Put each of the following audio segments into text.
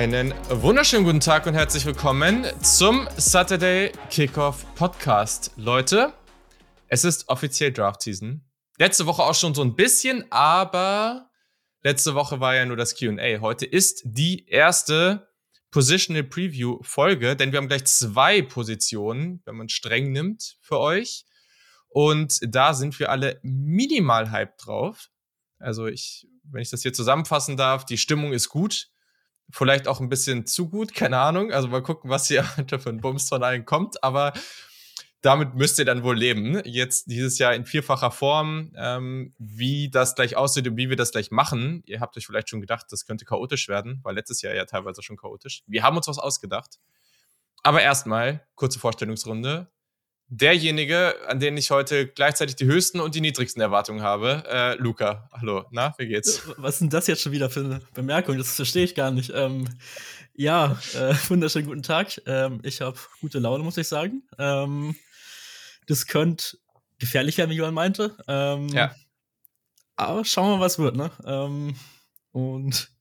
Einen wunderschönen guten Tag und herzlich willkommen zum Saturday Kickoff Podcast. Leute, es ist offiziell Draft Season. Letzte Woche auch schon so ein bisschen, aber letzte Woche war ja nur das QA. Heute ist die erste Positional Preview Folge, denn wir haben gleich zwei Positionen, wenn man streng nimmt, für euch. Und da sind wir alle minimal hype drauf. Also ich, wenn ich das hier zusammenfassen darf, die Stimmung ist gut. Vielleicht auch ein bisschen zu gut, keine Ahnung. Also mal gucken, was hier für ein Bums von allen kommt. Aber damit müsst ihr dann wohl leben. Jetzt dieses Jahr in vierfacher Form, ähm, wie das gleich aussieht und wie wir das gleich machen. Ihr habt euch vielleicht schon gedacht, das könnte chaotisch werden, war letztes Jahr ja teilweise schon chaotisch. Wir haben uns was ausgedacht. Aber erstmal, kurze Vorstellungsrunde derjenige, an den ich heute gleichzeitig die höchsten und die niedrigsten Erwartungen habe. Äh, Luca, hallo, na, wie geht's? Was ist denn das jetzt schon wieder für eine Bemerkung? Das verstehe ich gar nicht. Ähm, ja, äh, wunderschönen guten Tag. Ähm, ich habe gute Laune, muss ich sagen. Ähm, das könnte gefährlich werden, wie Johann meinte. Ähm, ja. Aber schauen wir mal, was wird, ne? Ähm, und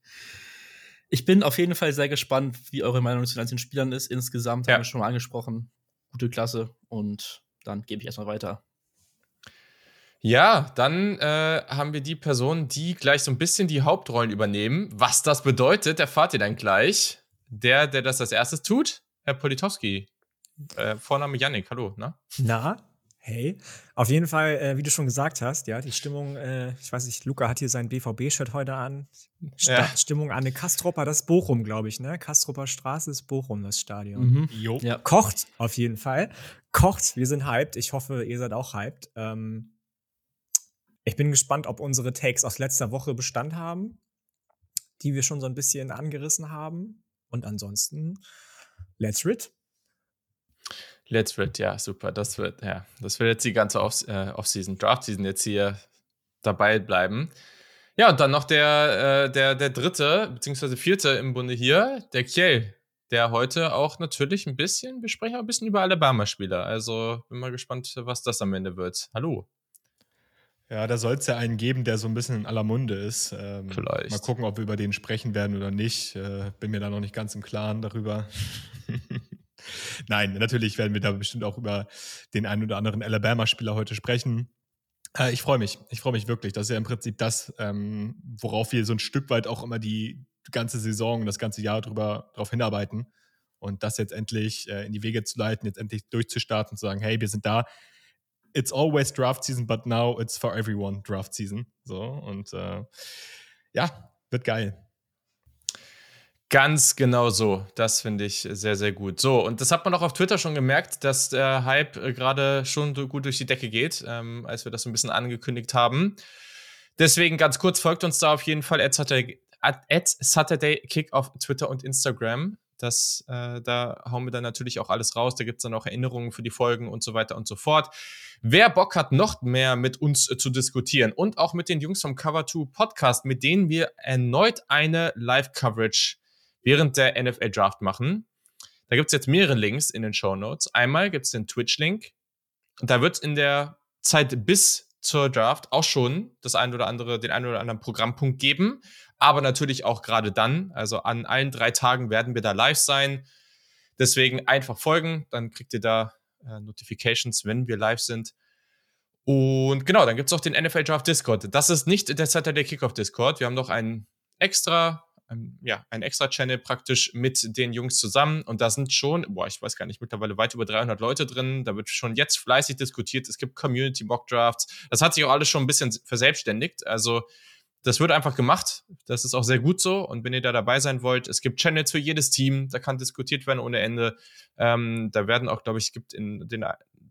ich bin auf jeden Fall sehr gespannt, wie eure Meinung zu den einzelnen Spielern ist. Insgesamt ja. haben wir schon mal angesprochen gute Klasse und dann gebe ich erstmal weiter. Ja, dann äh, haben wir die Personen, die gleich so ein bisschen die Hauptrollen übernehmen. Was das bedeutet, erfahrt ihr dann gleich. Der, der das als erstes tut, Herr Politowski. Äh, Vorname Yannick, hallo, ne? Na, Hey, auf jeden Fall, äh, wie du schon gesagt hast, ja, die Stimmung, äh, ich weiß nicht, Luca hat hier sein BVB-Shirt heute an. St ja. Stimmung an eine Kastropper, das ist Bochum, glaube ich, ne? Kastropper Straße ist Bochum, das Stadion. Mhm. Jo. Ja. Kocht, auf jeden Fall. Kocht, wir sind hyped. Ich hoffe, ihr seid auch hyped. Ähm, ich bin gespannt, ob unsere Takes aus letzter Woche Bestand haben, die wir schon so ein bisschen angerissen haben. Und ansonsten, let's rid. Let's Red, ja, super. Das wird, ja, das wird jetzt die ganze Off äh, Offseason, Draft-Season jetzt hier dabei bleiben. Ja, und dann noch der, äh, der, der dritte, beziehungsweise vierte im Bunde hier, der Kiel, der heute auch natürlich ein bisschen, wir sprechen auch ein bisschen über Alabama-Spieler. Also bin mal gespannt, was das am Ende wird. Hallo. Ja, da soll es ja einen geben, der so ein bisschen in aller Munde ist. Ähm, Vielleicht. Mal gucken, ob wir über den sprechen werden oder nicht. Äh, bin mir da noch nicht ganz im Klaren darüber. Nein, natürlich werden wir da bestimmt auch über den einen oder anderen Alabama-Spieler heute sprechen. Äh, ich freue mich. Ich freue mich wirklich. Das ist ja im Prinzip das, ähm, worauf wir so ein Stück weit auch immer die ganze Saison, das ganze Jahr drüber, darauf hinarbeiten. Und das jetzt endlich äh, in die Wege zu leiten, jetzt endlich durchzustarten, zu sagen, hey, wir sind da. It's always Draft Season, but now it's for everyone Draft Season. So, und äh, ja, wird geil. Ganz genau so. Das finde ich sehr, sehr gut. So, und das hat man auch auf Twitter schon gemerkt, dass der Hype äh, gerade schon gut durch die Decke geht, ähm, als wir das so ein bisschen angekündigt haben. Deswegen ganz kurz, folgt uns da auf jeden Fall at Saturday, at Saturday Kick auf Twitter und Instagram. Das, äh, da hauen wir dann natürlich auch alles raus. Da gibt es dann auch Erinnerungen für die Folgen und so weiter und so fort. Wer Bock hat, noch mehr mit uns äh, zu diskutieren und auch mit den Jungs vom Cover 2 Podcast, mit denen wir erneut eine Live-Coverage während der NFL Draft machen. Da gibt es jetzt mehrere Links in den Show Notes. Einmal gibt es den Twitch-Link. Da wird in der Zeit bis zur Draft auch schon das ein oder andere, den einen oder anderen Programmpunkt geben. Aber natürlich auch gerade dann. Also an allen drei Tagen werden wir da live sein. Deswegen einfach folgen, dann kriegt ihr da äh, Notifications, wenn wir live sind. Und genau, dann gibt es auch den NFL Draft Discord. Das ist nicht der Saturday Kickoff Discord. Wir haben noch einen extra ähm, ja, ein extra Channel praktisch mit den Jungs zusammen. Und da sind schon, boah, ich weiß gar nicht, mittlerweile weit über 300 Leute drin. Da wird schon jetzt fleißig diskutiert. Es gibt Community Mock Drafts. Das hat sich auch alles schon ein bisschen verselbstständigt. Also, das wird einfach gemacht. Das ist auch sehr gut so. Und wenn ihr da dabei sein wollt, es gibt Channels für jedes Team. Da kann diskutiert werden ohne Ende. Ähm, da werden auch, glaube ich, es gibt in den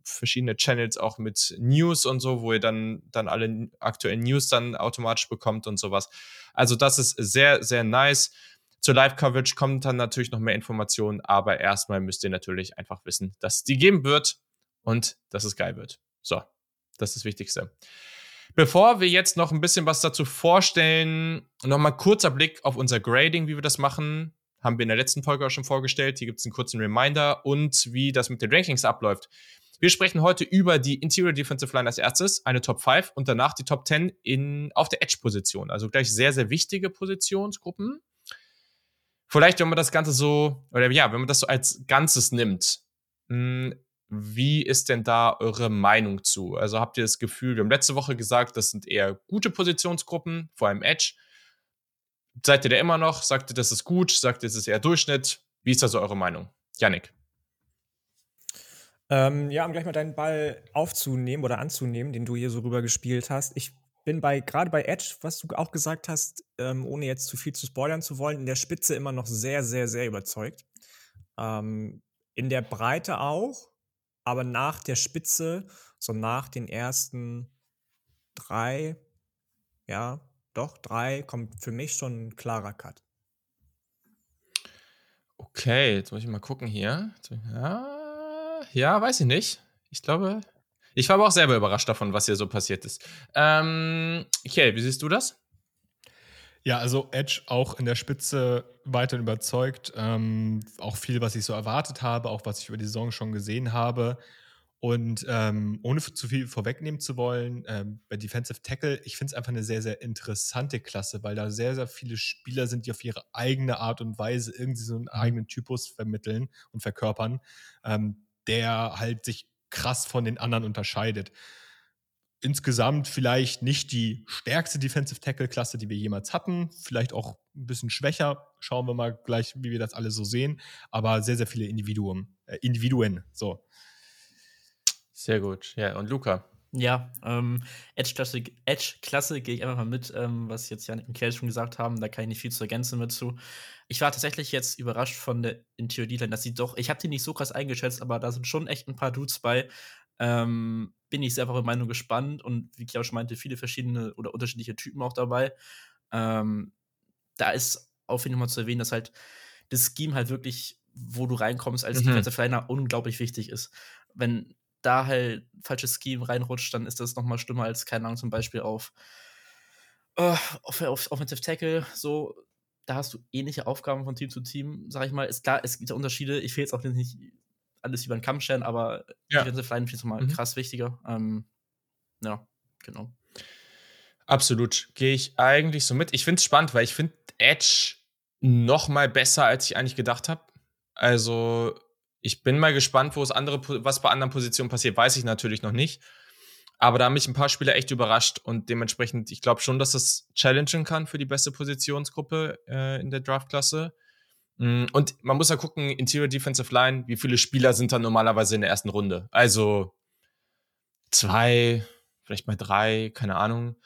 verschiedene Channels auch mit News und so, wo ihr dann, dann alle aktuellen News dann automatisch bekommt und sowas. Also das ist sehr, sehr nice. Zur Live-Coverage kommt dann natürlich noch mehr Informationen, aber erstmal müsst ihr natürlich einfach wissen, dass es die geben wird und dass es geil wird. So, das ist das Wichtigste. Bevor wir jetzt noch ein bisschen was dazu vorstellen, nochmal kurzer Blick auf unser Grading, wie wir das machen. Haben wir in der letzten Folge auch schon vorgestellt. Hier gibt es einen kurzen Reminder und wie das mit den Rankings abläuft. Wir sprechen heute über die Interior Defensive Line als erstes, eine Top 5 und danach die Top 10 in, auf der Edge-Position. Also gleich sehr, sehr wichtige Positionsgruppen. vielleicht, wenn man das Ganze so, oder ja, wenn man das so als Ganzes nimmt, mh, hm, wie ist denn da eure Meinung zu? Also habt ihr das Gefühl, wir haben letzte Woche gesagt, das sind eher gute Positionsgruppen, vor allem Edge. Seid ihr da immer noch? Sagt ihr, das ist gut? Sagt ihr, das ist eher Durchschnitt? Wie ist da so eure Meinung? Yannick. Ähm, ja, um gleich mal deinen Ball aufzunehmen oder anzunehmen, den du hier so rüber gespielt hast. Ich bin bei, gerade bei Edge, was du auch gesagt hast, ähm, ohne jetzt zu viel zu spoilern zu wollen, in der Spitze immer noch sehr, sehr, sehr überzeugt. Ähm, in der Breite auch, aber nach der Spitze, so nach den ersten drei, ja, doch, drei, kommt für mich schon ein klarer Cut. Okay, jetzt muss ich mal gucken hier. Ja, ja, weiß ich nicht. Ich glaube, ich war aber auch selber überrascht davon, was hier so passiert ist. Ähm, okay, wie siehst du das? Ja, also Edge auch in der Spitze weiterhin überzeugt. Ähm, auch viel, was ich so erwartet habe, auch was ich über die Saison schon gesehen habe. Und ähm, ohne zu viel vorwegnehmen zu wollen, ähm, bei Defensive Tackle, ich finde es einfach eine sehr, sehr interessante Klasse, weil da sehr, sehr viele Spieler sind, die auf ihre eigene Art und Weise irgendwie so einen mhm. eigenen Typus vermitteln und verkörpern, ähm, der halt sich krass von den anderen unterscheidet. Insgesamt vielleicht nicht die stärkste Defensive Tackle-Klasse, die wir jemals hatten. Vielleicht auch ein bisschen schwächer. Schauen wir mal gleich, wie wir das alle so sehen. Aber sehr, sehr viele Individuen. Äh, Individuen. So. Sehr gut. Ja, und Luca? Ja, ähm, Edge-Klasse Edge gehe ich einfach mal mit, ähm, was jetzt Janik und Kerl schon gesagt haben. Da kann ich nicht viel zu ergänzen mit zu. Ich war tatsächlich jetzt überrascht von der Interior D-Line, dass sie doch, ich habe die nicht so krass eingeschätzt, aber da sind schon echt ein paar Dudes bei. Ähm, bin ich sehr auf eure Meinung gespannt und wie ich auch schon meinte, viele verschiedene oder unterschiedliche Typen auch dabei. Ähm, da ist auf jeden Fall mal zu erwähnen, dass halt das Scheme halt wirklich, wo du reinkommst als mhm. Defensive Liner, unglaublich wichtig ist. Wenn da halt falsches Scheme reinrutscht, dann ist das noch mal schlimmer als, keine Ahnung, zum Beispiel auf, uh, auf, auf Offensive Tackle, so, da hast du ähnliche Aufgaben von Team zu Team, sag ich mal. Ist klar, es gibt Unterschiede. Ich will jetzt auch nicht alles über den Kamm stellen, aber ja. Defensive Line ist nochmal mhm. krass wichtiger. Ähm, ja, genau. Absolut. Gehe ich eigentlich so mit. Ich finde es spannend, weil ich finde Edge noch mal besser, als ich eigentlich gedacht habe. Also, ich bin mal gespannt, wo es andere, was bei anderen Positionen passiert, weiß ich natürlich noch nicht. Aber da haben mich ein paar Spieler echt überrascht und dementsprechend, ich glaube schon, dass das challengen kann für die beste Positionsgruppe äh, in der Draftklasse. Mm, und man muss ja gucken, Interior Defensive Line, wie viele Spieler sind da normalerweise in der ersten Runde? Also zwei, vielleicht mal drei, keine Ahnung.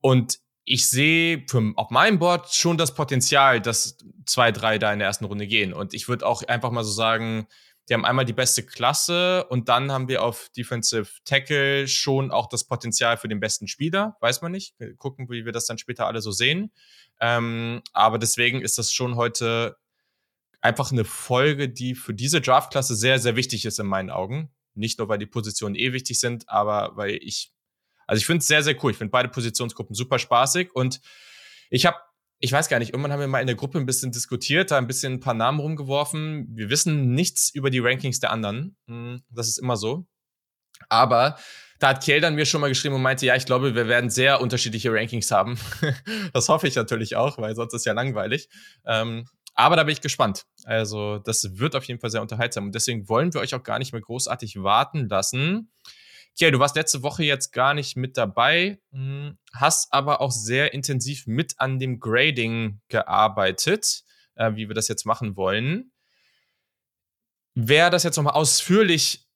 Und ich sehe auf meinem Board schon das Potenzial, dass zwei, drei da in der ersten Runde gehen. Und ich würde auch einfach mal so sagen, die haben einmal die beste Klasse und dann haben wir auf Defensive Tackle schon auch das Potenzial für den besten Spieler. Weiß man nicht. Wir gucken, wie wir das dann später alle so sehen. Ähm, aber deswegen ist das schon heute einfach eine Folge, die für diese Draftklasse sehr, sehr wichtig ist in meinen Augen. Nicht nur, weil die Positionen eh wichtig sind, aber weil ich, also ich finde es sehr, sehr cool. Ich finde beide Positionsgruppen super spaßig und ich habe, ich weiß gar nicht, irgendwann haben wir mal in der Gruppe ein bisschen diskutiert, da ein bisschen ein paar Namen rumgeworfen. Wir wissen nichts über die Rankings der anderen. Hm, das ist immer so. Aber da hat Kiel dann mir schon mal geschrieben und meinte, ja, ich glaube, wir werden sehr unterschiedliche Rankings haben. das hoffe ich natürlich auch, weil sonst ist ja langweilig. Ähm, aber da bin ich gespannt. Also, das wird auf jeden Fall sehr unterhaltsam. Und deswegen wollen wir euch auch gar nicht mehr großartig warten lassen. Kiel, du warst letzte Woche jetzt gar nicht mit dabei, hm, hast aber auch sehr intensiv mit an dem Grading gearbeitet, äh, wie wir das jetzt machen wollen. Wer das jetzt nochmal ausführlich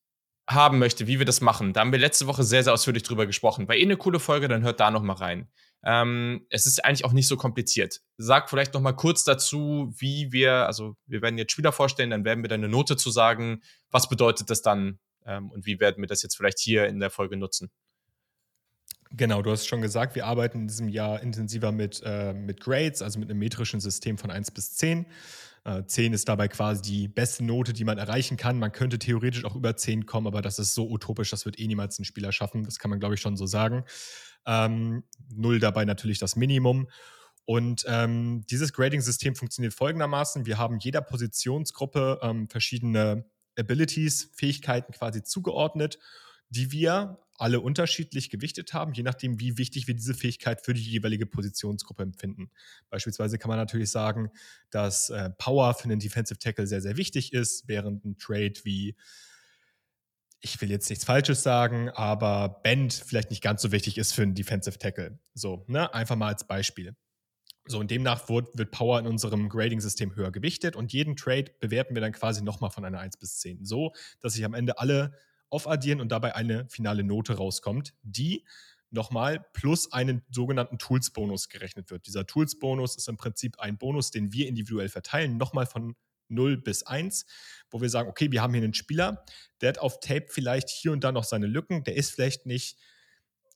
haben möchte, wie wir das machen, da haben wir letzte Woche sehr, sehr ausführlich drüber gesprochen. War eh eine coole Folge, dann hört da nochmal rein. Ähm, es ist eigentlich auch nicht so kompliziert. Sag vielleicht noch mal kurz dazu, wie wir, also wir werden jetzt Spieler vorstellen, dann werden wir da eine Note zu sagen. Was bedeutet das dann ähm, und wie werden wir das jetzt vielleicht hier in der Folge nutzen? Genau, du hast schon gesagt, wir arbeiten in diesem Jahr intensiver mit, äh, mit Grades, also mit einem metrischen System von 1 bis 10. Äh, 10 ist dabei quasi die beste Note, die man erreichen kann. Man könnte theoretisch auch über 10 kommen, aber das ist so utopisch, das wird eh niemals ein Spieler schaffen. Das kann man, glaube ich, schon so sagen. Ähm, null dabei natürlich das Minimum. Und ähm, dieses Grading-System funktioniert folgendermaßen. Wir haben jeder Positionsgruppe ähm, verschiedene Abilities, Fähigkeiten quasi zugeordnet, die wir alle unterschiedlich gewichtet haben, je nachdem, wie wichtig wir diese Fähigkeit für die jeweilige Positionsgruppe empfinden. Beispielsweise kann man natürlich sagen, dass äh, Power für einen Defensive Tackle sehr, sehr wichtig ist, während ein Trade wie ich will jetzt nichts Falsches sagen, aber Bend vielleicht nicht ganz so wichtig ist für einen Defensive Tackle. So, ne? Einfach mal als Beispiel. So, und demnach wird, wird Power in unserem Grading-System höher gewichtet und jeden Trade bewerten wir dann quasi nochmal von einer 1 bis 10. So, dass sich am Ende alle aufaddieren und dabei eine finale Note rauskommt, die nochmal plus einen sogenannten Tools-Bonus gerechnet wird. Dieser Tools-Bonus ist im Prinzip ein Bonus, den wir individuell verteilen, nochmal von 0 bis 1, wo wir sagen, okay, wir haben hier einen Spieler, der hat auf Tape vielleicht hier und da noch seine Lücken, der ist vielleicht nicht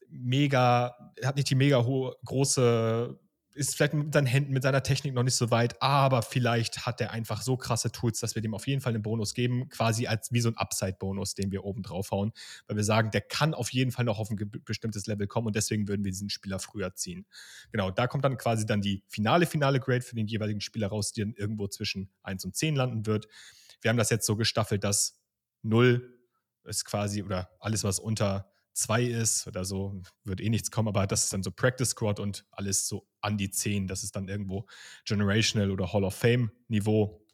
mega, hat nicht die mega hohe, große ist vielleicht mit seinen Händen, mit seiner Technik noch nicht so weit, aber vielleicht hat er einfach so krasse Tools, dass wir dem auf jeden Fall einen Bonus geben, quasi als wie so ein Upside-Bonus, den wir oben draufhauen, weil wir sagen, der kann auf jeden Fall noch auf ein bestimmtes Level kommen und deswegen würden wir diesen Spieler früher ziehen. Genau, da kommt dann quasi dann die finale, finale Grade für den jeweiligen Spieler raus, die dann irgendwo zwischen 1 und 10 landen wird. Wir haben das jetzt so gestaffelt, dass 0 ist quasi, oder alles, was unter 2 ist oder so, wird eh nichts kommen, aber das ist dann so Practice Squad und alles so an die 10. Das ist dann irgendwo Generational oder Hall of Fame Niveau.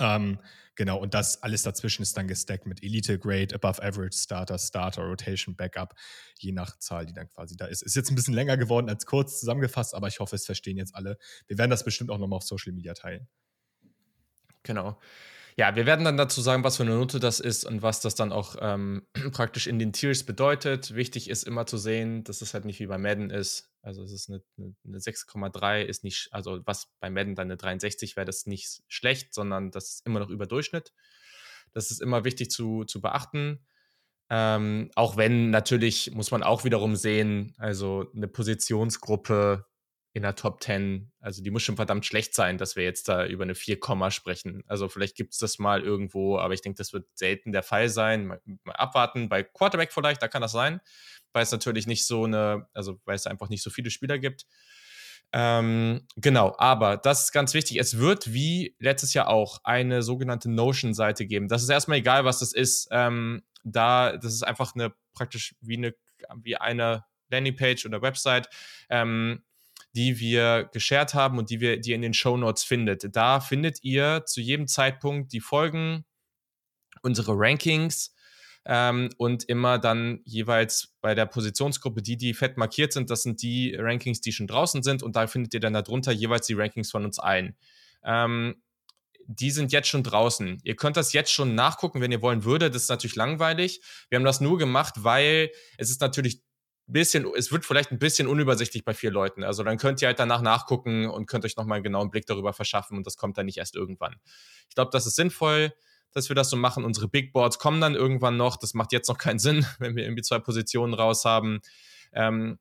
Ähm, genau, und das alles dazwischen ist dann gestackt mit Elite Grade, Above Average, Starter, Starter, Rotation, Backup, je nach Zahl, die dann quasi da ist. Ist jetzt ein bisschen länger geworden als kurz zusammengefasst, aber ich hoffe, es verstehen jetzt alle. Wir werden das bestimmt auch nochmal auf Social Media teilen. Genau. Ja, wir werden dann dazu sagen, was für eine Note das ist und was das dann auch ähm, praktisch in den Tiers bedeutet. Wichtig ist immer zu sehen, dass es halt nicht wie bei Madden ist. Also es ist eine, eine, eine 6,3 ist nicht, also was bei Madden dann eine 63 wäre, das nicht schlecht, sondern das ist immer noch über Durchschnitt. Das ist immer wichtig zu, zu beachten. Ähm, auch wenn natürlich muss man auch wiederum sehen, also eine Positionsgruppe in der Top 10. Also die muss schon verdammt schlecht sein, dass wir jetzt da über eine 4, sprechen. Also vielleicht gibt es das mal irgendwo, aber ich denke, das wird selten der Fall sein. Mal, mal, abwarten. Bei Quarterback vielleicht, da kann das sein, weil es natürlich nicht so eine, also weil es einfach nicht so viele Spieler gibt. Ähm, genau, aber das ist ganz wichtig. Es wird wie letztes Jahr auch eine sogenannte Notion-Seite geben. Das ist erstmal egal, was das ist. Ähm, da, das ist einfach eine praktisch wie eine, wie eine Landingpage oder Website. Ähm, die wir geshared haben und die wir, die ihr in den Show Notes findet. Da findet ihr zu jedem Zeitpunkt die Folgen, unsere Rankings ähm, und immer dann jeweils bei der Positionsgruppe, die, die fett markiert sind, das sind die Rankings, die schon draußen sind und da findet ihr dann darunter jeweils die Rankings von uns allen. Ähm, die sind jetzt schon draußen. Ihr könnt das jetzt schon nachgucken, wenn ihr wollen würdet. Das ist natürlich langweilig. Wir haben das nur gemacht, weil es ist natürlich bisschen, es wird vielleicht ein bisschen unübersichtlich bei vier Leuten. Also dann könnt ihr halt danach nachgucken und könnt euch nochmal einen genauen Blick darüber verschaffen und das kommt dann nicht erst irgendwann. Ich glaube, das ist sinnvoll, dass wir das so machen. Unsere Big Boards kommen dann irgendwann noch. Das macht jetzt noch keinen Sinn, wenn wir irgendwie zwei Positionen raus haben. Ähm,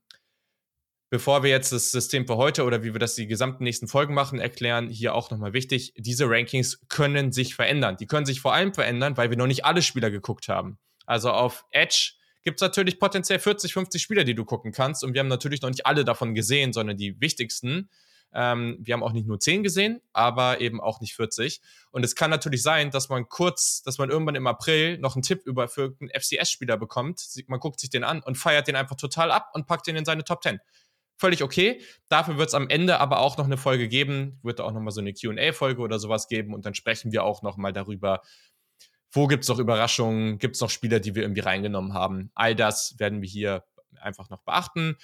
bevor wir jetzt das System für heute oder wie wir das die gesamten nächsten Folgen machen, erklären, hier auch nochmal wichtig, diese Rankings können sich verändern. Die können sich vor allem verändern, weil wir noch nicht alle Spieler geguckt haben. Also auf Edge gibt es natürlich potenziell 40, 50 Spieler, die du gucken kannst. Und wir haben natürlich noch nicht alle davon gesehen, sondern die wichtigsten. Ähm, wir haben auch nicht nur 10 gesehen, aber eben auch nicht 40. Und es kann natürlich sein, dass man kurz, dass man irgendwann im April noch einen Tipp über für einen FCS-Spieler bekommt. Man guckt sich den an und feiert den einfach total ab und packt den in seine Top 10 völlig okay. Dafür wird es am Ende aber auch noch eine Folge geben, wird auch noch mal so eine Q&A-Folge oder sowas geben und dann sprechen wir auch noch mal darüber, wo gibt es noch Überraschungen? Gibt es noch Spieler, die wir irgendwie reingenommen haben? All das werden wir hier einfach noch beachten.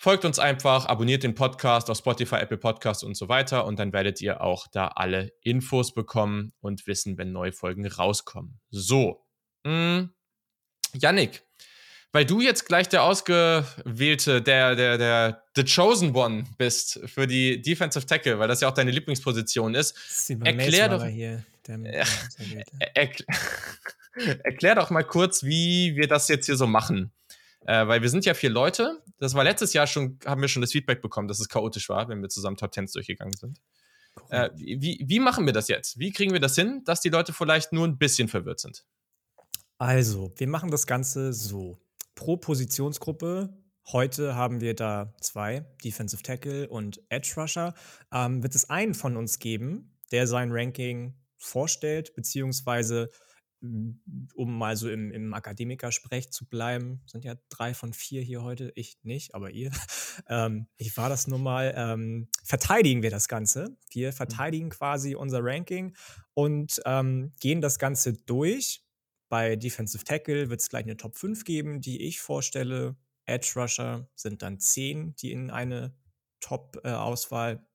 Folgt uns einfach, abonniert den Podcast auf Spotify, Apple Podcast und so weiter und dann werdet ihr auch da alle Infos bekommen und wissen, wenn neue Folgen rauskommen. So, mh, hm, Yannick, weil du jetzt gleich der ausgewählte, der, der, der, The Chosen One bist für die Defensive Tackle, weil das ja auch deine Lieblingsposition ist. Erklär doch, hier, der, er, erklär doch mal kurz, wie wir das jetzt hier so machen. Äh, weil wir sind ja vier Leute. Das war letztes Jahr schon, haben wir schon das Feedback bekommen, dass es chaotisch war, wenn wir zusammen Top Tens durchgegangen sind. Äh, wie, wie machen wir das jetzt? Wie kriegen wir das hin, dass die Leute vielleicht nur ein bisschen verwirrt sind? Also, wir machen das Ganze so pro Positionsgruppe. Heute haben wir da zwei, Defensive Tackle und Edge Rusher. Ähm, wird es einen von uns geben, der sein Ranking vorstellt, beziehungsweise um mal so im, im Akademikersprech zu bleiben, sind ja drei von vier hier heute, ich nicht, aber ihr. Ähm, ich war das nur mal. Ähm, verteidigen wir das Ganze. Wir mhm. verteidigen quasi unser Ranking und ähm, gehen das Ganze durch. Bei Defensive Tackle wird es gleich eine Top 5 geben, die ich vorstelle. Edge Rusher sind dann zehn, die in eine Top-Auswahl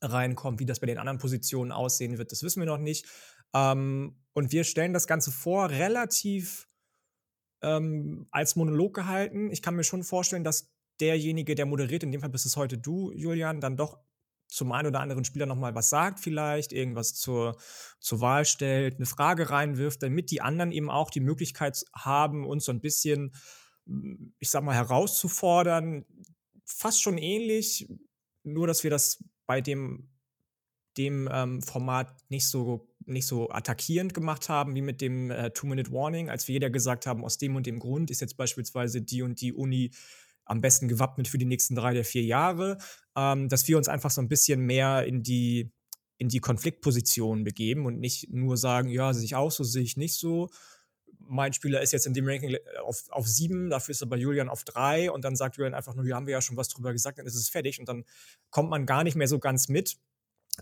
reinkommen. Wie das bei den anderen Positionen aussehen wird, das wissen wir noch nicht. Ähm, und wir stellen das Ganze vor, relativ ähm, als Monolog gehalten. Ich kann mir schon vorstellen, dass derjenige, der moderiert, in dem Fall bist es heute du, Julian, dann doch zum einen oder anderen Spieler nochmal was sagt, vielleicht, irgendwas zur, zur Wahl stellt, eine Frage reinwirft, damit die anderen eben auch die Möglichkeit haben, uns so ein bisschen, ich sag mal, herauszufordern. Fast schon ähnlich, nur dass wir das bei dem, dem ähm, Format nicht so nicht so attackierend gemacht haben wie mit dem äh, Two-Minute-Warning, als wir jeder gesagt haben, aus dem und dem Grund ist jetzt beispielsweise die und die Uni am besten gewappnet für die nächsten drei der vier Jahre, ähm, dass wir uns einfach so ein bisschen mehr in die, in die Konfliktposition begeben und nicht nur sagen, ja, sehe ich auch so, sehe ich nicht so. Mein Spieler ist jetzt in dem Ranking auf, auf sieben, dafür ist aber Julian auf drei und dann sagt Julian einfach nur, hier haben wir ja schon was drüber gesagt, dann ist es fertig und dann kommt man gar nicht mehr so ganz mit.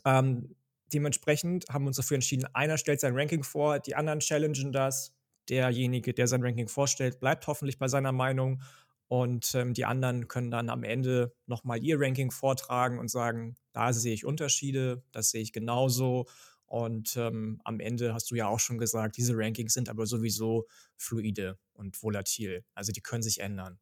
Ähm, dementsprechend haben wir uns dafür entschieden, einer stellt sein Ranking vor, die anderen challengen das. Derjenige, der sein Ranking vorstellt, bleibt hoffentlich bei seiner Meinung. Und ähm, die anderen können dann am Ende nochmal ihr Ranking vortragen und sagen, da sehe ich Unterschiede, das sehe ich genauso. Und ähm, am Ende hast du ja auch schon gesagt, diese Rankings sind aber sowieso fluide und volatil. Also die können sich ändern.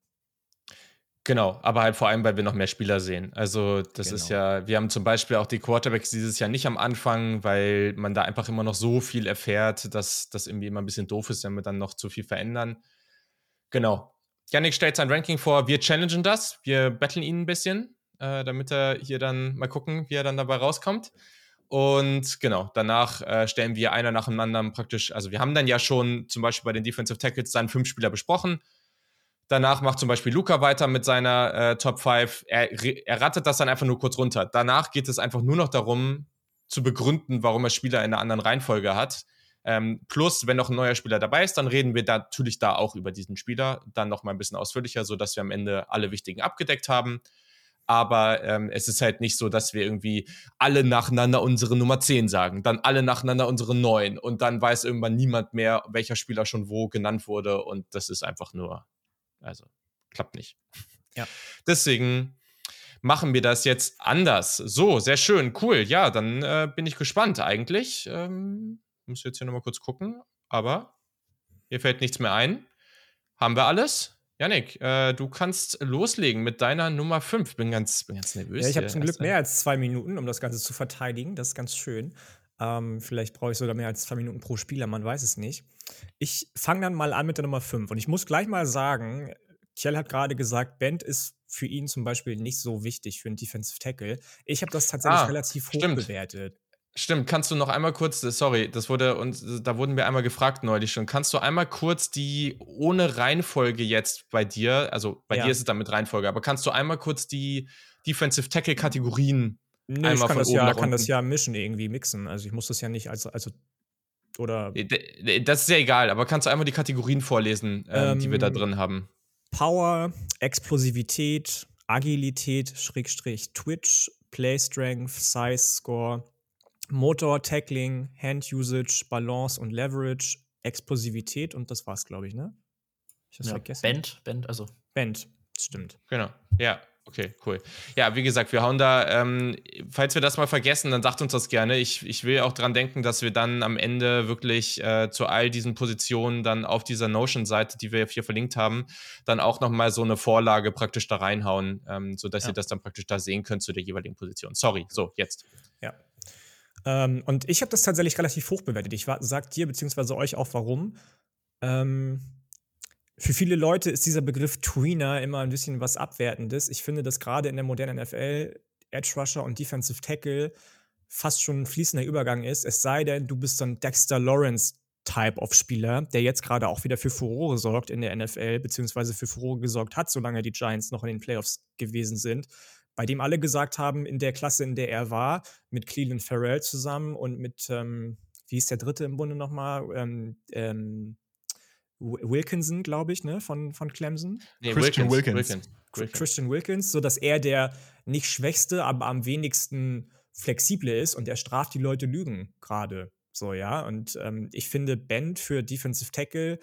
Genau, aber halt vor allem, weil wir noch mehr Spieler sehen. Also, das genau. ist ja, wir haben zum Beispiel auch die Quarterbacks dieses Jahr nicht am Anfang, weil man da einfach immer noch so viel erfährt, dass das irgendwie immer ein bisschen doof ist, wenn wir dann noch zu viel verändern. Genau. Yannick stellt sein Ranking vor, wir challengen das, wir battlen ihn ein bisschen, äh, damit er hier dann mal gucken, wie er dann dabei rauskommt. Und genau, danach äh, stellen wir einer nacheinander praktisch, also wir haben dann ja schon zum Beispiel bei den Defensive Tackles dann fünf Spieler besprochen Danach macht zum Beispiel Luca weiter mit seiner äh, Top 5. Er, er rattet das dann einfach nur kurz runter. Danach geht es einfach nur noch darum, zu begründen, warum er Spieler in einer anderen Reihenfolge hat. Ähm, plus, wenn noch ein neuer Spieler dabei ist, dann reden wir da natürlich da auch über diesen Spieler, dann noch mal ein bisschen ausführlicher, sodass wir am Ende alle wichtigen abgedeckt haben. Aber ähm, es ist halt nicht so, dass wir irgendwie alle nacheinander unsere Nummer 10 sagen, dann alle nacheinander unsere 9 und dann weiß irgendwann niemand mehr, welcher Spieler schon wo genannt wurde und das ist einfach nur also klappt nicht. Ja. Deswegen machen wir das jetzt anders. So, sehr schön, cool. Ja, dann äh, bin ich gespannt eigentlich. Ähm, muss jetzt hier nochmal kurz gucken, aber mir fällt nichts mehr ein. Haben wir alles? Janik, äh, du kannst loslegen mit deiner Nummer 5. Bin ganz, bin ganz nervös. Ja, ich habe zum Glück mehr als zwei Minuten, um das Ganze zu verteidigen. Das ist ganz schön. Ähm, vielleicht brauche ich sogar mehr als zwei Minuten pro Spieler, man weiß es nicht. Ich fange dann mal an mit der Nummer 5. Und ich muss gleich mal sagen, Kjell hat gerade gesagt, Band ist für ihn zum Beispiel nicht so wichtig für einen Defensive Tackle. Ich habe das tatsächlich ah, relativ hoch stimmt. bewertet. Stimmt, kannst du noch einmal kurz, äh, sorry, das wurde uns, da wurden wir einmal gefragt neulich schon. Kannst du einmal kurz die ohne Reihenfolge jetzt bei dir, also bei ja. dir ist es dann mit Reihenfolge, aber kannst du einmal kurz die Defensive Tackle Kategorien nee, einmal ich kann das ja, kann das ja mischen irgendwie mixen. Also ich muss das ja nicht als also oder das ist ja egal, aber kannst du einmal die Kategorien vorlesen, ähm, die wir da ähm, drin haben? Power, Explosivität, Agilität, Schrägstrich Twitch, Play Strength, Size Score, Motor, Tackling, Hand Usage, Balance und Leverage, Explosivität und das war's, glaube ich, ne? Ich hab's ja, vergessen. Bend, Bend, also. Bend, stimmt. Genau, ja. Okay, cool. Ja, wie gesagt, wir hauen da, ähm, falls wir das mal vergessen, dann sagt uns das gerne. Ich, ich will auch dran denken, dass wir dann am Ende wirklich äh, zu all diesen Positionen dann auf dieser Notion-Seite, die wir hier verlinkt haben, dann auch nochmal so eine Vorlage praktisch da reinhauen, ähm, sodass ja. ihr das dann praktisch da sehen könnt zu der jeweiligen Position. Sorry, so, jetzt. Ähm, und ich habe das tatsächlich relativ hoch bewertet. Ich sag dir beziehungsweise euch auch warum. Ähm, für viele Leute ist dieser Begriff Tweener immer ein bisschen was Abwertendes. Ich finde, dass gerade in der modernen NFL Edge Rusher und Defensive Tackle fast schon ein fließender Übergang ist. Es sei denn, du bist so ein Dexter Lawrence Type of Spieler, der jetzt gerade auch wieder für Furore sorgt in der NFL, beziehungsweise für Furore gesorgt hat, solange die Giants noch in den Playoffs gewesen sind. Bei dem alle gesagt haben, in der Klasse, in der er war, mit Cleveland Farrell zusammen und mit, ähm, wie ist der dritte im Bunde nochmal? Ähm, ähm, Wilkinson, glaube ich, ne, von, von Clemson. Nee, Christian Wilkins. Wilkins. Wilkins. Christian Wilkins, sodass er der nicht schwächste, aber am wenigsten flexible ist und er straft die Leute Lügen gerade. So, ja. Und ähm, ich finde, Bend für Defensive Tackle,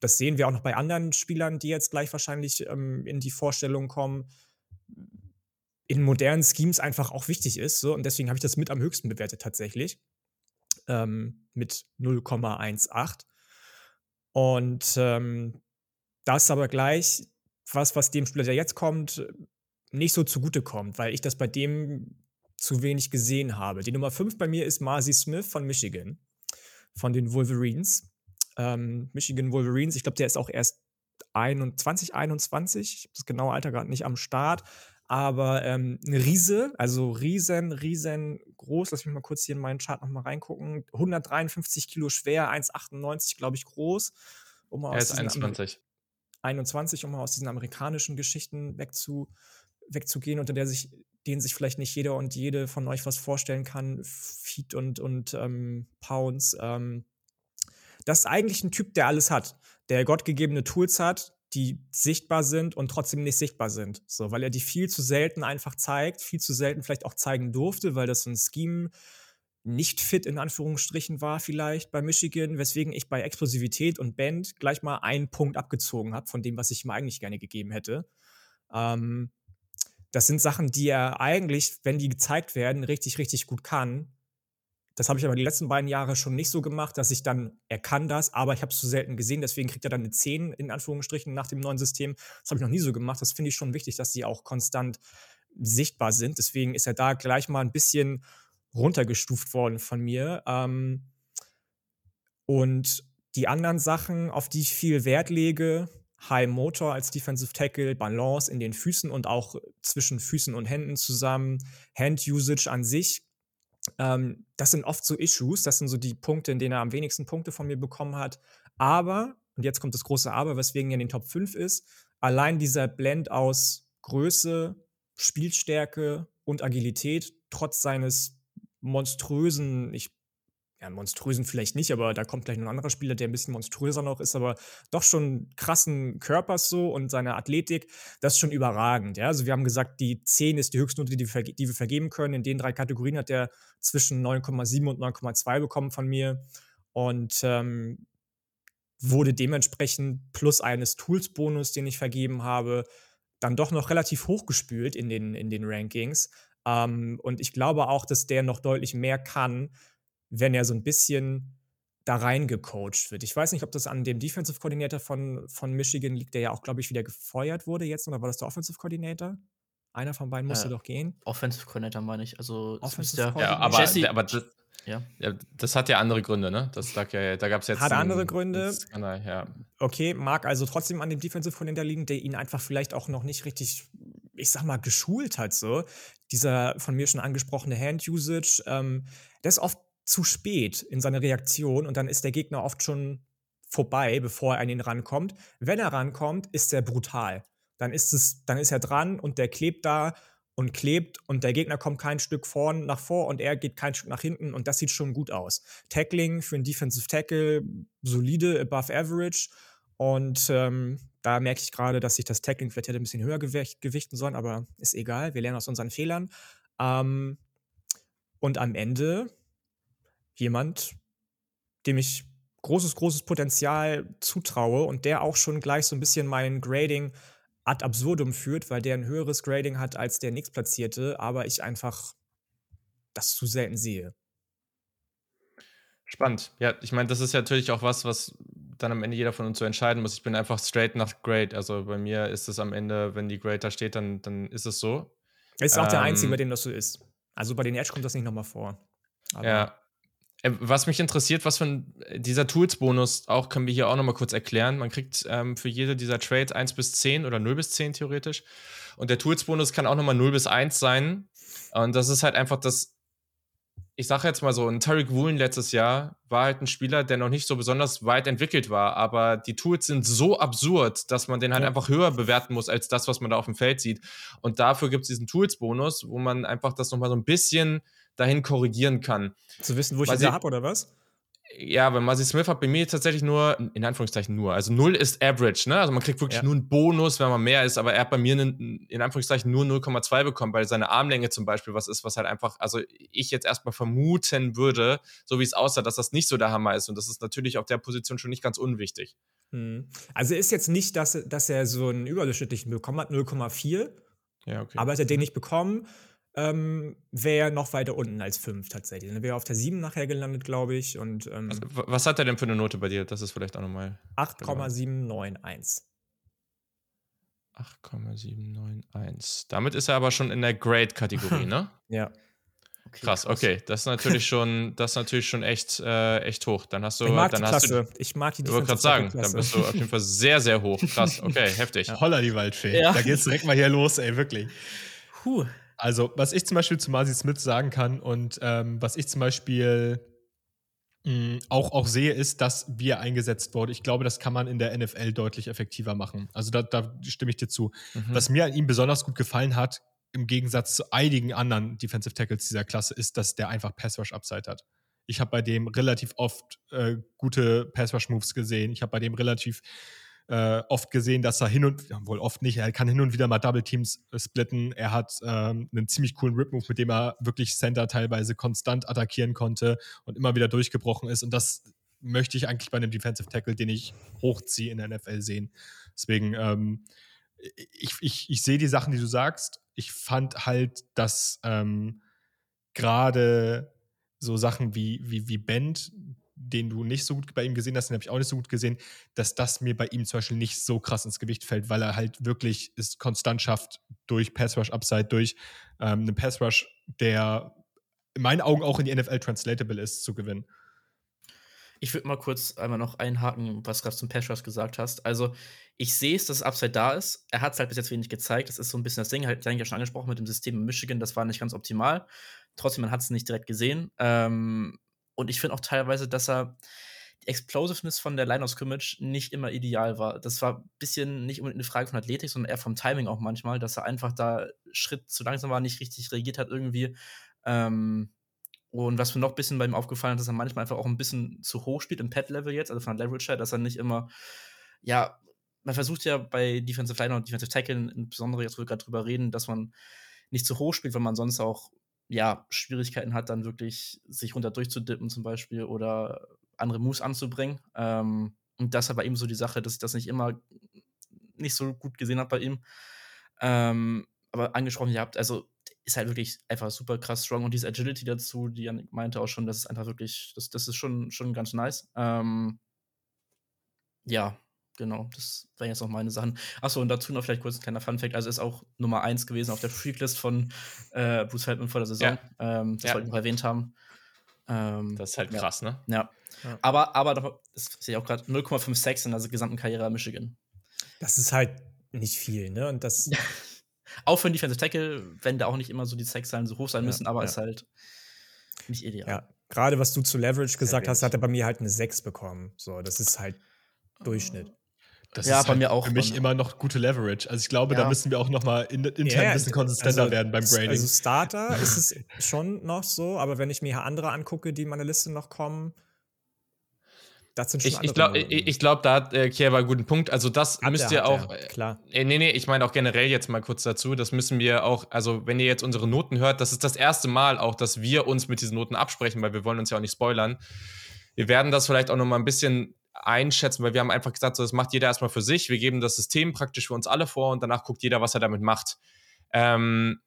das sehen wir auch noch bei anderen Spielern, die jetzt gleich wahrscheinlich ähm, in die Vorstellung kommen, in modernen Schemes einfach auch wichtig ist. So, und deswegen habe ich das mit am höchsten bewertet tatsächlich. Ähm, mit 0,18. Und ähm, das aber gleich was, was dem Spieler, der jetzt kommt, nicht so zugute kommt, weil ich das bei dem zu wenig gesehen habe. Die Nummer 5 bei mir ist Marcy Smith von Michigan, von den Wolverines. Ähm, Michigan Wolverines, ich glaube, der ist auch erst 21, 21. Ich habe das genaue Alter gerade nicht am Start. Aber ähm, ein Riese, also riesen, riesengroß. Lass mich mal kurz hier in meinen Chart nochmal reingucken. 153 Kilo schwer, 1,98 glaube ich groß. Um er ist 21. 21, um mal aus diesen amerikanischen Geschichten wegzu, wegzugehen, unter der sich, denen sich vielleicht nicht jeder und jede von euch was vorstellen kann. Feet und, und ähm, Pounds. Ähm, das ist eigentlich ein Typ, der alles hat, der gottgegebene Tools hat, die sichtbar sind und trotzdem nicht sichtbar sind. So, weil er die viel zu selten einfach zeigt, viel zu selten vielleicht auch zeigen durfte, weil das so ein Scheme nicht fit in Anführungsstrichen war vielleicht bei Michigan, weswegen ich bei Explosivität und Band gleich mal einen Punkt abgezogen habe von dem, was ich ihm eigentlich gerne gegeben hätte. Ähm, das sind Sachen, die er eigentlich, wenn die gezeigt werden, richtig, richtig gut kann. Das habe ich aber die letzten beiden Jahre schon nicht so gemacht, dass ich dann, er kann das, aber ich habe es zu selten gesehen, deswegen kriegt er dann eine 10 in Anführungsstrichen nach dem neuen System. Das habe ich noch nie so gemacht. Das finde ich schon wichtig, dass die auch konstant sichtbar sind. Deswegen ist er da gleich mal ein bisschen runtergestuft worden von mir. Ähm, und die anderen Sachen, auf die ich viel Wert lege, High Motor als Defensive Tackle, Balance in den Füßen und auch zwischen Füßen und Händen zusammen, Hand Usage an sich, ähm, das sind oft so Issues, das sind so die Punkte, in denen er am wenigsten Punkte von mir bekommen hat. Aber, und jetzt kommt das große Aber, weswegen er in den Top 5 ist, allein dieser Blend aus Größe, Spielstärke und Agilität, trotz seines monströsen, ich ja, monströsen vielleicht nicht, aber da kommt gleich noch ein anderer Spieler, der ein bisschen monströser noch ist, aber doch schon krassen Körpers so und seine Athletik, das ist schon überragend. Ja? Also wir haben gesagt, die 10 ist die Höchstnote, die die wir vergeben können. In den drei Kategorien hat er zwischen 9,7 und 9,2 bekommen von mir und ähm, wurde dementsprechend plus eines Tools-Bonus, den ich vergeben habe, dann doch noch relativ hochgespült in den, in den Rankings. Ähm, und ich glaube auch, dass der noch deutlich mehr kann, wenn er so ein bisschen da reingecoacht wird. Ich weiß nicht, ob das an dem Defensive Coordinator von, von Michigan liegt, der ja auch, glaube ich, wieder gefeuert wurde jetzt, oder war das der Offensive Coordinator? Einer von beiden musste äh, doch gehen. Offensive Coordinator meine ich. Also Offensive der, ja, aber, Jesse, aber das, ja. ja. das hat ja andere Gründe, ne? Das, da da gab es jetzt. Hat einen, andere Gründe. Skandal, ja. Okay, mag also trotzdem an dem Defensive Coordinator liegen, der ihn einfach vielleicht auch noch nicht richtig, ich sag mal, geschult hat, so. Dieser von mir schon angesprochene Hand-Usage, ähm, der ist oft zu spät in seiner Reaktion und dann ist der Gegner oft schon vorbei, bevor er an ihn rankommt. Wenn er rankommt, ist er brutal. Dann ist es, dann ist er dran und der klebt da und klebt und der Gegner kommt kein Stück vorn nach vor und er geht kein Stück nach hinten und das sieht schon gut aus. Tackling für einen Defensive Tackle solide, above average und ähm, da merke ich gerade, dass sich das Tackling vielleicht hätte ein bisschen höher gewichten sollen, aber ist egal, wir lernen aus unseren Fehlern. Ähm, und am Ende jemand, dem ich großes, großes Potenzial zutraue und der auch schon gleich so ein bisschen mein Grading ad absurdum führt, weil der ein höheres Grading hat als der nächstplatzierte, aber ich einfach das zu selten sehe. Spannend. Ja, ich meine, das ist ja natürlich auch was, was dann am Ende jeder von uns so entscheiden muss. Ich bin einfach straight nach Grade. Also bei mir ist es am Ende, wenn die Grade da steht, dann, dann ist es so. Ist auch ähm, der Einzige, bei dem das so ist. Also bei den Edge kommt das nicht nochmal vor. Aber ja, was mich interessiert, was von äh, dieser Tools-Bonus auch, können wir hier auch nochmal kurz erklären. Man kriegt ähm, für jede dieser Trades 1 bis 10 oder 0 bis 10 theoretisch. Und der Tools-Bonus kann auch nochmal 0 bis 1 sein. Und das ist halt einfach das, ich sage jetzt mal so, ein Tarek Woolen letztes Jahr war halt ein Spieler, der noch nicht so besonders weit entwickelt war. Aber die Tools sind so absurd, dass man den halt ja. einfach höher bewerten muss als das, was man da auf dem Feld sieht. Und dafür gibt es diesen Tools-Bonus, wo man einfach das nochmal so ein bisschen dahin korrigieren kann. Zu wissen, wo ich da habe, oder was? Ja, weil Muzzy Smith hat bei mir tatsächlich nur, in Anführungszeichen nur, also 0 ist Average, ne? Also man kriegt wirklich ja. nur einen Bonus, wenn man mehr ist, aber er hat bei mir einen, in Anführungszeichen nur 0,2 bekommen, weil seine Armlänge zum Beispiel was ist, was halt einfach, also ich jetzt erstmal vermuten würde, so wie es aussah, dass das nicht so der Hammer ist und das ist natürlich auf der Position schon nicht ganz unwichtig. Hm. Also ist jetzt nicht, dass, dass er so einen überdurchschnittlichen bekommen hat, 0,4, ja, okay. aber hat er den nicht bekommen ähm, wäre noch weiter unten als 5 tatsächlich. Dann wäre auf der 7 nachher gelandet, glaube ich. Und, ähm, also, was hat er denn für eine Note bei dir? Das ist vielleicht auch nochmal. 8,791. 8,791. Damit ist er aber schon in der Grade-Kategorie, ne? ja. Okay, krass, krass, okay. Das ist natürlich schon, das ist natürlich schon echt, äh, echt hoch. Dann hast du, ich mag dann die hast Klasse. Du, ich mag die Ich wollte gerade sagen, Klasse. dann bist du auf jeden Fall sehr, sehr hoch. Krass, okay, heftig. Ja. Holla die Waldfee. Ja. Da geht's direkt mal hier los, ey, wirklich. Puh. Also, was ich zum Beispiel zu Marcy Smith sagen kann und ähm, was ich zum Beispiel mh, mm, auch, auch sehe, ist, dass wir eingesetzt wurde. Ich glaube, das kann man in der NFL deutlich effektiver machen. Also, da, da stimme ich dir zu. Mhm. Was mir an ihm besonders gut gefallen hat, im Gegensatz zu einigen anderen Defensive Tackles dieser Klasse, ist, dass der einfach Pass Rush Upside hat. Ich habe bei dem relativ oft äh, gute Pass Rush Moves gesehen. Ich habe bei dem relativ äh, oft gesehen, dass er hin und, wohl oft nicht, er kann hin und wieder mal Double Teams äh, splitten. Er hat ähm, einen ziemlich coolen Rip-Move, mit dem er wirklich Center teilweise konstant attackieren konnte und immer wieder durchgebrochen ist. Und das möchte ich eigentlich bei einem Defensive Tackle, den ich hochziehe in der NFL sehen. Deswegen, ähm, ich, ich, ich sehe die Sachen, die du sagst. Ich fand halt, dass ähm, gerade so Sachen wie, wie, wie Bend, den du nicht so gut bei ihm gesehen hast, den habe ich auch nicht so gut gesehen, dass das mir bei ihm zum Beispiel nicht so krass ins Gewicht fällt, weil er halt wirklich es konstant schafft, durch Pass Rush Upside, durch ähm, einen Pass Rush, der in meinen Augen auch in die NFL translatable ist, zu gewinnen. Ich würde mal kurz einmal noch einhaken, was du gerade zum Pass Rush gesagt hast. Also, ich sehe es, dass Upside da ist. Er hat es halt bis jetzt wenig gezeigt. Das ist so ein bisschen das Ding, halt, ja schon angesprochen mit dem System in Michigan. Das war nicht ganz optimal. Trotzdem, man hat es nicht direkt gesehen. Ähm, und ich finde auch teilweise, dass er die Explosiveness von der Line of Scrimmage nicht immer ideal war. Das war ein bisschen nicht unbedingt eine Frage von Athletik, sondern eher vom Timing auch manchmal, dass er einfach da Schritt zu langsam war, nicht richtig reagiert hat irgendwie. Ähm, und was mir noch ein bisschen bei ihm aufgefallen ist, dass er manchmal einfach auch ein bisschen zu hoch spielt im Pad-Level jetzt, also von der Leverage her, dass er nicht immer, ja, man versucht ja bei Defensive Line und Defensive Tackle, insbesondere jetzt, wo wir gerade drüber reden, dass man nicht zu hoch spielt, weil man sonst auch ja, Schwierigkeiten hat, dann wirklich sich runter durchzudippen zum Beispiel oder andere Moves anzubringen. Ähm, und das war eben so die Sache, dass ich das nicht immer nicht so gut gesehen habe bei ihm. Ähm, aber angesprochen, ihr habt, also ist halt wirklich einfach super krass strong und diese Agility dazu, die Janik meinte auch schon, das ist einfach wirklich, das, das ist schon, schon ganz nice. Ähm, ja, Genau, das wären jetzt noch meine Sachen. Achso, und dazu noch vielleicht kurz ein kleiner Funfact. Also ist auch Nummer 1 gewesen auf der Freaklist von äh, Bruce Feldman vor der Saison. Ja. Ähm, das ja. wollte ich noch erwähnt haben. Ähm, das ist halt krass, ne? Ja. ja. Aber, aber doch, das sehe ich auch gerade, 0,56 in der gesamten Karriere in Michigan. Das ist halt nicht viel, ne? Und das. auch für einen Defensive Tackle, wenn da auch nicht immer so die Sexzahlen so hoch sein müssen, aber ist halt nicht ideal. Ja, gerade was du zu Leverage gesagt hast, hat er bei mir halt eine 6 bekommen. So, das ist halt Durchschnitt. Das ja, ist bei halt mir auch. Für mich immer noch gute Leverage. Also ich glaube, ja. da müssen wir auch noch mal in, intern ja, ein bisschen konsistenter also, werden beim Grading. Also Starter ist es schon noch so, aber wenn ich mir andere angucke, die in meiner Liste noch kommen, das sind schon ich, ich glaube, ich, ich glaub, da hat äh, Kiewa einen guten Punkt. Also das hat müsst ihr auch. Er, klar. Äh, nee, nee, ich meine auch generell jetzt mal kurz dazu. Das müssen wir auch, also wenn ihr jetzt unsere Noten hört, das ist das erste Mal auch, dass wir uns mit diesen Noten absprechen, weil wir wollen uns ja auch nicht spoilern. Wir werden das vielleicht auch noch mal ein bisschen einschätzen, weil wir haben einfach gesagt, so, das macht jeder erstmal für sich. Wir geben das System praktisch für uns alle vor und danach guckt jeder, was er damit macht. Ähm,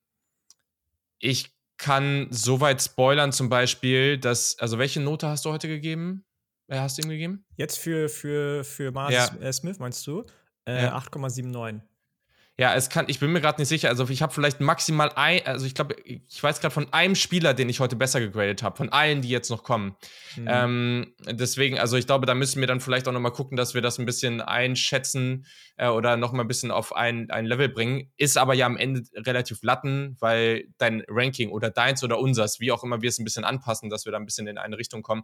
ich kann soweit spoilern, zum Beispiel, dass, also welche Note hast du heute gegeben? Wer hast du ihm gegeben? Jetzt für, für, für Mars ja. Äh, Smith, meinst du? Äh, ja. 8,79. Ja, es kann, ich bin mir gerade nicht sicher. Also ich habe vielleicht maximal ein, also ich glaube, ich weiß gerade von einem Spieler, den ich heute besser gegradet habe, von allen, die jetzt noch kommen. Mhm. Ähm, deswegen, also ich glaube, da müssen wir dann vielleicht auch nochmal gucken, dass wir das ein bisschen einschätzen äh, oder nochmal ein bisschen auf ein, ein Level bringen. Ist aber ja am Ende relativ latten, weil dein Ranking oder deins oder unsers, wie auch immer wir es ein bisschen anpassen, dass wir da ein bisschen in eine Richtung kommen,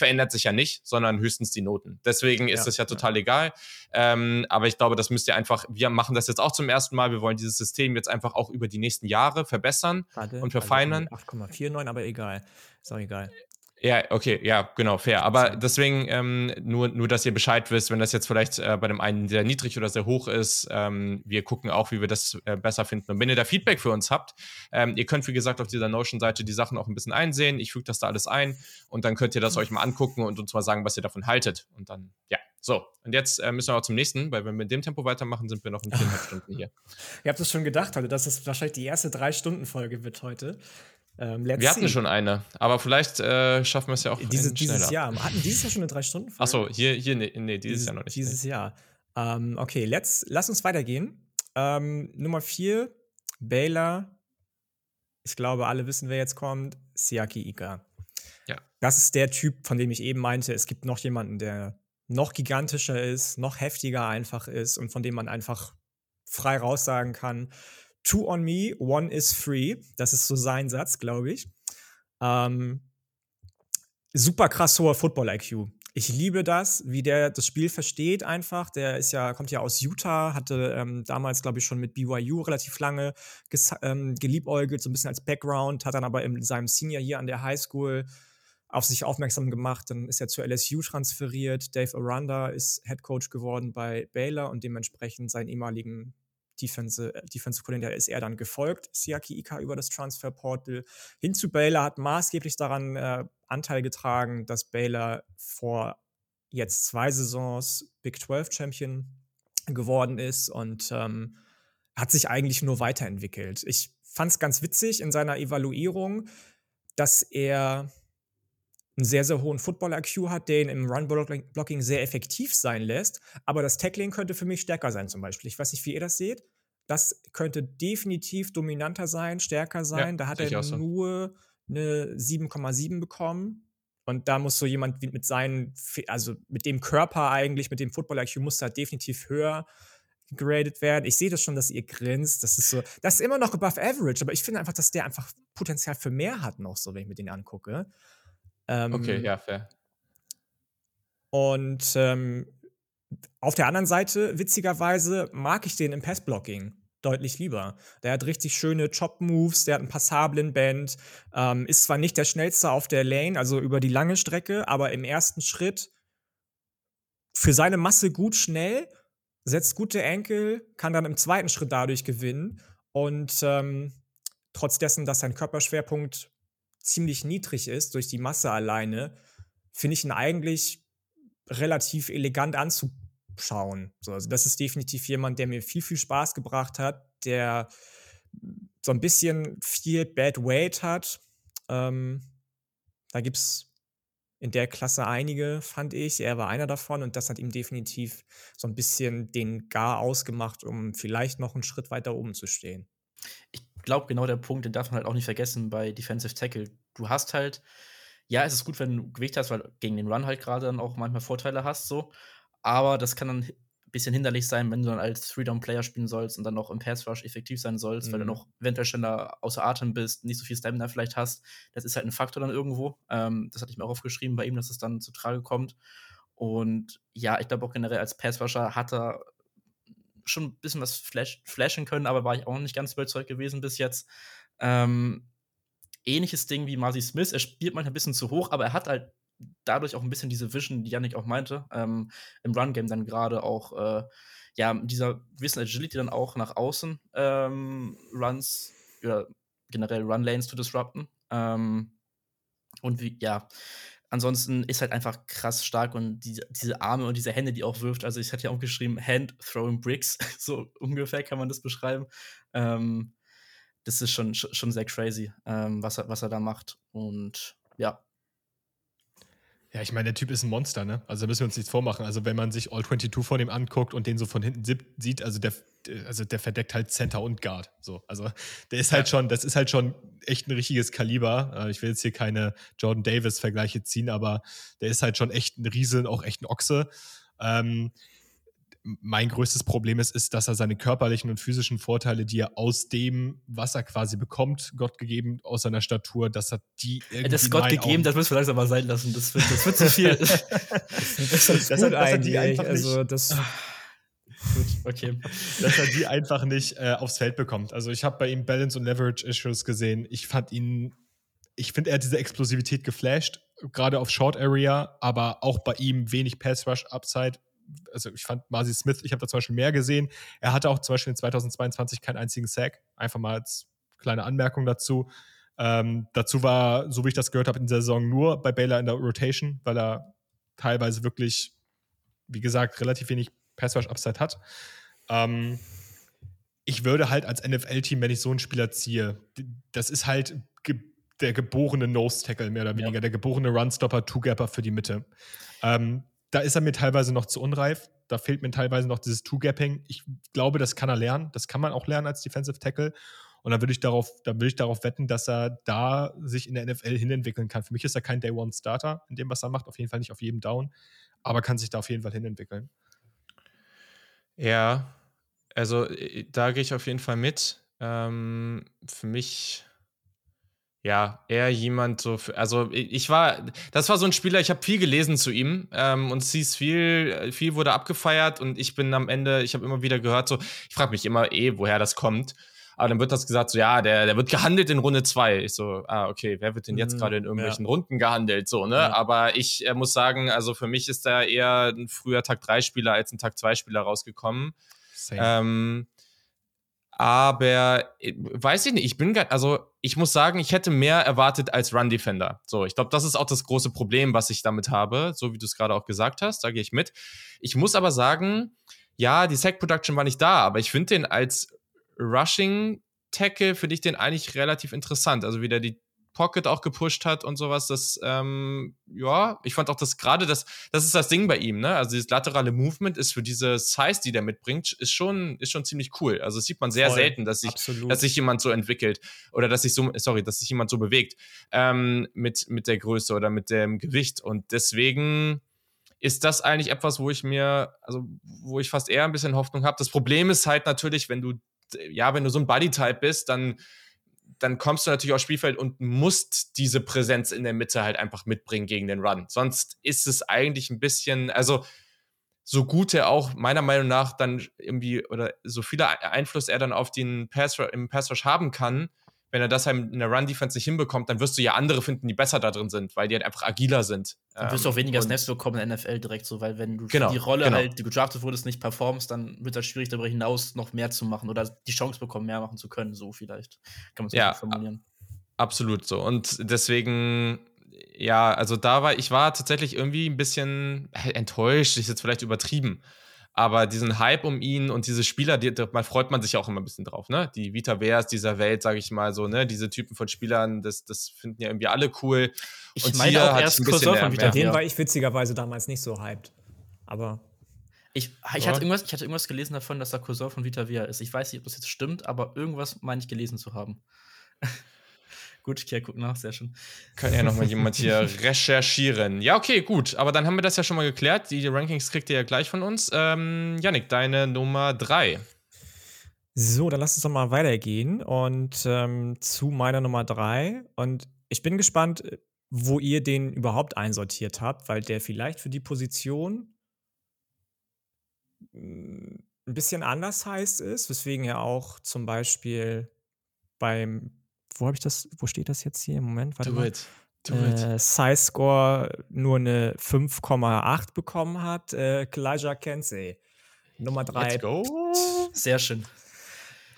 verändert sich ja nicht, sondern höchstens die Noten. Deswegen ist ja, das ja total ja. egal. Ähm, aber ich glaube, das müsst ihr einfach, wir machen das jetzt auch zum ersten Mal. Wir wollen dieses System jetzt einfach auch über die nächsten Jahre verbessern Warte, und verfeinern. Also 8,49, aber egal. Ist auch egal. Ja, okay, ja, genau, fair. Aber deswegen ähm, nur, nur, dass ihr Bescheid wisst, wenn das jetzt vielleicht äh, bei dem einen sehr niedrig oder sehr hoch ist. Ähm, wir gucken auch, wie wir das äh, besser finden. Und wenn ihr da Feedback für uns habt, ähm, ihr könnt, wie gesagt, auf dieser Notion-Seite die Sachen auch ein bisschen einsehen. Ich füge das da alles ein und dann könnt ihr das euch mal angucken und uns mal sagen, was ihr davon haltet. Und dann, ja. So, und jetzt äh, müssen wir auch zum nächsten, weil wenn wir mit dem Tempo weitermachen, sind wir noch in viereinhalb Stunden hier. Ihr habt es schon gedacht heute, dass es wahrscheinlich die erste Drei-Stunden-Folge wird heute. Ähm, wir hatten schon eine, aber vielleicht äh, schaffen wir es ja auch Diese, dieses Jahr. Wir hatten dieses Jahr schon eine drei Stunden folge Achso, hier, hier nee, nee dieses, dieses, Jahr noch nicht. Dieses nee. Jahr. Ähm, okay, let's, lass uns weitergehen. Ähm, Nummer vier, Baylor. Ich glaube, alle wissen, wer jetzt kommt. Siaki Ika. Ja. Das ist der Typ, von dem ich eben meinte, es gibt noch jemanden, der noch gigantischer ist, noch heftiger einfach ist und von dem man einfach frei raussagen kann, Two on me, one is free. Das ist so sein Satz, glaube ich. Ähm, super krass hoher Football-IQ. Ich liebe das, wie der das Spiel versteht einfach. Der ist ja, kommt ja aus Utah, hatte ähm, damals, glaube ich, schon mit BYU relativ lange ähm, geliebäugelt, so ein bisschen als Background, hat dann aber in seinem Senior hier an der Highschool auf sich aufmerksam gemacht. Dann ist er zur LSU transferiert. Dave Aranda ist Head Coach geworden bei Baylor und dementsprechend seinen ehemaligen Defensive, äh, Defensive Coordinator ist er dann gefolgt, Siaki Ika über das Transfer Portal. Hin zu Baylor hat maßgeblich daran äh, Anteil getragen, dass Baylor vor jetzt zwei Saisons Big 12 Champion geworden ist und ähm, hat sich eigentlich nur weiterentwickelt. Ich fand es ganz witzig in seiner Evaluierung, dass er einen sehr, sehr hohen Football-IQ hat, der ihn im Run-Blocking sehr effektiv sein lässt. Aber das Tackling könnte für mich stärker sein, zum Beispiel. Ich weiß nicht, wie ihr das seht. Das könnte definitiv dominanter sein, stärker sein. Ja, da hat er so. nur eine 7,7 bekommen. Und da muss so jemand mit seinen, also mit dem Körper eigentlich, mit dem Football-IQ muss da definitiv höher geradet werden. Ich sehe das schon, dass ihr grinst. Das ist so, das ist immer noch above average, aber ich finde einfach, dass der einfach Potenzial für mehr hat noch so, wenn ich mir den angucke. Ähm, okay, ja, fair. Und ähm, auf der anderen Seite, witzigerweise, mag ich den im Passblocking deutlich lieber. Der hat richtig schöne Chop-Moves, der hat einen passablen Band, ähm, ist zwar nicht der schnellste auf der Lane, also über die lange Strecke, aber im ersten Schritt für seine Masse gut schnell, setzt gute Enkel, kann dann im zweiten Schritt dadurch gewinnen und ähm, trotz dessen, dass sein Körperschwerpunkt ziemlich niedrig ist durch die Masse alleine, finde ich ihn eigentlich relativ elegant anzuschauen. So, also das ist definitiv jemand, der mir viel, viel Spaß gebracht hat, der so ein bisschen viel Bad Weight hat. Ähm, da gibt es in der Klasse einige, fand ich. Er war einer davon und das hat ihm definitiv so ein bisschen den Gar ausgemacht, um vielleicht noch einen Schritt weiter oben zu stehen. Ich glaube, genau der Punkt, den darf man halt auch nicht vergessen bei Defensive Tackle. Du hast halt, ja, es ist gut, wenn du Gewicht hast, weil gegen den Run halt gerade dann auch manchmal Vorteile hast, so. Aber das kann dann ein bisschen hinderlich sein, wenn du dann als Three-Down-Player spielen sollst und dann noch im Pass-Rush effektiv sein sollst, mhm. weil du mhm. noch eventuell schneller außer Atem bist, nicht so viel Stamina vielleicht hast. Das ist halt ein Faktor dann irgendwo. Ähm, das hatte ich mir auch aufgeschrieben bei ihm, dass es dann zu Trage kommt. Und ja, ich glaube auch generell als Passrusher hat er schon ein bisschen was flash, flashen können, aber war ich auch noch nicht ganz überzeugt gewesen bis jetzt. Ähm, ähnliches Ding wie Marcy Smith. Er spielt manchmal ein bisschen zu hoch, aber er hat halt dadurch auch ein bisschen diese Vision, die Yannick auch meinte, ähm, im Run-Game dann gerade auch, äh, ja, dieser gewissen Agility dann auch nach außen ähm, Runs oder generell Run-Lanes zu disrupten. Ähm, und wie, ja, ansonsten ist halt einfach krass stark und die, diese Arme und diese Hände, die auch wirft. Also ich hatte ja auch geschrieben, Hand Throwing Bricks, so ungefähr kann man das beschreiben. Ähm, das ist schon, schon sehr crazy, ähm, was, er, was er da macht. Und ja. Ja, ich meine, der Typ ist ein Monster, ne? Also da müssen wir uns nichts vormachen. Also wenn man sich All 22 von ihm anguckt und den so von hinten sieht, also der, also der verdeckt halt Center und Guard. So, also der ist halt schon, das ist halt schon echt ein richtiges Kaliber. Äh, ich will jetzt hier keine Jordan Davis-Vergleiche ziehen, aber der ist halt schon echt ein Riese und auch echt ein Ochse. Ähm, mein größtes Problem ist, ist, dass er seine körperlichen und physischen Vorteile, die er aus dem, was er quasi bekommt, Gott gegeben, aus seiner Statur, dass er die irgendwie. Das ist Gott gegeben, das müssen wir langsam mal sein lassen. Das wird, das wird zu viel. das, das, das, das, gut er die einfach also das. Gut, okay. dass er die einfach nicht äh, aufs Feld bekommt. Also ich habe bei ihm Balance und Leverage Issues gesehen. Ich fand ihn, ich finde, er hat diese Explosivität geflasht gerade auf Short Area, aber auch bei ihm wenig Pass Rush Upside. Also ich fand Marcy Smith, ich habe da zum Beispiel mehr gesehen. Er hatte auch zum Beispiel in 2022 keinen einzigen Sack. Einfach mal als kleine Anmerkung dazu. Ähm, dazu war, so wie ich das gehört habe, in der Saison nur bei Baylor in der Rotation, weil er teilweise wirklich, wie gesagt, relativ wenig Pass Rush Upside hat. Ähm, ich würde halt als NFL-Team, wenn ich so einen Spieler ziehe, das ist halt ge der geborene Nose-Tackle, mehr oder weniger, ja. der geborene Runstopper, Two-Gapper für die Mitte. Ähm, da ist er mir teilweise noch zu unreif. Da fehlt mir teilweise noch dieses Two-Gapping. Ich glaube, das kann er lernen. Das kann man auch lernen als Defensive Tackle. Und da würde ich darauf, da würde ich darauf wetten, dass er da sich in der NFL hinentwickeln kann. Für mich ist er kein Day One Starter in dem, was er macht. Auf jeden Fall nicht auf jedem Down, aber kann sich da auf jeden Fall hinentwickeln. Ja, also äh, da gehe ich auf jeden Fall mit. Ähm, für mich ja, eher jemand so, für, also ich war, das war so ein Spieler, ich habe viel gelesen zu ihm ähm, und es hieß viel, viel wurde abgefeiert und ich bin am Ende, ich habe immer wieder gehört, so, ich frage mich immer eh, woher das kommt. Aber dann wird das gesagt, so, ja, der, der wird gehandelt in Runde zwei. Ich so, ah, okay, wer wird denn jetzt mhm, gerade in irgendwelchen ja. Runden gehandelt? So, ne? Ja. Aber ich äh, muss sagen, also für mich ist da eher ein früher Tag 3 Spieler als ein Tag 2 Spieler rausgekommen. Ähm, aber äh, weiß ich nicht, ich bin also ich muss sagen, ich hätte mehr erwartet als Run Defender. So, ich glaube, das ist auch das große Problem, was ich damit habe, so wie du es gerade auch gesagt hast, da gehe ich mit. Ich muss aber sagen, ja, die Sack Production war nicht da, aber ich finde den als Rushing Tackle finde ich den eigentlich relativ interessant. Also wie der die Pocket auch gepusht hat und sowas, das, ähm, ja, ich fand auch das gerade, das, das ist das Ding bei ihm, ne? Also dieses laterale Movement ist für diese Size, die der mitbringt, ist schon, ist schon ziemlich cool. Also das sieht man sehr Voll. selten, dass sich, dass sich jemand so entwickelt oder dass sich so, sorry, dass sich jemand so bewegt ähm, mit, mit der Größe oder mit dem Gewicht. Und deswegen ist das eigentlich etwas, wo ich mir, also wo ich fast eher ein bisschen Hoffnung habe. Das Problem ist halt natürlich, wenn du ja, wenn du so ein Buddy-Type bist, dann, dann kommst du natürlich aufs Spielfeld und musst diese Präsenz in der Mitte halt einfach mitbringen gegen den Run. Sonst ist es eigentlich ein bisschen, also so gut er auch meiner Meinung nach dann irgendwie oder so viel Einfluss er dann auf den Pass im Pass Rush haben kann, wenn er das halt in der Run-Defense nicht hinbekommt, dann wirst du ja andere finden, die besser da drin sind, weil die halt einfach agiler sind. Dann wirst du auch ähm, weniger Snaps bekommen in der NFL direkt so, weil wenn du genau, die Rolle genau. halt, die gedraftet wurdest, nicht performst, dann wird es schwierig, darüber hinaus noch mehr zu machen oder die Chance bekommen, mehr machen zu können, so vielleicht. Kann man es ja, formulieren. Absolut so. Und deswegen, ja, also da war, ich war tatsächlich irgendwie ein bisschen enttäuscht, ist jetzt vielleicht übertrieben. Aber diesen Hype um ihn und diese Spieler, die, da freut man sich auch immer ein bisschen drauf, ne? Die Vita Veas dieser Welt, sage ich mal so, ne? Diese Typen von Spielern, das, das finden ja irgendwie alle cool. Ich und meine auch erst von Vita Den war ich witzigerweise damals nicht so hyped. Aber ich, ich, hatte irgendwas, ich hatte irgendwas gelesen davon, dass der Cousin von Vita Vea ist. Ich weiß nicht, ob das jetzt stimmt, aber irgendwas meine ich gelesen zu haben. Gut, guck nach, sehr schön. Kann ja nochmal jemand hier recherchieren. Ja, okay, gut. Aber dann haben wir das ja schon mal geklärt. Die Rankings kriegt ihr ja gleich von uns. Ähm, Yannick, deine Nummer drei. So, dann lass uns doch mal weitergehen und ähm, zu meiner Nummer drei. Und ich bin gespannt, wo ihr den überhaupt einsortiert habt, weil der vielleicht für die Position mm, ein bisschen anders heißt ist, weswegen er auch zum Beispiel beim wo habe ich das, wo steht das jetzt hier im Moment? Warte Do it. Do äh, Size Score nur eine 5,8 bekommen hat. Äh, Kalijah Kensey. Nummer 3. Let's go. Sehr schön.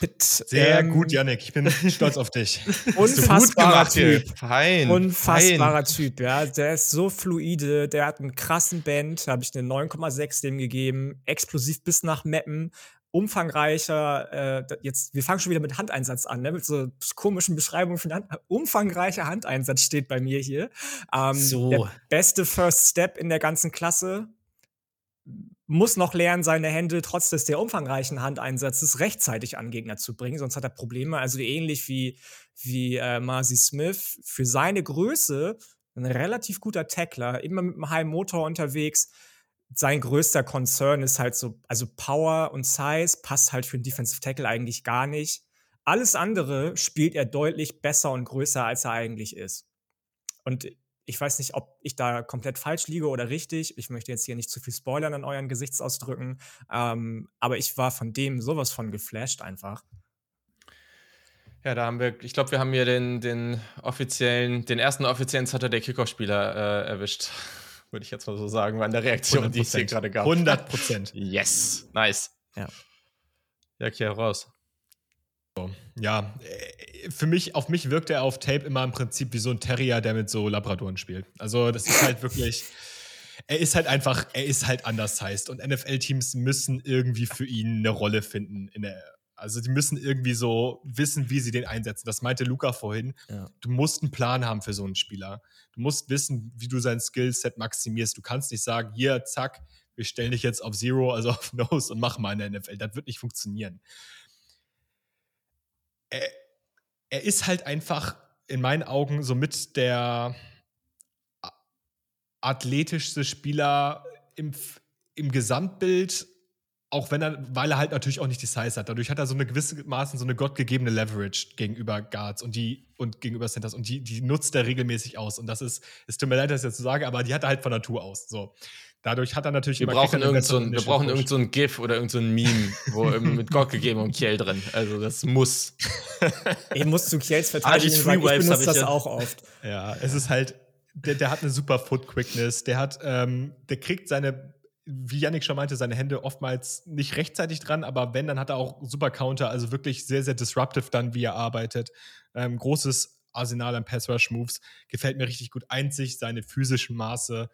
Mit, Sehr ähm, gut, Yannick. Ich bin stolz auf dich. Unfassbarer Typ. Fein. Unfassbarer Fein. Typ, ja. Der ist so fluide, der hat einen krassen Band, da habe ich eine 9,6 dem gegeben. Explosiv bis nach Mappen umfangreicher, äh, jetzt, wir fangen schon wieder mit Handeinsatz an, ne? mit so komischen Beschreibungen von Hand, umfangreicher Handeinsatz steht bei mir hier. Ähm, so. Der beste First Step in der ganzen Klasse. Muss noch lernen, seine Hände trotz des sehr umfangreichen Handeinsatzes rechtzeitig an Gegner zu bringen, sonst hat er Probleme. Also ähnlich wie, wie äh, Marcy Smith, für seine Größe ein relativ guter Tackler, immer mit einem High Motor unterwegs sein größter Concern ist halt so, also Power und Size passt halt für einen Defensive Tackle eigentlich gar nicht. Alles andere spielt er deutlich besser und größer, als er eigentlich ist. Und ich weiß nicht, ob ich da komplett falsch liege oder richtig. Ich möchte jetzt hier nicht zu viel spoilern an euren Gesichtsausdrücken. Ähm, aber ich war von dem sowas von geflasht einfach. Ja, da haben wir, ich glaube, wir haben hier den, den offiziellen, den ersten offiziellen Saturday Kickoff-Spieler äh, erwischt. Würde ich jetzt mal so sagen, war in der Reaktion, 100%. die es hier gerade gab. 100 Prozent. Yes. Nice. Ja. Ja, okay, raus. Ja, äh, für mich, auf mich wirkt er auf Tape immer im Prinzip wie so ein Terrier, der mit so Labradoren spielt. Also, das ist halt wirklich. Er ist halt einfach, er ist halt anders heißt. Und NFL-Teams müssen irgendwie für ihn eine Rolle finden in der. Also, die müssen irgendwie so wissen, wie sie den einsetzen. Das meinte Luca vorhin. Ja. Du musst einen Plan haben für so einen Spieler. Du musst wissen, wie du sein Skillset maximierst. Du kannst nicht sagen, hier, zack, wir stellen dich jetzt auf Zero, also auf Nose und mach mal in der NFL. Das wird nicht funktionieren er, er ist halt einfach in meinen Augen somit der athletischste Spieler im, im Gesamtbild, auch wenn er, weil er halt natürlich auch nicht die Size hat. Dadurch hat er so eine gewisse Maßen so eine gottgegebene Leverage gegenüber Guards und die und gegenüber Centers und die, die nutzt er regelmäßig aus. Und das ist, es tut mir leid, das jetzt zu sagen, aber die hat er halt von Natur aus. So. Dadurch hat er natürlich wir brauchen irgend so ein, Wir brauchen irgend so ein GIF oder irgend so ein Meme, wo mit Gott gegeben und Kiel drin. Also das muss. ich muss zu Kiels Verteidigung ah, sagen, ich benutze das ja. auch oft. Ja, es ist halt, der, der hat eine super Foot Quickness, der hat, ähm, der kriegt seine, wie Yannick schon meinte, seine Hände oftmals nicht rechtzeitig dran, aber wenn, dann hat er auch super Counter, also wirklich sehr, sehr disruptive dann, wie er arbeitet. Ähm, großes Arsenal an Pass Rush Moves, gefällt mir richtig gut. Einzig seine physischen Maße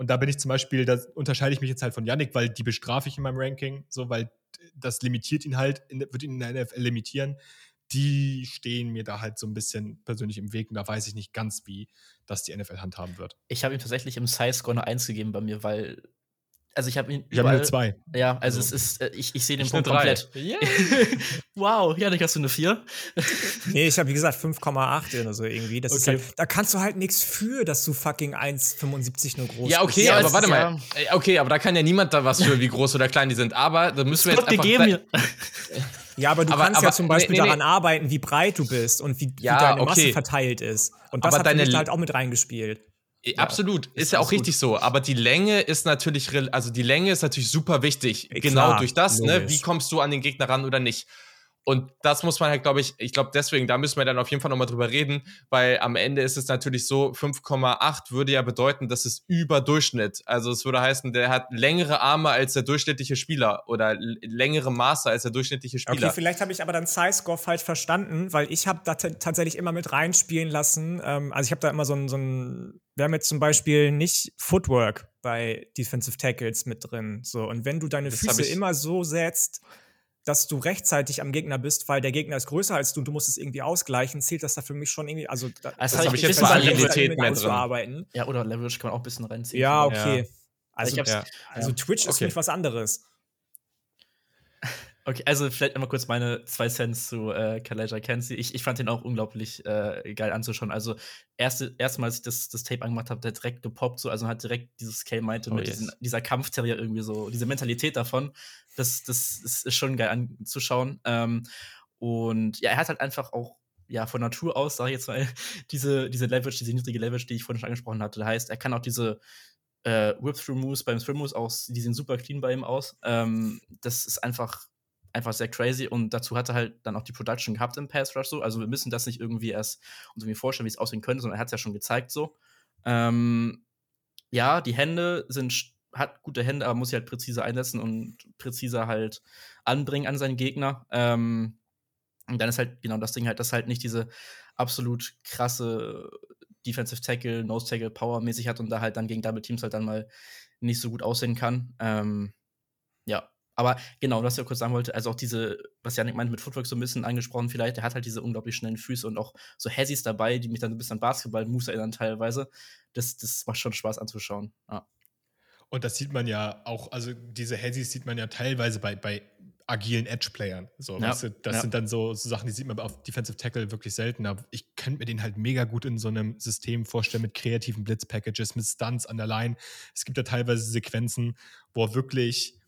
und da bin ich zum Beispiel, da unterscheide ich mich jetzt halt von Yannick, weil die bestrafe ich in meinem Ranking, so, weil das limitiert ihn halt, wird ihn in der NFL limitieren. Die stehen mir da halt so ein bisschen persönlich im Weg und da weiß ich nicht ganz, wie das die NFL handhaben wird. Ich habe ihm tatsächlich im Size-Score eine 1 gegeben bei mir, weil also ich habe ihn. Ich habe nur zwei. Ja, also, also. es ist, äh, ich, ich sehe den Punkt komplett. Yeah. wow, ja, dann hast du eine 4. nee, ich habe wie gesagt 5,8 oder so irgendwie. Das okay. ist halt, da kannst du halt nichts für, dass du fucking 1,75 nur groß Ja, okay, bist. aber warte mal. Ja. Okay, aber da kann ja niemand da was für, wie groß oder klein die sind. Aber da müssen wir jetzt einfach. Gegeben. Ja, aber du aber, kannst aber, ja zum Beispiel nee, nee, daran arbeiten, wie breit du bist und wie, ja, wie deine Masse okay. verteilt ist. Und das aber hat deine, halt auch mit reingespielt. Ja, Absolut, ist, ist ja auch richtig gut. so. Aber die Länge ist natürlich, also die Länge ist natürlich super wichtig. Ja, genau durch das, ne? Wie kommst du an den Gegner ran oder nicht? Und das muss man halt, glaube ich, ich glaube deswegen, da müssen wir dann auf jeden Fall nochmal drüber reden, weil am Ende ist es natürlich so, 5,8 würde ja bedeuten, das ist über Durchschnitt. Also es würde heißen, der hat längere Arme als der durchschnittliche Spieler oder längere Maße als der durchschnittliche Spieler. Okay, vielleicht habe ich aber dann Size-Score falsch verstanden, weil ich habe da tatsächlich immer mit reinspielen lassen. Ähm, also ich habe da immer so ein, so ein, wir haben jetzt zum Beispiel nicht Footwork bei Defensive Tackles mit drin. So, und wenn du deine das Füße immer so setzt, dass du rechtzeitig am Gegner bist, weil der Gegner ist größer als du und du musst es irgendwie ausgleichen, zählt das da für mich schon irgendwie, also da, das, das habe ich jetzt bei Agilität mehr drin. Arbeiten. Ja, oder Leverage kann man auch ein bisschen reinziehen. Ja, okay. Ja. Also, ja. also Twitch okay. ist für mich was anderes. Okay, also vielleicht einmal kurz meine zwei Cents zu äh, Kalaja Kenzie. Ich, ich fand den auch unglaublich äh, geil anzuschauen. Also erste, erste Mal, als ich das, das Tape angemacht habe, der direkt gepoppt, so, also hat direkt dieses Kay meinte, oh, mit yes. diesen, dieser Kampfterrier irgendwie so, diese Mentalität davon, das, das ist schon geil anzuschauen. Ähm, und ja, er hat halt einfach auch ja, von Natur aus, sage ich jetzt mal, diese, diese Leverage, diese niedrige Leverage, die ich vorhin schon angesprochen hatte. Das heißt, er kann auch diese äh, Whip-Through-Moves beim Through-Moves aus, die sehen super clean bei ihm aus. Ähm, das ist einfach einfach sehr crazy und dazu hat er halt dann auch die Production gehabt im Pass Rush so. Also wir müssen das nicht irgendwie erst uns irgendwie vorstellen, wie es aussehen könnte, sondern er hat es ja schon gezeigt so. Ähm, ja, die Hände sind, hat gute Hände, aber muss sie halt präzise einsetzen und präziser halt anbringen an seinen Gegner. Ähm, und dann ist halt genau das Ding halt, dass halt nicht diese absolut krasse Defensive Tackle, Nose Tackle Power mäßig hat und da halt dann gegen Double Teams halt dann mal nicht so gut aussehen kann. Ähm, ja, aber genau, was ich ja kurz sagen wollte, also auch diese, was Janik meinte, mit Footwork so ein bisschen angesprochen vielleicht, der hat halt diese unglaublich schnellen Füße und auch so Hessies dabei, die mich dann ein bisschen an Basketball-Moves erinnern teilweise. Das, das macht schon Spaß anzuschauen. Ja. Und das sieht man ja auch, also diese Hessies sieht man ja teilweise bei, bei agilen Edge-Playern. So, ja. weißt du, das ja. sind dann so, so, Sachen, die sieht man auf Defensive Tackle wirklich selten. Aber ich könnte mir den halt mega gut in so einem System vorstellen mit kreativen Blitz-Packages, mit Stunts an der Line. Es gibt da teilweise Sequenzen, wo er wirklich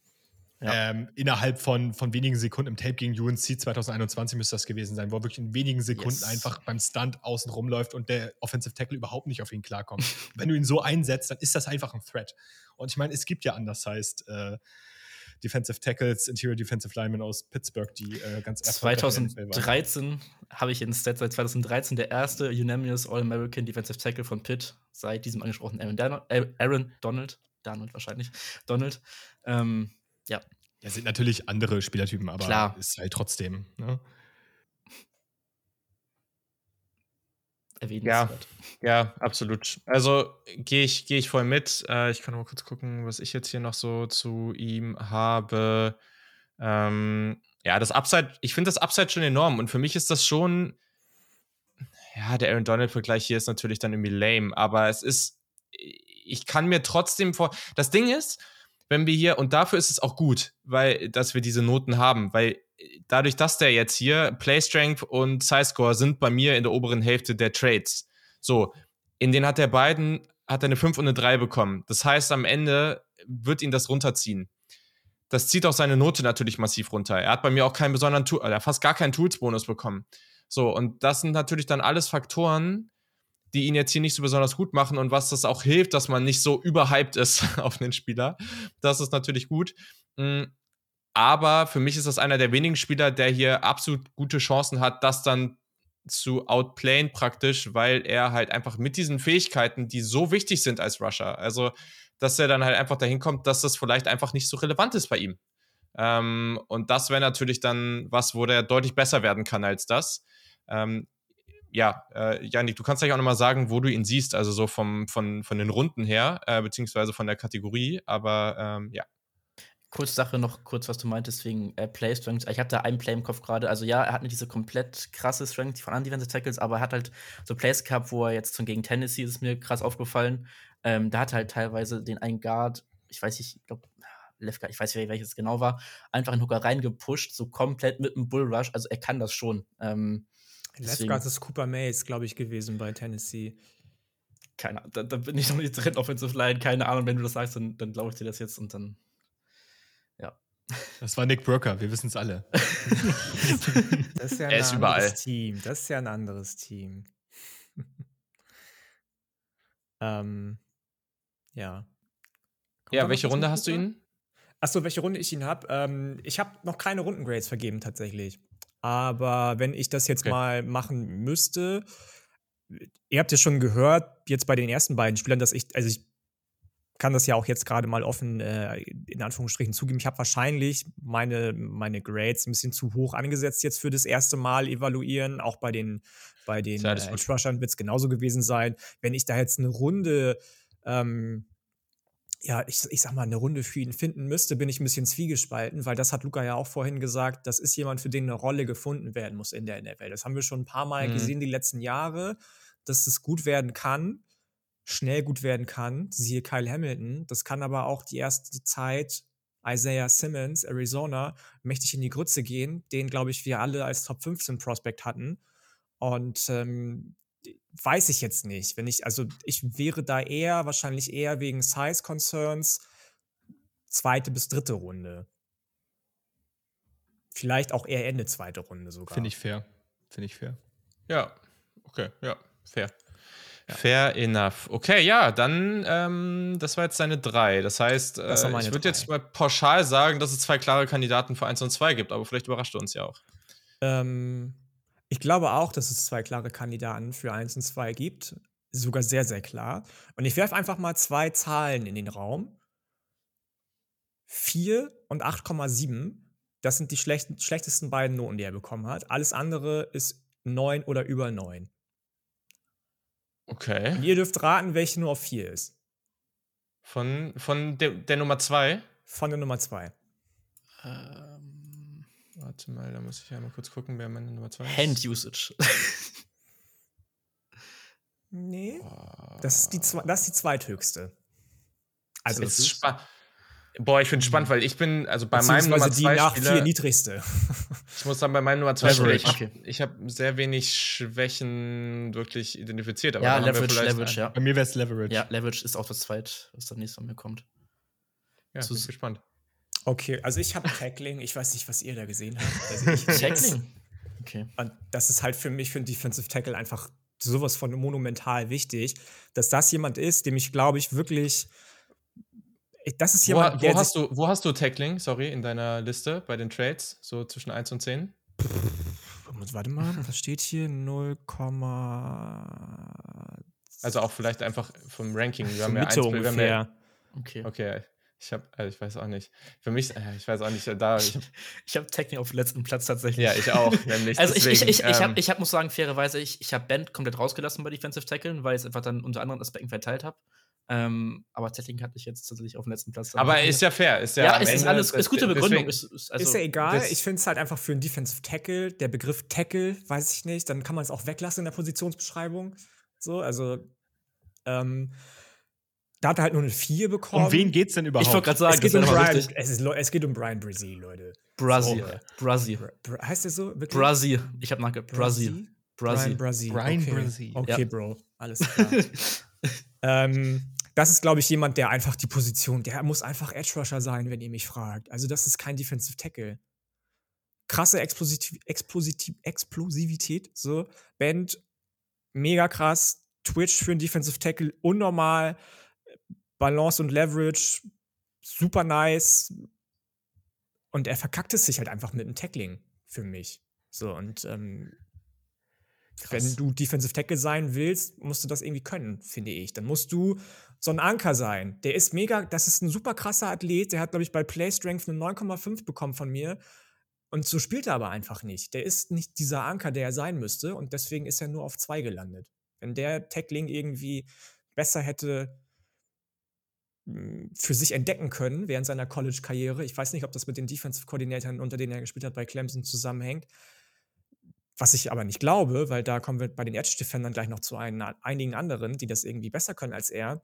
ja. Ähm, innerhalb von, von wenigen Sekunden im Tape gegen UNC 2021 müsste das gewesen sein, wo er wirklich in wenigen Sekunden yes. einfach beim Stunt außen rumläuft und der Offensive Tackle überhaupt nicht auf ihn klarkommt. Wenn du ihn so einsetzt, dann ist das einfach ein Threat. Und ich meine, es gibt ja anders heißt äh, Defensive Tackles, Interior Defensive Linemen aus Pittsburgh, die äh, ganz 2013 habe ich in Stats seit 2013 der erste Unanimous All-American Defensive Tackle von Pitt seit diesem angesprochenen Aaron, Donald, Aaron Donald, Donald wahrscheinlich, Donald. Ähm, ja. Ja, sind natürlich andere Spielertypen, aber Klar. ist halt trotzdem. Ne? Ja, ja, absolut. Also gehe ich, geh ich voll mit. Äh, ich kann mal kurz gucken, was ich jetzt hier noch so zu ihm habe. Ähm, ja, das Upside, ich finde das Upside schon enorm und für mich ist das schon, ja, der Aaron Donald-Vergleich hier ist natürlich dann irgendwie lame, aber es ist, ich kann mir trotzdem vor, das Ding ist, wenn wir hier, und dafür ist es auch gut, weil, dass wir diese Noten haben, weil dadurch, dass der jetzt hier Play Strength und Size Score sind bei mir in der oberen Hälfte der Trades. So, in denen hat der beiden hat er eine 5 und eine 3 bekommen. Das heißt, am Ende wird ihn das runterziehen. Das zieht auch seine Note natürlich massiv runter. Er hat bei mir auch keinen besonderen Tool, er hat fast gar keinen Tools-Bonus bekommen. So, und das sind natürlich dann alles Faktoren, die ihn jetzt hier nicht so besonders gut machen und was das auch hilft, dass man nicht so überhyped ist auf den Spieler. Das ist natürlich gut. Mm, aber für mich ist das einer der wenigen Spieler, der hier absolut gute Chancen hat, das dann zu outplayen praktisch, weil er halt einfach mit diesen Fähigkeiten, die so wichtig sind als Rusher, also dass er dann halt einfach dahin kommt, dass das vielleicht einfach nicht so relevant ist bei ihm. Ähm, und das wäre natürlich dann was, wo der deutlich besser werden kann als das. Ähm, ja, äh, Janik, du kannst gleich auch nochmal sagen, wo du ihn siehst, also so vom, von, von den Runden her, äh, beziehungsweise von der Kategorie, aber ähm, ja. Kurz Sache noch, kurz was du meintest wegen äh, Play Strength. Ich da einen Play im Kopf gerade. Also ja, er hat nicht diese komplett krasse Strength von anderen Defensive Tackles, aber er hat halt so Plays gehabt, wo er jetzt gegen Tennessee ist mir krass aufgefallen. Ähm, da hat er halt teilweise den einen Guard, ich weiß nicht, ich glaube Guard, ich weiß nicht, welches genau war, einfach in Hooker reingepusht, so komplett mit einem Bullrush. Also er kann das schon. Ähm, Left Guard ist Cooper Mays, glaube ich, gewesen bei Tennessee. Keine Ahnung, da, da, bin ich noch nicht drin, Offensive Line, keine Ahnung, wenn du das sagst, dann, dann glaube ich dir das jetzt und dann das war Nick Broker, wir wissen es alle. das ist ja ein er ist anderes überall. Team. Das ist ja ein anderes Team. ähm, ja. Kommt ja, welche Runde hast du ihn? Achso, welche Runde ich ihn habe? Ähm, ich habe noch keine Rundengrades vergeben, tatsächlich. Aber wenn ich das jetzt okay. mal machen müsste, ihr habt ja schon gehört, jetzt bei den ersten beiden Spielern, dass ich, also ich kann das ja auch jetzt gerade mal offen äh, in Anführungsstrichen zugeben. Ich habe wahrscheinlich meine, meine Grades ein bisschen zu hoch angesetzt jetzt für das erste Mal evaluieren. Auch bei den, bei den ja, äh, Rushern wird es genauso gewesen sein. Wenn ich da jetzt eine Runde, ähm, ja, ich, ich sag mal, eine Runde für ihn finden müsste, bin ich ein bisschen zwiegespalten, weil das hat Luca ja auch vorhin gesagt, das ist jemand, für den eine Rolle gefunden werden muss in der NFL. Das haben wir schon ein paar Mal mhm. gesehen die letzten Jahre, dass das gut werden kann schnell gut werden kann, siehe Kyle Hamilton. Das kann aber auch die erste Zeit Isaiah Simmons, Arizona, mächtig in die Grütze gehen, den, glaube ich, wir alle als Top 15 Prospect hatten. Und ähm, weiß ich jetzt nicht. Wenn ich, also ich wäre da eher, wahrscheinlich eher wegen Size Concerns, zweite bis dritte Runde. Vielleicht auch eher Ende zweite Runde sogar. Finde ich fair. Finde ich fair. Ja, okay, ja, fair. Fair enough. Okay, ja, dann, ähm, das war jetzt seine drei. Das heißt, äh, das ich würde jetzt mal pauschal sagen, dass es zwei klare Kandidaten für 1 und 2 gibt, aber vielleicht überrascht du uns ja auch. Ähm, ich glaube auch, dass es zwei klare Kandidaten für 1 und 2 gibt. Sogar sehr, sehr klar. Und ich werfe einfach mal zwei Zahlen in den Raum. 4 und 8,7. Das sind die schlechtesten beiden Noten, die er bekommen hat. Alles andere ist 9 oder über 9. Okay. Und ihr dürft raten, welche nur auf 4 ist. Von, von der, der Nummer 2? Von der Nummer 2. Ähm, warte mal, da muss ich ja mal kurz gucken, wer meine Nummer 2 ist. Hand Usage. nee. Oh. Das, ist die, das ist die zweithöchste. Also, das ist spannend. Boah, ich es spannend, weil ich bin, also bei meinem Nummer 2 die nach Spieler, vier niedrigste. ich muss sagen, bei meinem Nummer 2 Spieler, ich, okay. ich habe sehr wenig Schwächen wirklich identifiziert. ja, Leverage, Leverage, ja. Bei mir wäre es Leverage. Ja, Leverage ist auch das Zweit, was dann nächstes von mir kommt. Ja, bin gespannt. Okay, also ich habe Tackling, ich weiß nicht, was ihr da gesehen habt. Also Tackling? Okay. Und das ist halt für mich, für einen Defensive Tackle einfach sowas von monumental wichtig, dass das jemand ist, dem ich, glaube ich, wirklich Das ist Wo, jemand, wo, der hast du, wo hast du Tackling, sorry, in deiner Liste bei den Trades? So zwischen 1 und 10? Warte mal, was steht hier? 0, Also auch vielleicht einfach vom Ranking. Wir haben ja Mitte eins, wir haben ja, ungefähr. Okay. Okay, ich habe, also ich weiß auch nicht. Für mich, äh, ich weiß auch nicht, da. Ich, Ich habe Technik auf dem letzten Platz tatsächlich. ja, ich auch, nämlich. Also ich, ich, deswegen, ich, ich, ähm, hab, ich hab, muss sagen, fairerweise, ich, ich habe Band komplett rausgelassen bei Defensive Tacklen, weil ich es einfach dann unter anderen Aspekten verteilt habe. Ähm, aber Tackling hatte ich jetzt tatsächlich auf dem letzten Platz. aber ist ja fair, ist ja. ja, am es ist Ende- alles, ist gute deswegen- Begründung. Ist, ist, also, ist ja egal. das- Ich finde es halt einfach für einen Defensive Tackle, der Begriff Tackle, weiß ich nicht, dann kann man es auch weglassen in der Positionsbeschreibung. So, also, ähm, da hat er halt nur eine 4 bekommen. Um wen geht's denn überhaupt? ich wollte gerade sagen, es geht, um Brian, es, ist, es geht um Brian Brzee, Leute. Brazil. So. Brazil. Br Br heißt der so? Wirklich? Brazil. Ich habe nachgeguckt. Brazil. Brian Brazil. Brazil. Brian okay. Brzee. Okay, Ja. Bro. Alles klar. ähm, das ist, glaube ich, jemand, der einfach die Position, der muss einfach Edge Rusher sein, wenn ihr mich fragt. Also, das ist kein Defensive Tackle. Krasse Explosiv Explosiv Explosivität, so. Band, mega krass. Twitch für einen Defensive Tackle, unnormal. Balance und Leverage, super nice. Und er verkackt es sich halt einfach mit dem Tackling für mich. So, und ähm, wenn du Defensive Tackle sein willst, musst du das irgendwie können, finde ich. Dann musst du so ein Anker sein. Der ist mega, das ist ein super krasser Athlet. Der hat, glaube ich, bei Play Strength eine 9,5 bekommen von mir. Und so spielt er aber einfach nicht. Der ist nicht dieser Anker, der er sein müsste. Und deswegen ist er nur auf 2 gelandet. Wenn der Tackling irgendwie besser hätte für sich entdecken können während seiner College-Karriere, ich weiß nicht, ob das mit den Defensive-Koordinatoren, unter denen er gespielt hat, bei Clemson zusammenhängt, was ich aber nicht glaube, weil da kommen wir bei den Edge-Defendern gleich noch zu ein, einigen anderen, die das irgendwie besser können als er,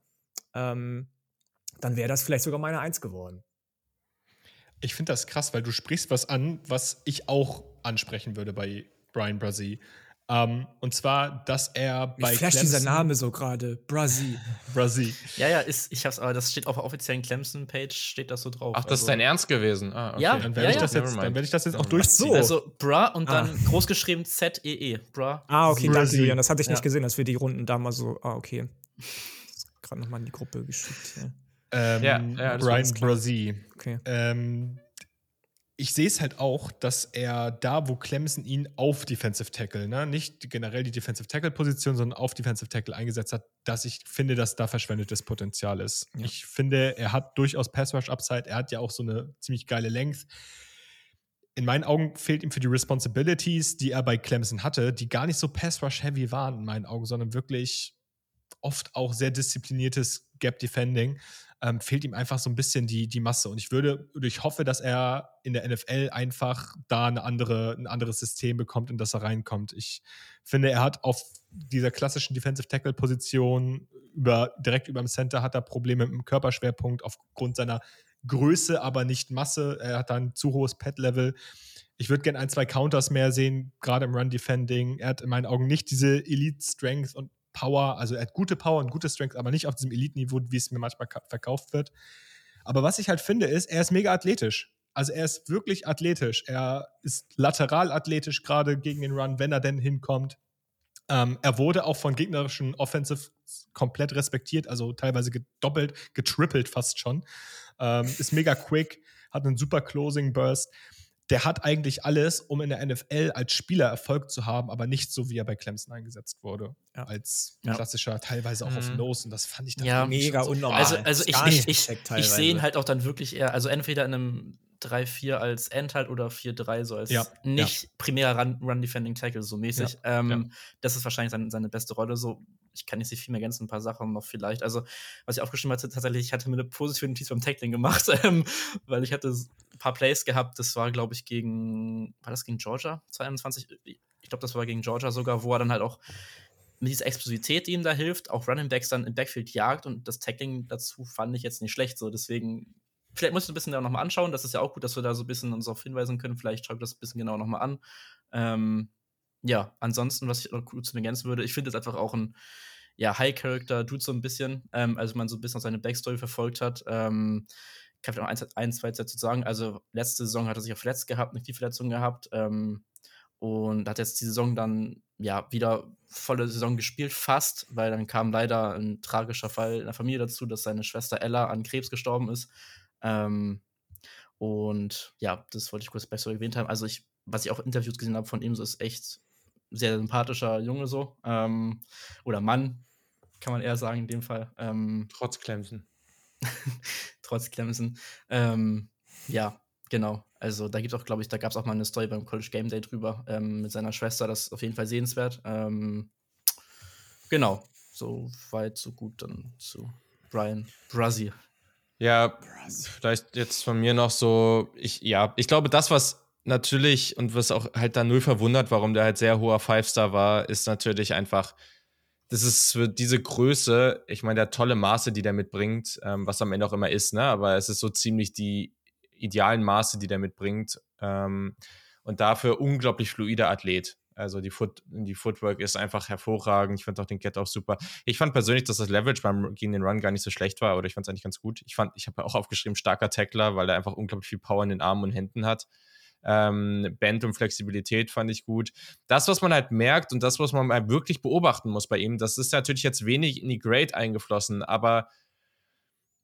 ähm, dann wäre das vielleicht sogar meine Eins geworden. Ich finde das krass, weil du sprichst was an, was ich auch ansprechen würde bei Brian Brazil. Ähm, und zwar, dass er bei flasht dieser Name so gerade. Brazil. Brazil. Ja, ja, ist, ich hab's, aber das steht auf der offiziellen Clemson-Page, steht das so drauf. Ach, das ist dein Ernst gewesen. Ah, okay. Ja, Dann werde ja, ich, ja. das jetzt- dann werd ich das jetzt auch Ach durchziehen. so. Also Bra und Ah. dann großgeschrieben Z-E-E. Bra. Ah, okay, danke, Julian. Das hatte ich nicht Ja. gesehen, dass wir die Runden da mal so. Ah, okay. Gerade nochmal in die Gruppe geschickt hier. Ähm, Ja, ja, Brian. Brazil. Okay. Ähm, ich sehe es halt auch, dass er da, wo Clemson ihn auf Defensive Tackle, ne, nicht generell die Defensive Tackle-Position, sondern auf Defensive Tackle eingesetzt hat, dass ich finde, dass da verschwendetes Potenzial ist. Ja. Ich finde, er hat durchaus Pass-Rush-Upside, er hat ja auch so eine ziemlich geile Length. In meinen Augen fehlt ihm für die Responsibilities, die er bei Clemson hatte, die gar nicht so Pass-Rush-heavy waren in meinen Augen, sondern wirklich oft auch sehr diszipliniertes Gap-Defending ähm, fehlt ihm einfach so ein bisschen die, die Masse. Und ich würde, ich hoffe, dass er in der NFL einfach da eine andere, ein anderes System bekommt, in das er reinkommt. Ich finde, er hat auf dieser klassischen Defensive Tackle-Position über, direkt über dem Center hat er Probleme mit dem Körperschwerpunkt aufgrund seiner Größe, aber nicht Masse. Er hat da ein zu hohes Pad-Level. Ich würde gerne ein, zwei Counters mehr sehen, gerade im Run-Defending. Er hat in meinen Augen nicht diese Elite-Strength und Power, also er hat gute Power und gute Strength, aber nicht auf diesem Elite-Niveau, wie es mir manchmal ka- verkauft wird. Aber was ich halt finde, ist, er ist mega athletisch. Also er ist wirklich athletisch. Er ist lateral athletisch, gerade gegen den Run, wenn er denn hinkommt. Ähm, er wurde auch von gegnerischen Offensive komplett respektiert, also teilweise gedoppelt, getrippelt fast schon. Ähm, ist mega quick, hat einen super Closing Burst. Der hat eigentlich alles, um in der NFL als Spieler Erfolg zu haben, aber nicht so, wie er bei Clemson eingesetzt wurde. Ja. Als Ja. klassischer, teilweise auch auf Mhm. Nose. Und das fand ich dann Ja, Mega so unnormal. Also, also ich, ich, ich, ich sehe ihn halt auch dann wirklich eher, also entweder in einem 3-4 als End halt oder 4-3 so als Ja, nicht primärer Run- Run-Defending-Tackle so mäßig. ähm, ja. Das ist wahrscheinlich seine, seine beste Rolle so. Ich kann nicht so viel mehr ergänzen, ein paar Sachen noch vielleicht. Also, was ich aufgeschrieben hatte, tatsächlich, ich hatte mir eine positive Notiz beim Tackling gemacht, ähm, weil ich hatte ein paar Plays gehabt, das war, glaube ich, gegen, war das gegen Georgia 22? Ich glaube, das war gegen Georgia sogar, wo er dann halt auch mit dieser Explosivität, die ihm da hilft, auch Running Backs dann im Backfield jagt und das Tackling dazu fand ich jetzt nicht schlecht. So, deswegen, vielleicht muss ich ein bisschen da nochmal anschauen. Das ist ja auch gut, dass wir da so ein bisschen uns darauf hinweisen können. Vielleicht schaue ich das ein bisschen genauer nochmal an. Ähm, ja, ansonsten, was ich noch kurz ergänzen würde, ich finde es einfach auch ein ja, High-Character-Dude so ein bisschen. Ähm, also, man so ein bisschen auch seine Backstory verfolgt hat. Ähm, kann ich noch ein, ein, zwei Sätze zu sagen. Also, letzte Saison hat er sich auch verletzt gehabt, nicht die Verletzung gehabt. Ähm, und hat jetzt die Saison dann ja wieder volle Saison gespielt, fast, weil dann kam leider ein tragischer Fall in der Familie dazu, dass seine Schwester Ella an Krebs gestorben ist. Ähm, und ja, das wollte ich kurz besser erwähnt haben. Also ich, was ich auch Interviews gesehen habe von ihm, so ist echt sehr sympathischer Junge so. Ähm, oder Mann, kann man eher sagen in dem Fall. Ähm, trotz Clemson. trotz Clemson. Ähm, ja, genau. Also da gibt auch, glaube ich, da gab es auch mal eine Story beim College Game Day drüber ähm, mit seiner Schwester. Das ist auf jeden Fall sehenswert. Ähm, genau. So weit, so gut dann zu Brian Brazzi. Ja, vielleicht jetzt von mir noch so, ich, ja, ich glaube, das, was natürlich und was auch halt da null verwundert, warum der halt sehr hoher Five-Star war, ist natürlich einfach, das ist für diese Größe, ich meine, der tolle Maße, die der mitbringt, ähm, was am Ende auch immer ist, ne? Aber es ist so ziemlich die idealen Maße, die der mitbringt. Ähm, und dafür unglaublich fluider Athlet. Also die, Foot, die Footwork ist einfach hervorragend. Ich fand auch den Get auch super. Ich fand persönlich, dass das Leverage beim, gegen den Run gar nicht so schlecht war, oder ich fand es eigentlich ganz gut. Ich fand, ich habe auch aufgeschrieben, starker Tackler, weil er einfach unglaublich viel Power in den Armen und Händen hat. Ähm, Band und Flexibilität fand ich gut. Das, was man halt merkt und das, was man halt wirklich beobachten muss bei ihm, das ist natürlich jetzt wenig in die Grade eingeflossen, aber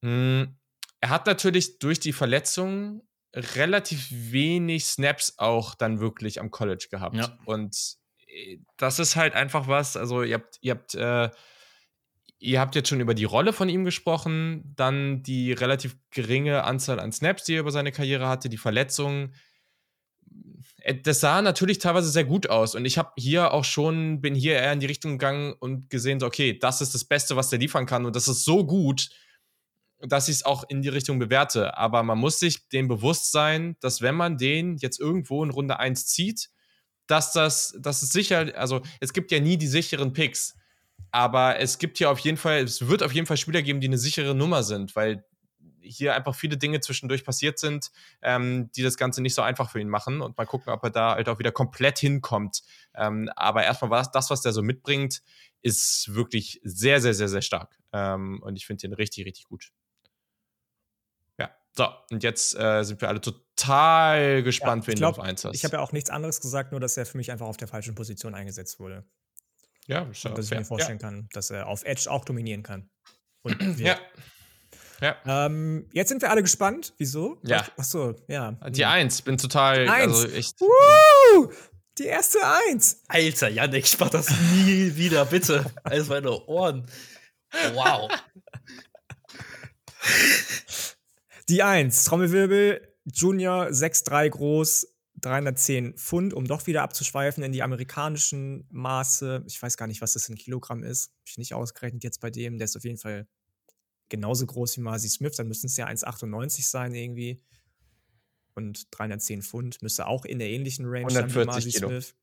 mh, hm, er hat natürlich durch die Verletzungen relativ wenig Snaps auch dann wirklich am College gehabt. Ja. Und äh, das ist halt einfach was, also ihr habt, ihr habt, äh, ihr habt jetzt schon über die Rolle von ihm gesprochen, dann die relativ geringe Anzahl an Snaps, die er über seine Karriere hatte, die Verletzungen. Äh, das sah natürlich teilweise sehr gut aus und ich habe hier auch schon, bin hier eher in die Richtung gegangen und gesehen, so, okay, das ist das Beste, was der liefern kann und das ist so gut, dass ich es auch in die Richtung bewerte. Aber man muss sich dem bewusst sein, dass wenn man den jetzt irgendwo in Runde 1 zieht, dass das, dass es sicher, also es gibt ja nie die sicheren Picks. Aber es gibt ja auf jeden Fall, es wird auf jeden Fall Spieler geben, die eine sichere Nummer sind, weil hier einfach viele Dinge zwischendurch passiert sind, ähm, die das Ganze nicht so einfach für ihn machen. Und mal gucken, ob er da halt auch wieder komplett hinkommt. Ähm, aber erstmal war das, was der so mitbringt, ist wirklich sehr, sehr, sehr, sehr stark. Ähm, und ich finde den richtig, richtig gut. So, und jetzt äh, sind wir alle total gespannt, ja, wen glaub, du auf 1 hast. Ich habe ja auch nichts anderes gesagt, nur dass er für mich einfach auf der falschen Position eingesetzt wurde. Ja, ist und dass ich mir vorstellen ja. kann, dass er auf Edge auch dominieren kann. ja. Ja. Ähm, jetzt sind wir alle gespannt. Wieso? Ja. Achso, ja. Die 1, bin total. Eins. Also echt. Woo! Die erste 1. Alter, Janik, ich mach das nie wieder, bitte. Alles meine Ohren. Wow. Die 1, Trommelwirbel, Junior, 6'3 groß, 310 Pfund, um doch wieder abzuschweifen in die amerikanischen Maße. Ich weiß gar nicht, was das in Kilogramm ist. Hab ich nicht ausgerechnet jetzt bei dem. Der ist auf jeden Fall genauso groß wie Marcy Smith. Dann müssten es ja 1,98 sein irgendwie. Und 310 Pfund müsste auch in der ähnlichen Range 140 Kilo. Smith.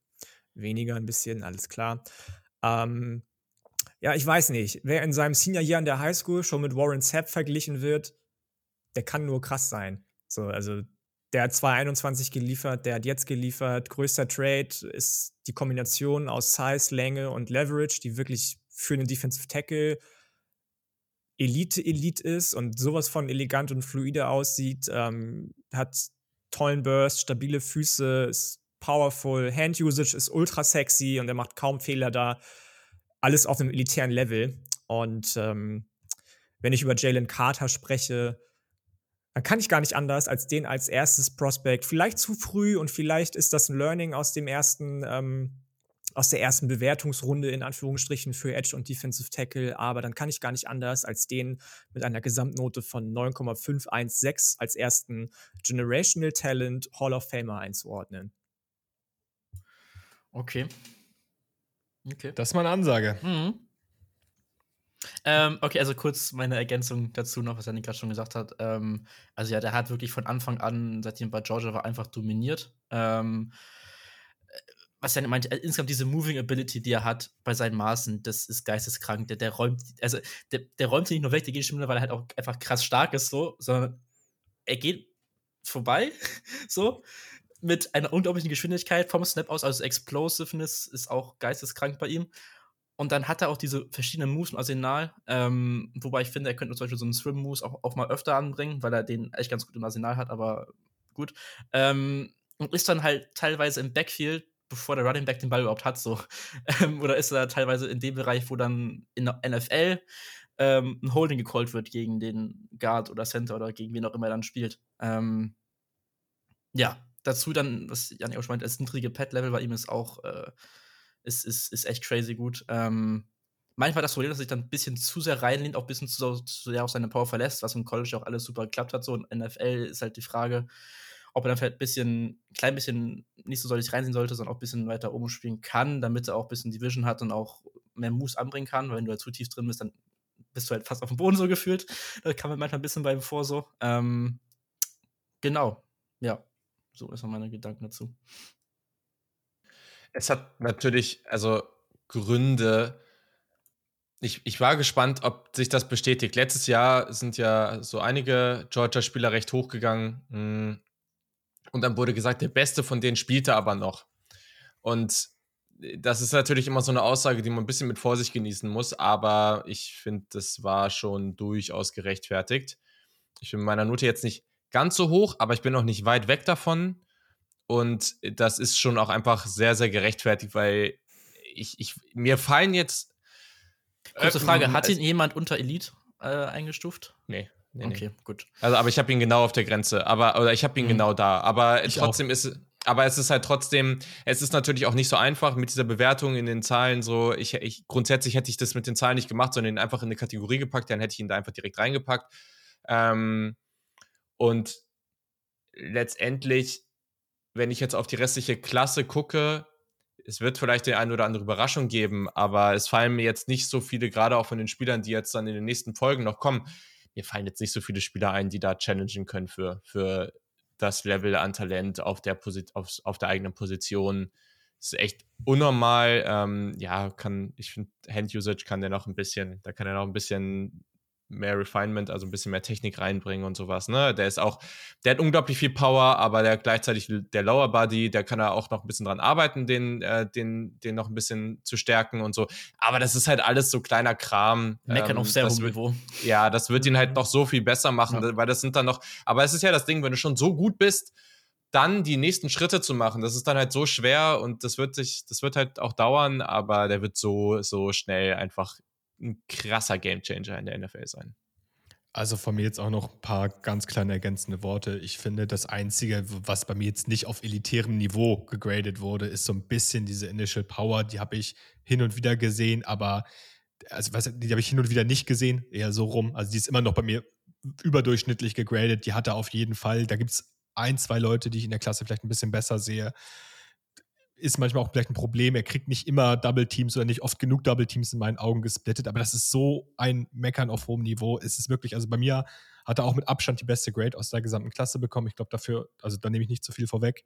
Weniger ein bisschen, alles klar. Ähm, ja, ich weiß nicht. Wer in seinem Senior-Jahr in der Highschool schon mit Warren Sapp verglichen wird, der kann nur krass sein. So, also der hat 221 geliefert, der hat jetzt geliefert. Größter Trade ist die Kombination aus Size, Länge und Leverage, die wirklich für einen Defensive Tackle Elite Elite ist und sowas von elegant und fluide aussieht. Ähm, hat tollen Burst, stabile Füße, ist powerful, Hand Usage ist ultra sexy und er macht kaum Fehler da. Alles auf einem elitären Level. Und ähm, wenn ich über Jalen Carter spreche, dann kann ich gar nicht anders, als den als erstes Prospect. Vielleicht zu früh und vielleicht ist das ein Learning aus dem ersten, ähm, aus der ersten Bewertungsrunde in Anführungsstrichen für Edge und Defensive Tackle, aber dann kann ich gar nicht anders, als den mit einer Gesamtnote von 9,516 als ersten Generational Talent Hall of Famer einzuordnen. Okay. Okay. Das ist mal eine Ansage. Mhm. Ähm, okay, also kurz meine Ergänzung dazu noch, was Janik gerade schon gesagt hat. Ähm, also ja, der hat wirklich von Anfang an, seitdem bei Georgia war, einfach dominiert. Ähm, was Janik meinte, also insgesamt diese Moving Ability, die er hat bei seinen Maßen, das ist geisteskrank. Der, der räumt, also der, der räumt sie nicht nur weg, der geht schon weil er halt auch einfach krass stark ist, so, sondern er geht vorbei, so, mit einer unglaublichen Geschwindigkeit vom Snap aus, also Explosiveness ist auch geisteskrank bei ihm. Und dann hat er auch diese verschiedenen Moves im Arsenal, ähm, wobei ich finde, er könnte zum Beispiel so einen Swim-Moves auch, auch, mal öfter anbringen, weil er den echt ganz gut im Arsenal hat, aber gut. Ähm, und ist dann halt teilweise im Backfield bevor der Running Back den Ball überhaupt hat, so. Ähm, oder ist er teilweise in dem Bereich, wo dann in der NFL ähm, ein Holding gecallt wird gegen den Guard oder Center oder gegen wen auch immer er dann spielt. Ähm, ja, dazu dann, was Jan auch schon meint, das niedrige Pet-Level bei ihm ist auch, äh, ist, ist, ist echt crazy gut. Ähm, manchmal das Problem, dass er sich dann ein bisschen zu sehr reinlehnt, auch ein bisschen zu, zu sehr auf seine Power verlässt, was im College auch alles super geklappt hat. So in NFL ist halt die Frage, ob er dann vielleicht ein bisschen, ein klein bisschen nicht so soll ich reinsehen sollte, sondern auch ein bisschen weiter oben spielen kann, damit er auch ein bisschen Division hat und auch mehr Moves anbringen kann. Weil wenn du halt zu tief drin bist, dann bist du halt fast auf dem Boden so gefühlt. Da kann man manchmal ein bisschen bei vor so. Ähm, genau, ja. So ist meine Gedanken dazu. Es hat natürlich, also Gründe. Ich, ich war gespannt, ob sich das bestätigt. Letztes Jahr sind ja so einige Georgia-Spieler recht hochgegangen. Hm, und dann wurde gesagt, der Beste von denen spielte aber noch. Und das ist natürlich immer so eine Aussage, die man ein bisschen mit Vorsicht genießen muss, aber ich finde, das war schon durchaus gerechtfertigt. Ich bin meiner Note jetzt nicht ganz so hoch, aber ich bin noch nicht weit weg davon. Und das ist schon auch einfach sehr, sehr gerechtfertigt, weil ich, ich mir fallen jetzt. Kurze Frage: Hat ihn jemand unter Elite äh, eingestuft? Nee. Nee, okay, nee. gut. Also, aber ich habe ihn genau auf der Grenze, aber oder ich habe ihn mhm. genau da. Aber ich trotzdem auch. ist, aber es ist halt trotzdem, es ist natürlich auch nicht so einfach mit dieser Bewertung in den Zahlen. So, ich, ich grundsätzlich hätte ich das mit den Zahlen nicht gemacht, sondern ihn einfach in eine Kategorie gepackt, dann hätte ich ihn da einfach direkt reingepackt. Ähm, und letztendlich, wenn ich jetzt auf die restliche Klasse gucke, es wird vielleicht die eine oder andere Überraschung geben, aber es fallen mir jetzt nicht so viele, gerade auch von den Spielern, die jetzt dann in den nächsten Folgen noch kommen, mir fallen jetzt nicht so viele Spieler ein, die da challengen können für, für das Level an Talent auf der, Posit auf, auf der eigenen Position. Ist echt unnormal. Ähm, ja, kann, ich finde, Hand-Usage kann der noch ein bisschen, da kann er noch ein bisschen mehr Refinement, also ein bisschen mehr Technik reinbringen und sowas. Ne? Der ist auch, der hat unglaublich viel Power, aber der gleichzeitig der Lower Body, der kann er auch noch ein bisschen dran arbeiten, den, äh, den, den noch ein bisschen zu stärken und so. Aber das ist halt alles so kleiner Kram. Meckern ähm, auf sehr hohem Niveau. Ja, das wird ihn halt noch so viel besser machen, ja. weil das sind dann noch, aber es ist ja das Ding, wenn du schon so gut bist, dann die nächsten Schritte zu machen, das ist dann halt so schwer und das wird sich, das wird halt auch dauern, aber der wird so, so schnell einfach ein krasser Gamechanger in der NFL sein. Also von mir jetzt auch noch ein paar ganz kleine ergänzende Worte. Ich finde, das Einzige, was bei mir jetzt nicht auf elitärem Niveau gegradet wurde, ist so ein bisschen diese Initial Power. Die habe ich hin und wieder gesehen, aber also, was, die habe ich hin und wieder nicht gesehen, eher so rum. Also die ist immer noch bei mir überdurchschnittlich gegradet. Die hat er auf jeden Fall. Da gibt es ein, zwei Leute, die ich in der Klasse vielleicht ein bisschen besser sehe ist manchmal auch vielleicht ein Problem. Er kriegt nicht immer Double Teams oder nicht oft genug Double Teams in meinen Augen gesplittet, aber das ist so ein Meckern auf hohem Niveau. Es ist wirklich, also bei mir hat er auch mit Abstand die beste Grade aus der gesamten Klasse bekommen. Ich glaube dafür, also da nehme ich nicht zu viel vorweg.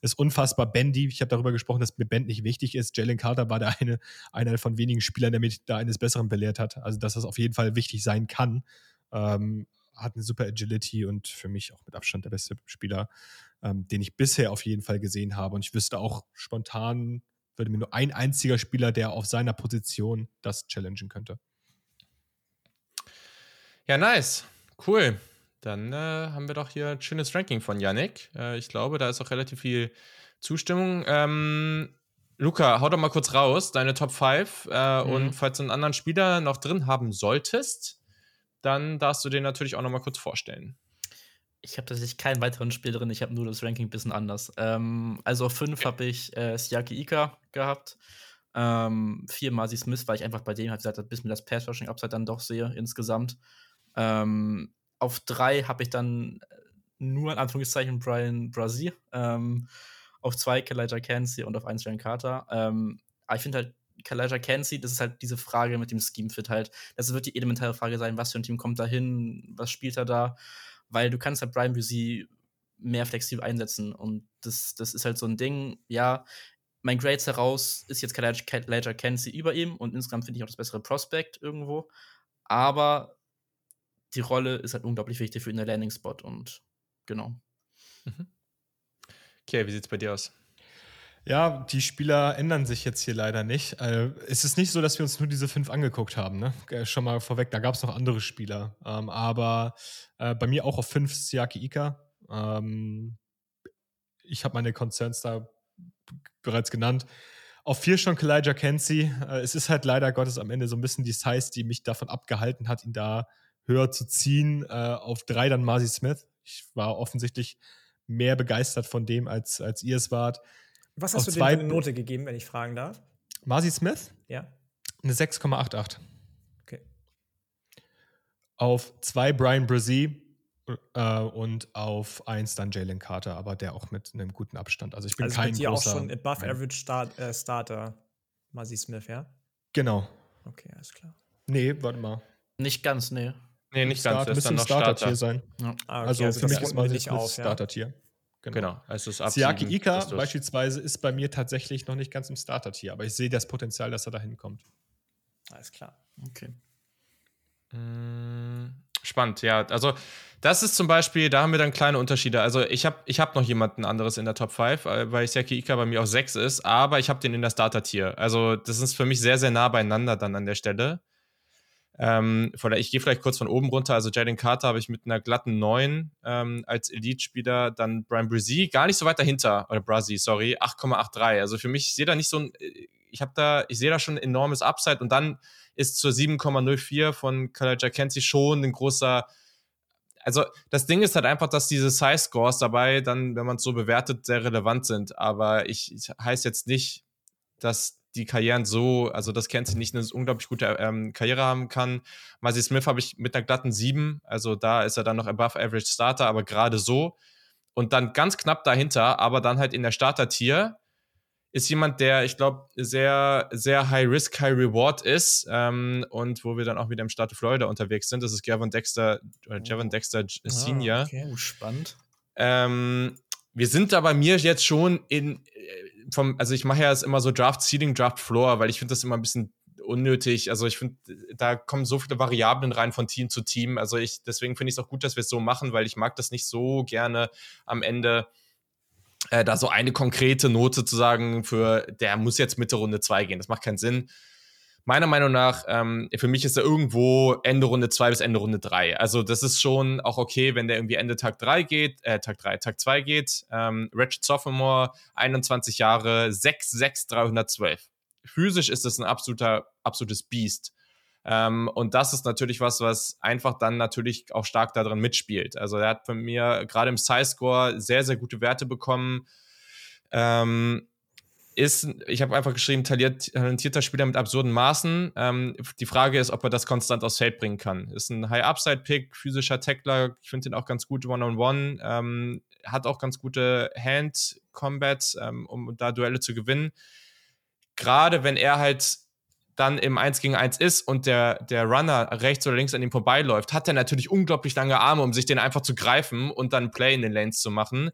Ist unfassbar Bendy. Ich habe darüber gesprochen, dass mir Bend nicht wichtig ist. Jalen Carter war der eine, einer von wenigen Spielern, der mich da eines Besseren belehrt hat. Also, dass das auf jeden Fall wichtig sein kann. Ähm, hat eine super Agility und für mich auch mit Abstand der beste Spieler ähm, den ich bisher auf jeden Fall gesehen habe. Und ich wüsste auch spontan, würde mir nur ein einziger Spieler, der auf seiner Position das challengen könnte. Ja, nice. Cool. Dann äh, haben wir doch hier ein schönes Ranking von Yannick. Äh, ich glaube, da ist auch relativ viel Zustimmung. Ähm, Luca, hau doch mal kurz raus, deine Top 5. Äh, mhm. Und falls du einen anderen Spieler noch drin haben solltest, dann darfst du den natürlich auch noch mal kurz vorstellen. Ich habe tatsächlich keinen weiteren Spiel drin, ich habe nur das Ranking ein bisschen anders. Ähm, also auf 5 habe ich äh, Siaki Ika gehabt. Ähm, 4 Masi Smith, weil ich einfach bei dem halt gesagt bis mir das Pass-Rushing-Upside dann doch sehe insgesamt. Ähm, auf 3 habe ich dann äh, nur in Anführungszeichen Brian Brazier. Ähm, auf 2 Kalijah Cansey und auf 1 Ryan Carter. Ähm, aber ich finde halt, Kalijah Cansey, das ist halt diese Frage mit dem Scheme-Fit halt. Das wird die elementare Frage sein, was für ein Team kommt da hin, was spielt er da weil du kannst halt Brian Busey mehr flexibel einsetzen und das, das ist halt so ein Ding, ja, mein Grades heraus ist jetzt Ledger Kenzie über ihm und insgesamt finde ich auch das bessere Prospect irgendwo, aber die Rolle ist halt unglaublich wichtig für ihn der Landing Spot und genau. Mhm. Okay, wie sieht's bei dir aus? Ja, die Spieler ändern sich jetzt hier leider nicht. Äh, es ist nicht so, dass wir uns nur diese fünf angeguckt haben. Ne? Äh, schon mal vorweg, da gab es noch andere Spieler. Ähm, aber äh, bei mir auch auf fünf Siaki Ika. Ähm, ich habe meine Concerns da bereits genannt. Auf vier schon Kalijah Kenzie. Es ist halt leider Gottes am Ende so ein bisschen die Size, die mich davon abgehalten hat, ihn da höher zu ziehen. Auf drei dann Marcy Smith. Ich war offensichtlich mehr begeistert von dem, als, als ihr es wart. Was hast du denn für eine Note gegeben, wenn ich fragen darf? Marcy Smith? Ja. Eine 6,88. Okay. Auf zwei Brian Brzee äh, und auf eins dann Jalen Carter, aber der auch mit einem guten Abstand. Also ich bin also kein großer, auch schon Above Average Start, äh, Starter, Marcy Smith, ja? Genau. Okay, alles klar. Nee, warte mal. Nicht ganz, nee. Nee, nicht ganz. Start, müsste ein Starter-Tier sein. Ja. Ah, okay, also, also, für mich ist Marcy Smith Starter-Tier. Genau. genau. Also es ist Siaki Ika beispielsweise ist bei mir tatsächlich noch nicht ganz im Starter-Tier, aber ich sehe das Potenzial, dass er da hinkommt. Alles klar. Okay. Mm, spannend, ja. Also, das ist zum Beispiel, da haben wir dann kleine Unterschiede. Also, ich habe ich hab noch jemanden anderes in der Top 5, äh, weil Siaki Ika bei mir auch 6 ist, aber ich habe den in der Starter-Tier. Also, das ist für mich sehr, sehr nah beieinander dann an der Stelle. Ähm, ich gehe vielleicht kurz von oben runter. Also Jalen Carter habe ich mit einer glatten 9 ähm, als Elite-Spieler. Dann Brian Brzee, gar nicht so weit dahinter. Oder Brazzy, sorry, 8,83. Also für mich, ich sehe da nicht so ein, ich habe da, ich sehe da schon ein enormes Upside. Und dann ist zur 7,04 von Kalaja Kenzie schon ein großer, also das Ding ist halt einfach, dass diese Size-Scores dabei dann, wenn man es so bewertet, sehr relevant sind. Aber ich, ich heißt jetzt nicht, dass die Karrieren so, also das kennt sie nicht, eine unglaublich gute ähm, Karriere haben kann. Marcy Smith habe ich mit einer glatten 7, also da ist er dann noch above average Starter, aber gerade so. Und dann ganz knapp dahinter, aber dann halt in der Starter-Tier, ist jemand, der, ich glaube, sehr, sehr High Risk, High Reward ist ähm, und wo wir dann auch wieder im Staat Florida unterwegs sind. Das ist Gavin Dexter, oder Gavin Dexter ah, Senior. Okay, oh, spannend. Ähm, wir sind da bei mir jetzt schon in, vom, also ich mache ja jetzt immer so Draft Ceiling, Draft Floor, weil ich finde das immer ein bisschen unnötig. Also ich finde, da kommen so viele Variablen rein von Team zu Team. Also ich, deswegen finde ich es auch gut, dass wir es so machen, weil ich mag das nicht so gerne am Ende äh, da so eine konkrete Note zu sagen, für der muss jetzt Mitte Runde 2 gehen. Das macht keinen Sinn meiner Meinung nach, ähm, für mich ist er irgendwo Ende Runde 2 bis Ende Runde 3. Also das ist schon auch okay, wenn der irgendwie Ende Tag 3 geht, äh, Tag 3, Tag 2 geht. Ähm, Ratchet Sophomore, 21 Jahre, 6, 6, 312. Physisch ist das ein absoluter, absolutes Biest. Ähm, und das ist natürlich was, was einfach dann natürlich auch stark darin mitspielt. Also er hat von mir gerade im Size-Score sehr, sehr gute Werte bekommen. Ähm, ist, ich habe einfach geschrieben, talentierter Spieler mit absurden Maßen. Ähm, die Frage ist, ob er das konstant aufs Feld bringen kann. Ist ein High-Upside-Pick, physischer Tackler. Ich finde ihn auch ganz gut One-on-One. Ähm, hat auch ganz gute Hand-Combat, ähm, um da Duelle zu gewinnen. Gerade wenn er halt dann im 1 gegen 1 ist und der, der Runner rechts oder links an ihm vorbeiläuft, hat er natürlich unglaublich lange Arme, um sich den einfach zu greifen und dann Play in den Lanes zu machen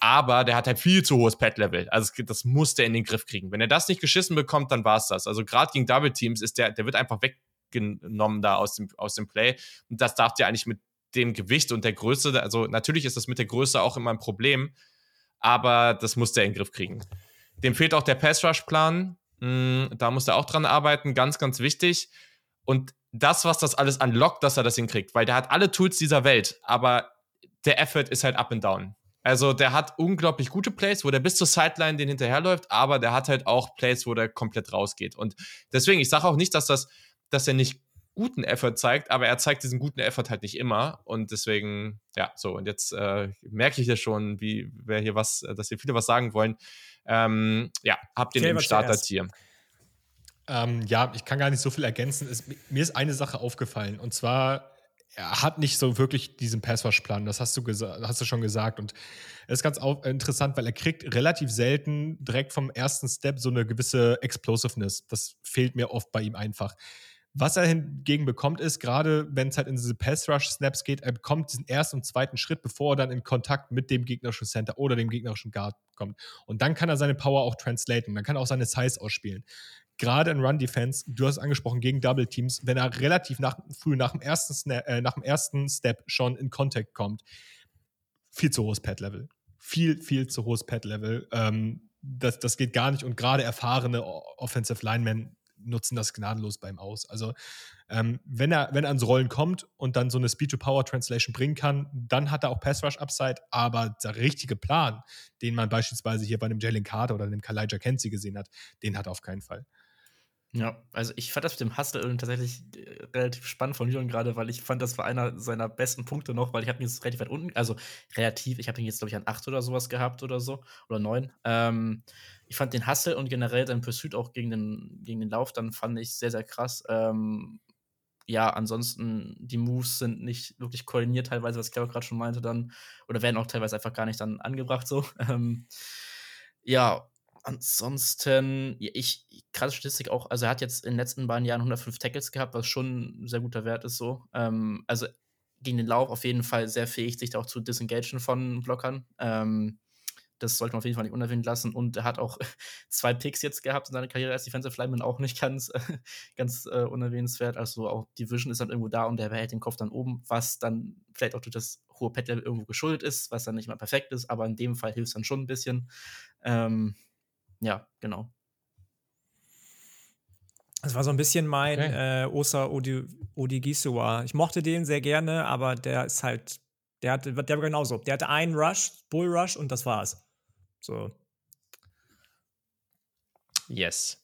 aber der hat halt viel zu hohes Pad-Level. Also das muss der in den Griff kriegen. Wenn er das nicht geschissen bekommt, dann war es das. Also gerade gegen Double Teams ist der, der wird einfach weggenommen da aus dem, aus dem Play. Und das darf der eigentlich mit dem Gewicht und der Größe, also natürlich ist das mit der Größe auch immer ein Problem, aber das muss der in den Griff kriegen. Dem fehlt auch der Pass-Rush-Plan. Hm, da muss er auch dran arbeiten, ganz, ganz wichtig. Und das, was das alles anlockt, dass er das hinkriegt, weil der hat alle Tools dieser Welt, aber der Effort ist halt up and down. Also der hat unglaublich gute Plays, wo der bis zur Sideline den hinterherläuft, aber der hat halt auch Plays, wo der komplett rausgeht. Und deswegen, ich sage auch nicht, dass das, dass er nicht guten Effort zeigt, aber er zeigt diesen guten Effort halt nicht immer. Und deswegen, ja, so, und jetzt äh, merke ich ja schon, wie wer hier was, dass hier viele was sagen wollen. Ähm, ja, habt den im Starter-Tier. Ähm, ja, ich kann gar nicht so viel ergänzen. Es, mir ist eine Sache aufgefallen und zwar er hat nicht so wirklich diesen Passwash-Plan, das hast du, hast du schon gesagt. Und es ist ganz interessant, weil er kriegt relativ selten direkt vom ersten Step so eine gewisse Explosiveness. Das fehlt mir oft bei ihm einfach. Was er hingegen bekommt, ist, gerade wenn es halt in diese Pass-Rush-Snaps geht, er bekommt diesen ersten und zweiten Schritt, bevor er dann in Kontakt mit dem gegnerischen Center oder dem gegnerischen Guard kommt. Und dann kann er seine Power auch translaten, dann kann er auch seine Size ausspielen gerade in Run Defense, du hast es angesprochen, gegen Double Teams, wenn er relativ nach, früh nach dem, ersten Snap, äh, nach dem ersten Step schon in Contact kommt, viel zu hohes Pad-Level. Viel, viel zu hohes Pad-Level. Ähm, das, das geht gar nicht. Und gerade erfahrene Offensive Linemen nutzen das gnadenlos beim Aus. Also ähm, wenn, er, wenn er ans Rollen kommt und dann so eine Speed-to-Power-Translation bringen kann, dann hat er auch Pass-Rush-Upside, aber der richtige Plan, den man beispielsweise hier bei einem Jalen Carter oder einem Kalijah Kenzie gesehen hat, den hat er auf keinen Fall. Ja, also ich fand das mit dem Hustle tatsächlich äh, relativ spannend von Jürgen gerade, weil ich fand, das war einer seiner besten Punkte noch, weil ich habe ihn jetzt relativ weit unten, also relativ, ich habe ihn jetzt, glaube ich, an 8 oder sowas gehabt oder so, oder 9. Ähm, ich fand den Hustle und generell sein Pursuit auch gegen den, gegen den Lauf, dann fand ich sehr, sehr krass. Ähm, ja, ansonsten, die Moves sind nicht wirklich koordiniert, teilweise, was auch gerade schon meinte, dann, oder werden auch teilweise einfach gar nicht dann angebracht, so. Ähm, ja, ansonsten, ich, krasse Statistik auch, also er hat jetzt in den letzten beiden Jahren 105 Tackles gehabt, was schon ein sehr guter Wert ist, so. Ähm, also gegen den Lauf auf jeden Fall sehr fähig, sich da auch zu disengagen von Blockern. Ähm, das sollte man auf jeden Fall nicht unerwähnt lassen. Und er hat auch zwei Picks jetzt gehabt in seiner Karriere als Defensive Lineman, auch nicht ganz, ganz äh, unerwähnenswert. Also auch die Vision ist dann irgendwo da und er behält den Kopf dann oben, was dann vielleicht auch durch das hohe Pad irgendwo geschuldet ist, was dann nicht mal perfekt ist, aber in dem Fall hilft es dann schon ein bisschen. Ähm, ja, genau. Das war so ein bisschen mein okay. äh, Osa Odi Odigisua. Ich mochte den sehr gerne, aber der ist halt, der hatte, der war genauso. Der hatte einen Rush, Bull Rush und das war's. So. Yes.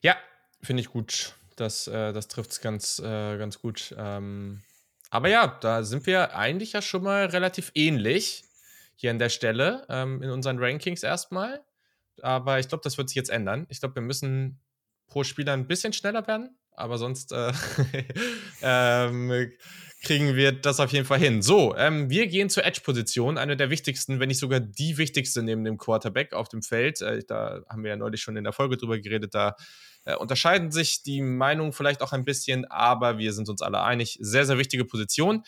Ja, finde ich gut. Das, äh, das trifft es ganz, äh, ganz gut. Ähm, aber ja, da sind wir eigentlich ja schon mal relativ ähnlich hier an der Stelle ähm, in unseren Rankings erstmal. Aber ich glaube, das wird sich jetzt ändern. Ich glaube, wir müssen pro Spieler ein bisschen schneller werden, aber sonst äh, ähm, kriegen wir das auf jeden Fall hin. So, ähm, wir gehen zur Edge-Position, eine der wichtigsten, wenn nicht sogar die wichtigste neben dem Quarterback auf dem Feld. Äh, da haben wir ja neulich schon in der Folge drüber geredet. Da äh, unterscheiden sich die Meinungen vielleicht auch ein bisschen, aber wir sind uns alle einig. Sehr, sehr wichtige Position.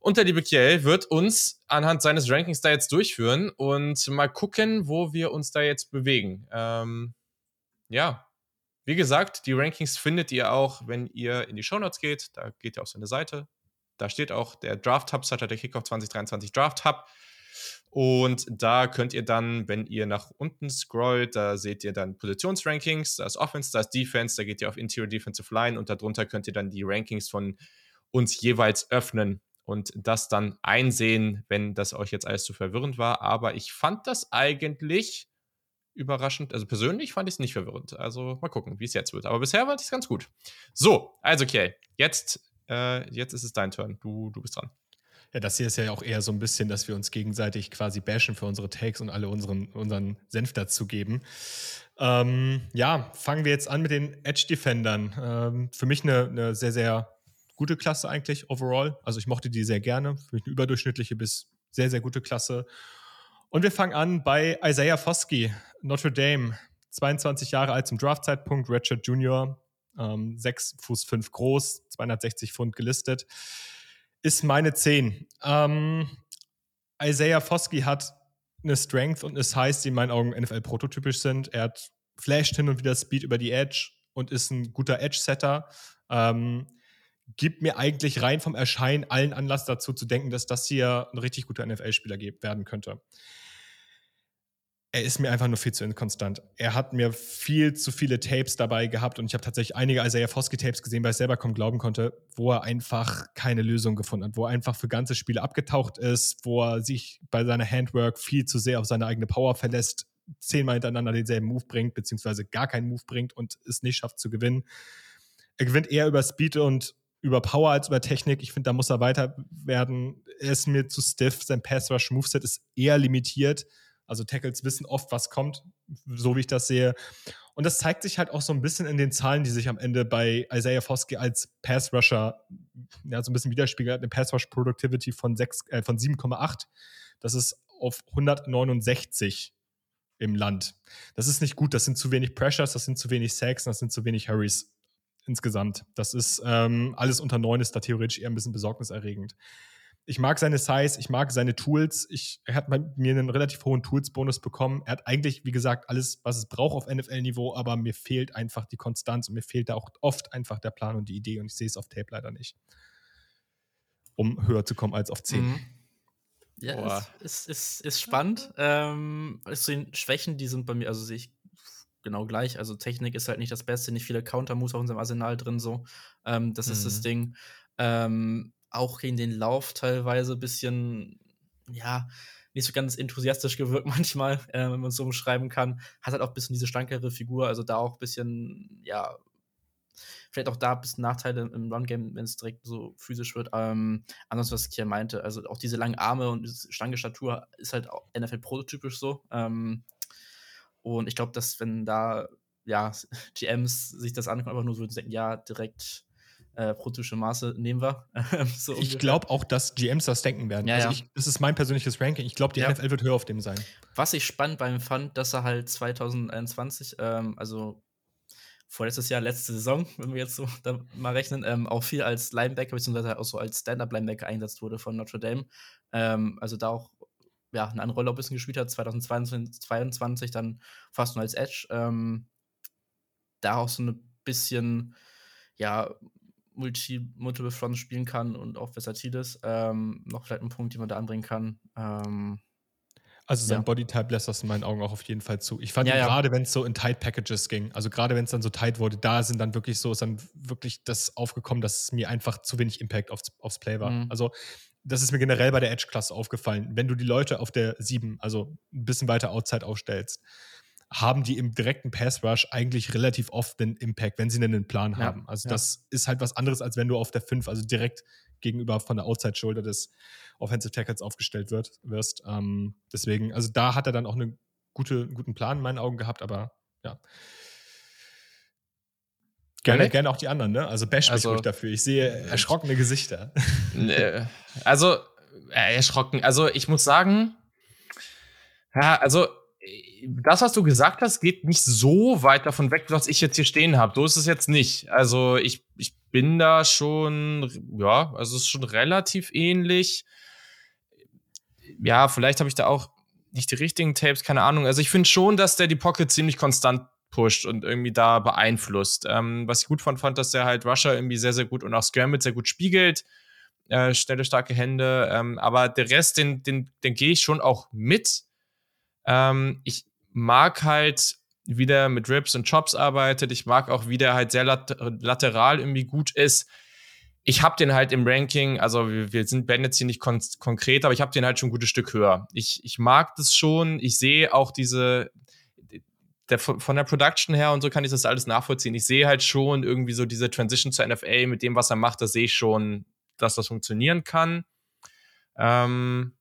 Und der liebe Kiel wird uns anhand seines Rankings da jetzt durchführen und mal gucken, wo wir uns da jetzt bewegen. Ähm, ja, wie gesagt, die Rankings findet ihr auch, wenn ihr in die Shownotes geht. Da geht ihr auf seine Seite. Da steht auch der Draft Hub, der Kickoff 2023 Draft Hub. Und da könnt ihr dann, wenn ihr nach unten scrollt, da seht ihr dann Positionsrankings, da ist Offense, da ist Defense, da geht ihr auf Interior Defensive Line und darunter könnt ihr dann die Rankings von uns jeweils öffnen und das dann einsehen, wenn das euch jetzt alles zu verwirrend war. Aber ich fand das eigentlich überraschend. Also persönlich fand ich es nicht verwirrend. Also mal gucken, wie es jetzt wird. Aber bisher fand ich es ganz gut. So, also okay, jetzt, äh, jetzt ist es dein Turn. Du, du bist dran. Ja, das hier ist ja auch eher so ein bisschen, dass wir uns gegenseitig quasi bashen für unsere Takes und alle unseren, unseren Senf dazu geben. Ähm, ja, fangen wir jetzt an mit den Edge-Defendern. Ähm, für mich eine, eine sehr, sehr gute Klasse eigentlich overall. Also ich mochte die sehr gerne. Für mich eine überdurchschnittliche bis sehr, sehr gute Klasse. Und wir fangen an bei Isaiah Foskey, Notre Dame, 22 Jahre alt zum Draftzeitpunkt, Redshirt Junior, ähm, 6 Fuß 5 groß, 260 Pfund gelistet. Ist meine 10. Ähm, Isaiah Foskey hat eine Strength und eine Size, die in meinen Augen NFL-prototypisch sind. Er hat flasht hin und wieder Speed über die Edge und ist ein guter Edge-Setter. Ähm, gibt mir eigentlich rein vom Erscheinen allen Anlass dazu zu denken, dass das hier ein richtig guter NFL-Spieler werden könnte. Er ist mir einfach nur viel zu inkonstant. Er hat mir viel zu viele Tapes dabei gehabt und ich habe tatsächlich einige Isaiah Foskey-Tapes gesehen, weil ich selber kaum glauben konnte, wo er einfach keine Lösung gefunden hat, wo er einfach für ganze Spiele abgetaucht ist, wo er sich bei seiner Handwork viel zu sehr auf seine eigene Power verlässt, zehnmal hintereinander denselben Move bringt, beziehungsweise gar keinen Move bringt und es nicht schafft zu gewinnen. Er gewinnt eher über Speed und über Power als über Technik. Ich finde, da muss er weiter werden. Er ist mir zu stiff. Sein Pass-Rush-Moveset ist eher limitiert. Also Tackles wissen oft, was kommt, so wie ich das sehe. Und das zeigt sich halt auch so ein bisschen in den Zahlen, die sich am Ende bei Isaiah Foskey als Pass-Rusher ja, so ein bisschen widerspiegeln. Eine Pass-Rush-Productivity von, äh, von 7,8. Das ist auf 169 im Land. Das ist nicht gut. Das sind zu wenig Pressures, das sind zu wenig Sacks, das sind zu wenig Hurries insgesamt. Das ist ähm, alles unter 9 ist da theoretisch eher ein bisschen besorgniserregend. Ich mag seine Size, ich mag seine Tools. Ich, er hat bei mir einen relativ hohen Tools-Bonus bekommen. Er hat eigentlich, wie gesagt, alles, was es braucht auf NFL-Niveau, aber mir fehlt einfach die Konstanz und mir fehlt da auch oft einfach der Plan und die Idee und ich sehe es auf Tape leider nicht. Um höher zu kommen als auf 10. Mhm. Ja, ist, ist, ist, ist spannend. Ähm, also den Schwächen, die sind bei mir, also sehe ich genau gleich. Also Technik ist halt nicht das Beste, nicht viele Counter-Moves auf unserem Arsenal drin, so. Ähm, das mhm. ist das mhm. Ding. Ähm, auch gegen den Lauf teilweise ein bisschen, ja, nicht so ganz enthusiastisch gewirkt manchmal, äh, wenn man es so umschreiben kann. Hat halt auch ein bisschen diese schlankere Figur, also da auch ein bisschen, ja, vielleicht auch da ein bisschen Nachteile im Run-Game, wenn es direkt so physisch wird. Ähm, ansonsten, was ich hier meinte, also auch diese langen Arme und diese schlanke Statur ist halt auch NFL-prototypisch so. Ähm, und ich glaube, dass wenn da ja, GMs sich das angucken, einfach nur so denken, ja, direkt äh, prototypische Maße nehmen wir. so ich glaube auch, dass GMs das denken werden. Ja, also ich, das ist mein persönliches Ranking. Ich glaube, die ja. NFL wird höher auf dem sein. Was ich spannend bei ihm fand, dass er halt 2021, ähm, also vorletztes Jahr, letzte Saison, wenn wir jetzt so mal rechnen, ähm, auch viel als Linebacker beziehungsweise auch so als Stand-Up-Linebacker eingesetzt wurde von Notre Dame. Ähm, also da auch ja, eine andere Rolle ein bisschen gespielt hat, 2022 dann fast nur als Edge. Ähm, da auch so ein bisschen, ja, Multi Multiple Fronts spielen kann und auch versatil ist. Ähm, noch vielleicht ein Punkt, den man da anbringen kann. Ähm, also sein ja. Bodytype lässt das in meinen Augen auch auf jeden Fall zu. Ich fand ja, ja. gerade, wenn es so in Tight Packages ging, also gerade wenn es dann so tight wurde, da sind dann wirklich so, ist dann wirklich das aufgekommen, dass es mir einfach zu wenig Impact aufs, aufs Play war. Mhm. Also das ist mir generell bei der Edge-Klasse aufgefallen. Wenn du die Leute auf der 7, also ein bisschen weiter Outside aufstellst, haben die im direkten Pass Rush eigentlich relativ oft den Impact, wenn sie denn einen Plan ja, haben. Also ja. das ist halt was anderes, als wenn du auf der 5, also direkt gegenüber von der Outside Shoulder des Offensive Tackles aufgestellt wird, wirst. Ähm, deswegen, also da hat er dann auch einen gute, guten Plan in meinen Augen gehabt, aber ja. Gerne, gerne auch die anderen, ne? Also bash mich also, ruhig dafür. Ich sehe erschrockene Gesichter. Also, äh, erschrocken. Also, ich muss sagen, ja, also das, was du gesagt hast, geht nicht so weit davon weg, was ich jetzt hier stehen habe. So ist es jetzt nicht. Also ich, ich bin da schon, ja, also es ist schon relativ ähnlich. Ja, vielleicht habe ich da auch nicht die richtigen Tapes, keine Ahnung. Also ich finde schon, dass der die Pocket ziemlich konstant pusht und irgendwie da beeinflusst. Ähm, was ich gut fand, fand, dass der halt Rusher irgendwie sehr, sehr gut und auch Scramble sehr gut spiegelt. Äh, schnelle, starke Hände. Ähm, aber der Rest, den, den, den gehe ich schon auch mit. Ähm, ich mag halt, wie der mit Rips und Chops arbeitet. Ich mag auch, wie der halt sehr lat lateral irgendwie gut ist. Ich habe den halt im Ranking, also wir, wir sind Ben jetzt hier nicht kon konkret, aber ich habe den halt schon ein gutes Stück höher. Ich, ich mag das schon. Ich sehe auch diese, der, von der Production her und so kann ich das alles nachvollziehen. Ich sehe halt schon irgendwie so diese Transition zur NFL mit dem, was er macht, da sehe ich schon, dass das funktionieren kann. Ähm,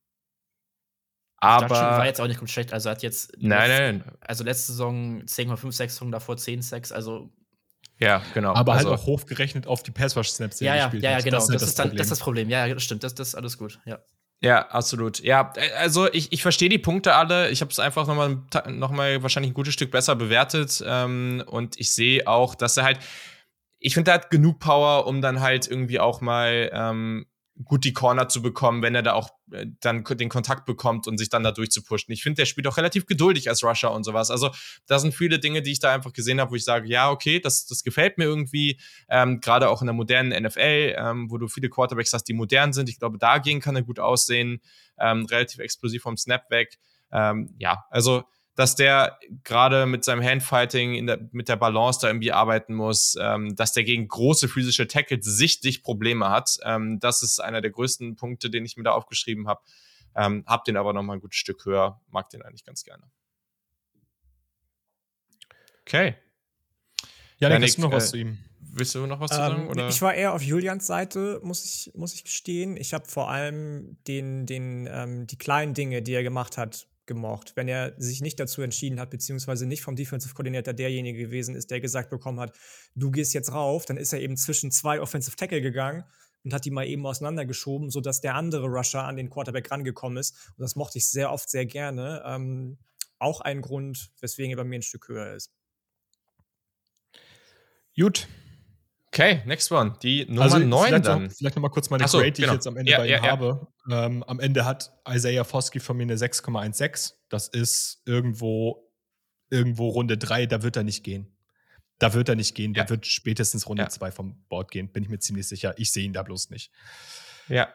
aber war jetzt auch nicht gut schlecht. Also hat jetzt. Nein, nein, nein. Also letzte Saison 10,5 Sacks, davor 10 Sacks. Also. Ja, genau. Aber halt also, halt auch hochgerechnet auf die Passwash-Snaps, die ja, er gespielt ja, ja, genau. Das, das, ist dann, das ist das Problem. Ja, das stimmt. Das, das ist alles gut. Ja. Ja, absolut. Ja, also ich, ich verstehe die Punkte alle. Ich habe es einfach nochmal noch mal wahrscheinlich ein gutes Stück besser bewertet. Ähm, und ich sehe auch, dass er halt, ich finde, er hat genug Power, um dann halt irgendwie auch mal ähm, gut die Corner zu bekommen, wenn er da auch äh, dann den Kontakt bekommt und sich dann da durchzupushen. Ich finde, der spielt auch relativ geduldig als Rusher und sowas. Also da sind viele Dinge, die ich da einfach gesehen habe, wo ich sage, ja, okay, das, das gefällt mir irgendwie. Ähm, Gerade auch in der modernen NFL, ähm, wo du viele Quarterbacks hast, die modern sind. Ich glaube, dagegen kann er gut aussehen. Ähm, relativ explosiv vom Snap weg. Ähm, ja, also dass der gerade mit seinem Handfighting der, mit der Balance da irgendwie arbeiten muss, ähm, dass der gegen große physische Tackles sichtlich Probleme hat. Ähm, das ist einer der größten Punkte, den ich mir da aufgeschrieben habe. Ähm, hab den aber noch mal ein gutes Stück höher, mag den eigentlich ganz gerne. Okay. Ja, dann hast du noch was äh, zu ihm. Willst du noch was zu sagen? Ähm, oder? Ich war eher auf Julians Seite, muss ich, muss ich gestehen. Ich habe vor allem den, den, ähm, die kleinen Dinge, die er gemacht hat, gemocht. Wenn er sich nicht dazu entschieden hat, beziehungsweise nicht vom Defensive Coordinator derjenige gewesen ist, der gesagt bekommen hat, du gehst jetzt rauf, dann ist er eben zwischen zwei Offensive Tackle gegangen und hat die mal eben auseinandergeschoben, sodass der andere Rusher an den Quarterback rangekommen ist. Und das mochte ich sehr oft sehr gerne. Ähm, auch ein Grund, weswegen er bei mir ein Stück höher ist. Gut, Okay, next one. Die Nummer also 9 vielleicht dann. Noch, vielleicht nochmal kurz meine so, Grade, die genau. ich jetzt am Ende ja, bei ja, ihm ja. habe. Ähm, am Ende hat Isaiah Foskey von mir eine 6,16. Das ist irgendwo, irgendwo Runde 3, da wird er nicht gehen. Da wird er nicht gehen. Da wird spätestens Runde 2 vom Board gehen, bin ich mir ziemlich sicher. Ich sehe ihn da bloß nicht. Ja.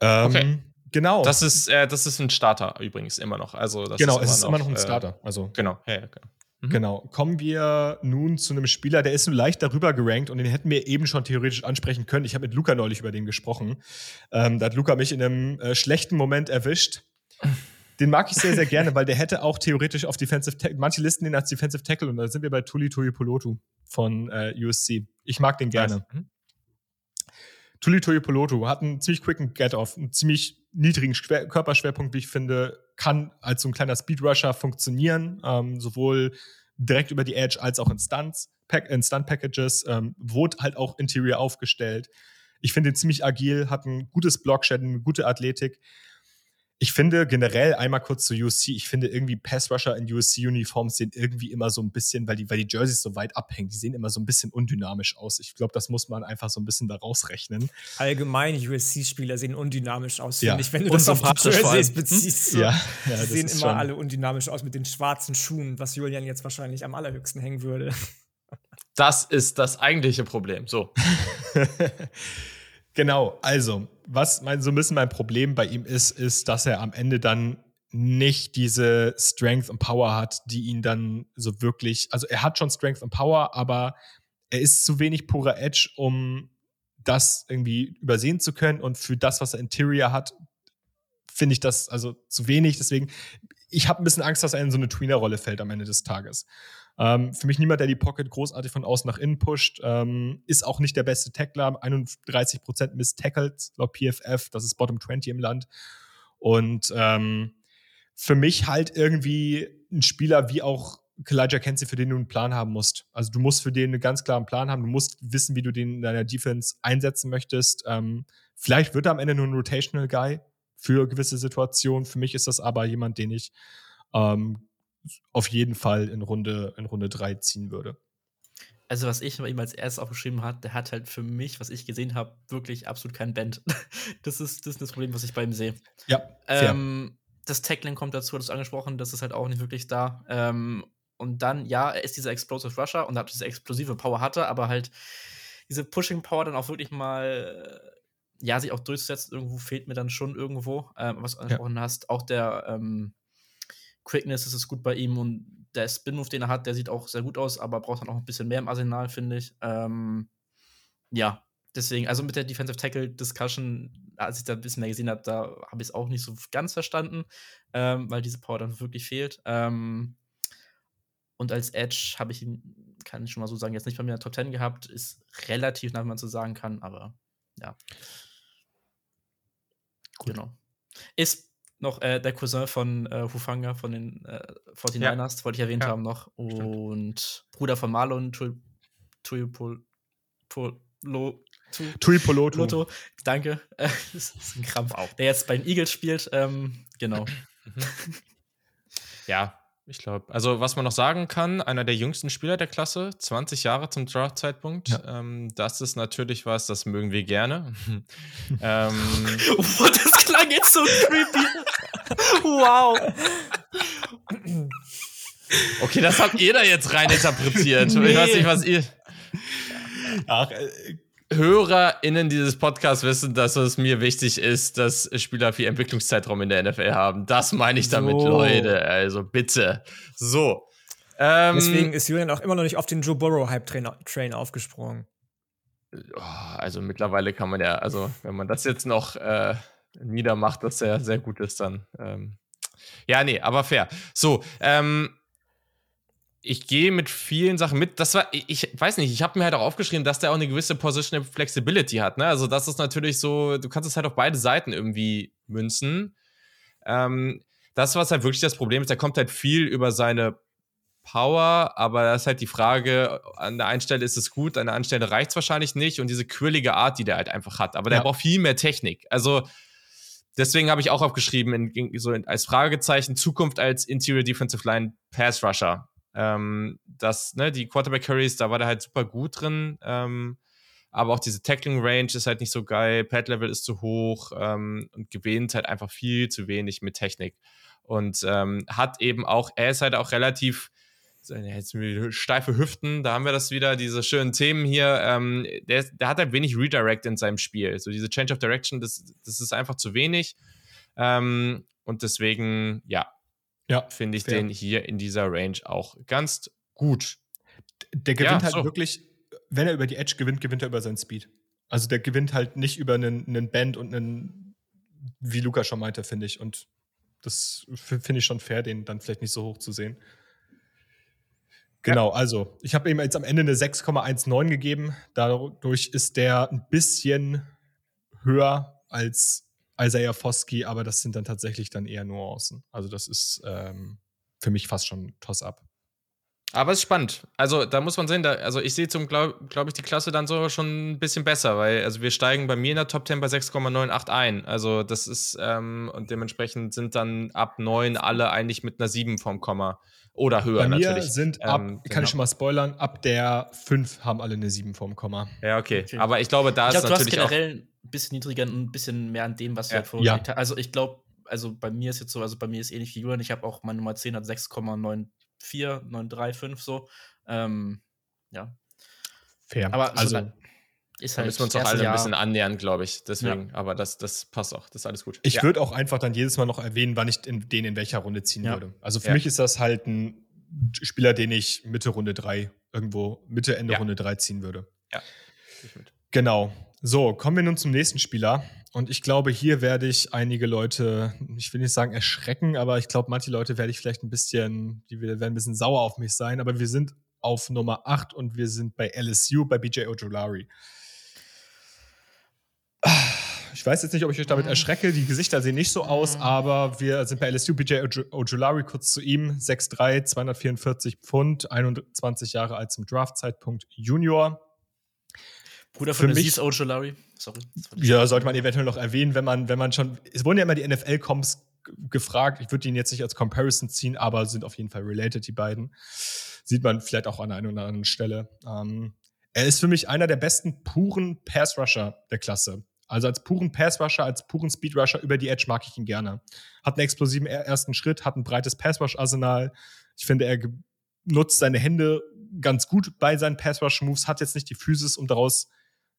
Ähm, okay. Genau. Das ist, äh, das ist ein Starter übrigens immer noch. Also, das genau, ist es ist immer noch ein äh, Starter. Also. Genau, ja, ja, genau. Mhm. Genau. Kommen wir nun zu einem Spieler, der ist nur leicht darüber gerankt und den hätten wir eben schon theoretisch ansprechen können. Ich habe mit Luca neulich über den gesprochen. Ähm, da hat Luca mich in einem äh, schlechten Moment erwischt. Den mag ich sehr, sehr gerne, weil der hätte auch theoretisch auf Defensive Tackle, manche listen den als Defensive Tackle und da sind wir bei Tuli Tuli Polotu von äh, USC. Ich mag den gerne. Mhm. Tuli Tuli Polotu hat einen ziemlich quicken Get-Off, einen ziemlich niedrigen Schwer Körperschwerpunkt, wie ich finde, kann als so ein kleiner Speedrusher funktionieren, ähm, sowohl direkt über die Edge als auch in Stunts, Pack, in Stunt-Packages, ähm, wurde halt auch Interior aufgestellt. Ich finde ihn ziemlich agil, hat ein gutes Blockshed, eine gute Athletik. Ich finde generell einmal kurz zu USC, ich finde irgendwie Pass-Rusher in USC-Uniforms sehen irgendwie immer so ein bisschen, weil die, weil die Jerseys so weit abhängen, die sehen immer so ein bisschen undynamisch aus. Ich glaube, das muss man einfach so ein bisschen daraus rechnen. Allgemein, USC-Spieler sehen undynamisch aus, ja. finde ich, wenn du das auf die Jerseys beziehst. So. Ja, ja, die sehen immer alle undynamisch aus mit den schwarzen Schuhen, was Julian jetzt wahrscheinlich am allerhöchsten hängen würde. Das ist das eigentliche Problem. So. Genau, also, was mein, so ein bisschen mein Problem bei ihm ist, ist, dass er am Ende dann nicht diese Strength und Power hat, die ihn dann so wirklich, also er hat schon Strength und Power, aber er ist zu wenig purer Edge, um das irgendwie übersehen zu können und für das, was er Interior hat, finde ich das also zu wenig. Deswegen, ich habe ein bisschen Angst, dass er in so eine Tweener-Rolle fällt am Ende des Tages. Ähm, für mich niemand, der die Pocket großartig von außen nach innen pusht. Ähm, ist auch nicht der beste Tackler. 31% misstackled laut PFF. Das ist Bottom 20 im Land. Und ähm, für mich halt irgendwie ein Spieler wie auch Kalijah Kenzie, für den du einen Plan haben musst. Also du musst für den einen ganz klaren Plan haben. Du musst wissen, wie du den in deiner Defense einsetzen möchtest. Ähm, vielleicht wird er am Ende nur ein Rotational Guy für gewisse Situationen. Für mich ist das aber jemand, den ich ähm, auf jeden Fall in Runde, in Runde 3 ziehen würde. Also, was ich bei ihm als erstes aufgeschrieben habe, der hat halt für mich, was ich gesehen habe, wirklich absolut kein Band. das, ist, das ist das Problem, was ich bei ihm sehe. Ja. Ähm, das Tackling kommt dazu, hat es angesprochen, das ist halt auch nicht wirklich da. Ähm, und dann, ja, er ist dieser Explosive Rusher und hat diese explosive Power hatte, aber halt diese Pushing Power dann auch wirklich mal, ja, sich auch durchzusetzen, irgendwo fehlt mir dann schon irgendwo, ähm, was du angesprochen ja. hast. Auch der, ähm, Quickness ist es gut bei ihm und der Spin-Move, den er hat, der sieht auch sehr gut aus, aber braucht dann auch ein bisschen mehr im Arsenal, finde ich. Ähm, ja, deswegen, also mit der Defensive Tackle Discussion, als ich da ein bisschen mehr gesehen habe, da habe ich es auch nicht so ganz verstanden, ähm, weil diese Power dann wirklich fehlt. Ähm, und als Edge habe ich ihn, kann ich schon mal so sagen, jetzt nicht bei mir in der Top 10 gehabt, ist relativ nach, wie man so sagen kann, aber ja. Gut. Genau. Ist noch äh, der Cousin von äh, Hufanga von den äh, 49ers, ja. wollte ich erwähnt ja. haben noch. Und Stimmt. Bruder von Marlon Tuipolo. Tuipoloto. Danke. das ist ein Krampf. Wow. Der jetzt bei den Eagles spielt. Ähm, genau. Mhm. ja, ich glaube. Also, was man noch sagen kann, einer der jüngsten Spieler der Klasse, 20 Jahre zum Draft-Zeitpunkt. Ja. Ähm, das ist natürlich was, das mögen wir gerne. ähm, das klang jetzt so creepy. wow. Okay, das habt ihr da jetzt rein interpretiert. Nee. Ich weiß nicht, was ihr. Ach, äh, HörerInnen dieses Podcasts wissen, dass es mir wichtig ist, dass Spieler viel Entwicklungszeitraum in der NFL haben. Das meine ich damit, so. Leute. Also bitte. So. Ähm, Deswegen ist Julian auch immer noch nicht auf den Joe Burrow Hype-Train aufgesprungen. Oh, also mittlerweile kann man ja, also wenn man das jetzt noch äh, niedermacht, dass er sehr gut ist, dann. Ähm, ja, nee, aber fair. So, ähm, ich gehe mit vielen Sachen mit. Das war, ich weiß nicht, ich habe mir halt auch aufgeschrieben, dass der auch eine gewisse Positional Flexibility hat. Ne? Also, das ist natürlich so, du kannst es halt auf beide Seiten irgendwie münzen. Ähm, das, was halt wirklich das Problem ist, der kommt halt viel über seine Power, aber das ist halt die Frage, an der einen Stelle ist es gut, an der anderen Stelle reicht es wahrscheinlich nicht und diese quirlige Art, die der halt einfach hat. Aber der braucht viel mehr Technik. Also, deswegen habe ich auch aufgeschrieben, in, so als Fragezeichen, Zukunft als Interior Defensive Line Pass Rusher. Ähm, das, ne, die Quarterback Curries, da war der halt super gut drin. Ähm, aber auch diese Tackling Range ist halt nicht so geil, Pad Level ist zu hoch ähm, und gewinnt halt einfach viel zu wenig mit Technik. Und ähm, hat eben auch, er ist halt auch relativ jetzt steife Hüften, da haben wir das wieder, diese schönen Themen hier. Ähm, der, der, hat halt wenig Redirect in seinem Spiel. So diese Change of Direction, das, das ist einfach zu wenig. Ähm, und deswegen, ja, ja, finde ich fair. den hier in dieser Range auch ganz gut. Der gewinnt ja, halt so. wirklich, wenn er über die Edge gewinnt, gewinnt er über seinen Speed. Also der gewinnt halt nicht über einen, einen Band und einen, wie Luca schon meinte, finde ich. Und das finde ich schon fair, den dann vielleicht nicht so hoch zu sehen. Genau, also ich habe ihm jetzt am Ende eine 6,19 gegeben. Dadurch ist der ein bisschen höher als Isaiah Foskey, aber das sind dann tatsächlich dann eher Nuancen. Also das ist ähm, für mich fast schon Toss-up. Aber es ist spannend. Also da muss man sehen, da, also ich sehe zum, glaube glaub ich, die Klasse dann so schon ein bisschen besser, weil also wir steigen bei mir in der Top 10 bei 6,98 ein. Also das ist, ähm, und dementsprechend sind dann ab 9 alle eigentlich mit einer 7 vom Komma. Oder höher bei mir natürlich. sind ab, ähm, kann genau. ich schon mal spoilern, ab der 5 haben alle eine 7 vom Komma. Ja, okay. okay. Aber ich glaube, da ich glaub, ist natürlich. Du hast generell ein bisschen niedriger und ein bisschen mehr an dem, was ja. du halt vorgelegt ja. hast. Also ich glaube, also bei mir ist jetzt so, also bei mir ist ähnlich wie Julian, ich habe auch meine Nummer 10 hat 6,94, 935 so. Ähm, ja. Fair. Aber also, so, ist halt da müssen wir uns auch alle Jahr. ein bisschen annähern, glaube ich. Deswegen, ja. aber das, das passt auch. Das ist alles gut. Ich ja. würde auch einfach dann jedes Mal noch erwähnen, wann ich in, den in welcher Runde ziehen ja. würde. Also für mich ist das halt ein Spieler, den ich Mitte Runde 3 irgendwo, Mitte, Ende Runde 3 ziehen würde. Ja. Genau. So, kommen wir nun zum nächsten Spieler. Und ich glaube, hier werde ich einige Leute, ich will nicht sagen erschrecken, aber ich glaube, manche Leute werde ich vielleicht ein bisschen, die werden ein bisschen sauer auf mich sein. Aber wir sind auf Nummer 8 und wir sind bei LSU, bei BJ Ojolari. Ich weiß jetzt nicht, ob ich euch damit mhm. erschrecke. Die Gesichter sehen nicht so aus, mhm. aber wir sind bei LSU. BJ Ojolari, kurz zu ihm: 6'3, 244 Pfund, 21 Jahre alt zum Draftzeitpunkt Junior. Bruder von Aziz Ojolari. Sorry. Ja, sollte man eventuell noch erwähnen, wenn man, wenn man schon. Es wurden ja immer die NFL-Coms gefragt. Ich würde ihn jetzt nicht als Comparison ziehen, aber sind auf jeden Fall related, die beiden. Sieht man vielleicht auch an einer oder anderen Stelle. Ähm, er ist für mich einer der besten puren Pass-Rusher der Klasse. Also als puren Pass-Rusher, als puren Speed-Rusher über die Edge mag ich ihn gerne. Hat einen explosiven ersten Schritt, hat ein breites Pass-Rush-Arsenal. Ich finde, er nutzt seine Hände ganz gut bei seinen Pass-Rush-Moves, hat jetzt nicht die Physis, um daraus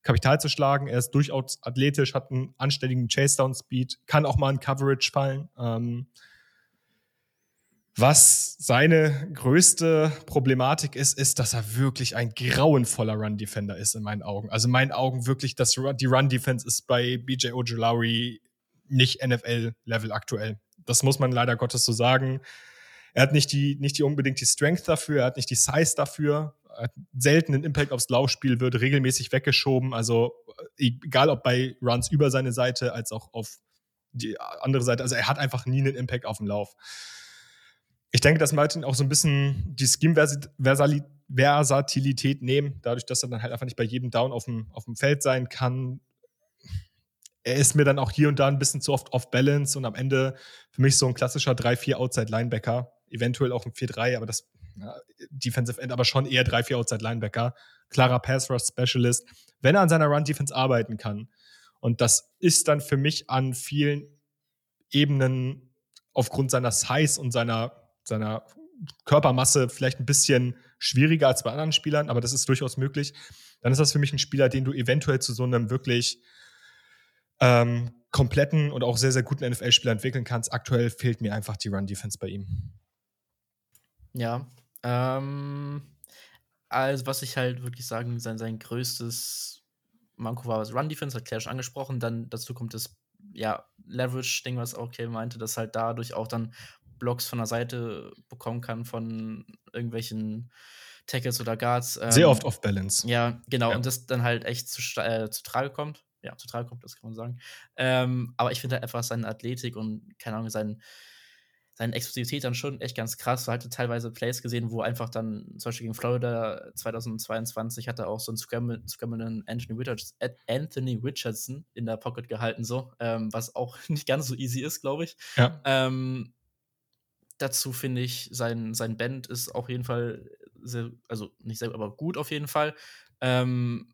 Kapital zu schlagen. Er ist durchaus athletisch, hat einen anständigen Chase-Down-Speed, kann auch mal in Coverage fallen. Ähm, was seine größte Problematik ist, ist, dass er wirklich ein grauenvoller Run-Defender ist in meinen Augen. Also in meinen Augen wirklich, dass die Run-Defense ist bei BJ Ojolari nicht NFL-Level aktuell. Das muss man leider Gottes so sagen. Er hat nicht die, nicht die unbedingt die Strength dafür, er hat nicht die Size dafür, er hat selten einen Impact aufs Laufspiel, wird regelmäßig weggeschoben. Also egal ob bei Runs über seine Seite als auch auf die andere Seite. Also er hat einfach nie einen Impact auf den Lauf ich denke, dass Martin auch so ein bisschen die Scheme-Versatilität nehmen, dadurch, dass er dann halt einfach nicht bei jedem Down auf dem, auf dem Feld sein kann. Er ist mir dann auch hier und da ein bisschen zu oft off-balance und am Ende für mich so ein klassischer 3-4 Outside-Linebacker, eventuell auch ein 4-3, aber das ja, Defensive End, aber schon eher 3-4 Outside-Linebacker, klarer Pass-Rush-Specialist, wenn er an seiner Run-Defense arbeiten kann. Und das ist dann für mich an vielen Ebenen aufgrund seiner Size und seiner seiner Körpermasse vielleicht ein bisschen schwieriger als bei anderen Spielern, aber das ist durchaus möglich, dann ist das für mich ein Spieler, den du eventuell zu so einem wirklich ähm, kompletten und auch sehr, sehr guten NFL-Spieler entwickeln kannst. Aktuell fehlt mir einfach die Run-Defense bei ihm. Ja, ähm, also was ich halt wirklich sagen, sein, sein größtes Manko war das Run-Defense, hat Claire schon angesprochen. Dann dazu kommt das ja, Leverage-Ding, was auch okay meinte, dass halt dadurch auch dann Blocks von der Seite bekommen kann von irgendwelchen Tackles oder Guards. Ähm, Sehr oft off Balance. Ja, genau. Ja. Und das dann halt echt zu, äh, zu Trage kommt. Ja, zu Trage kommt, das kann man sagen. Ähm, aber ich finde halt einfach seine Athletik und, keine Ahnung, sein, seine Explosivität dann schon echt ganz krass. Du hatte teilweise Plays gesehen, wo einfach dann, zum Beispiel gegen Florida 2022, hat er auch so einen scramblenden Anthony, Richards, Anthony Richardson in der Pocket gehalten, so, ähm, was auch nicht ganz so easy ist, glaube ich. Ja. Ähm, dazu finde ich, sein, sein Band ist auf jeden Fall, sehr, also nicht sehr, aber gut auf jeden Fall. Ähm,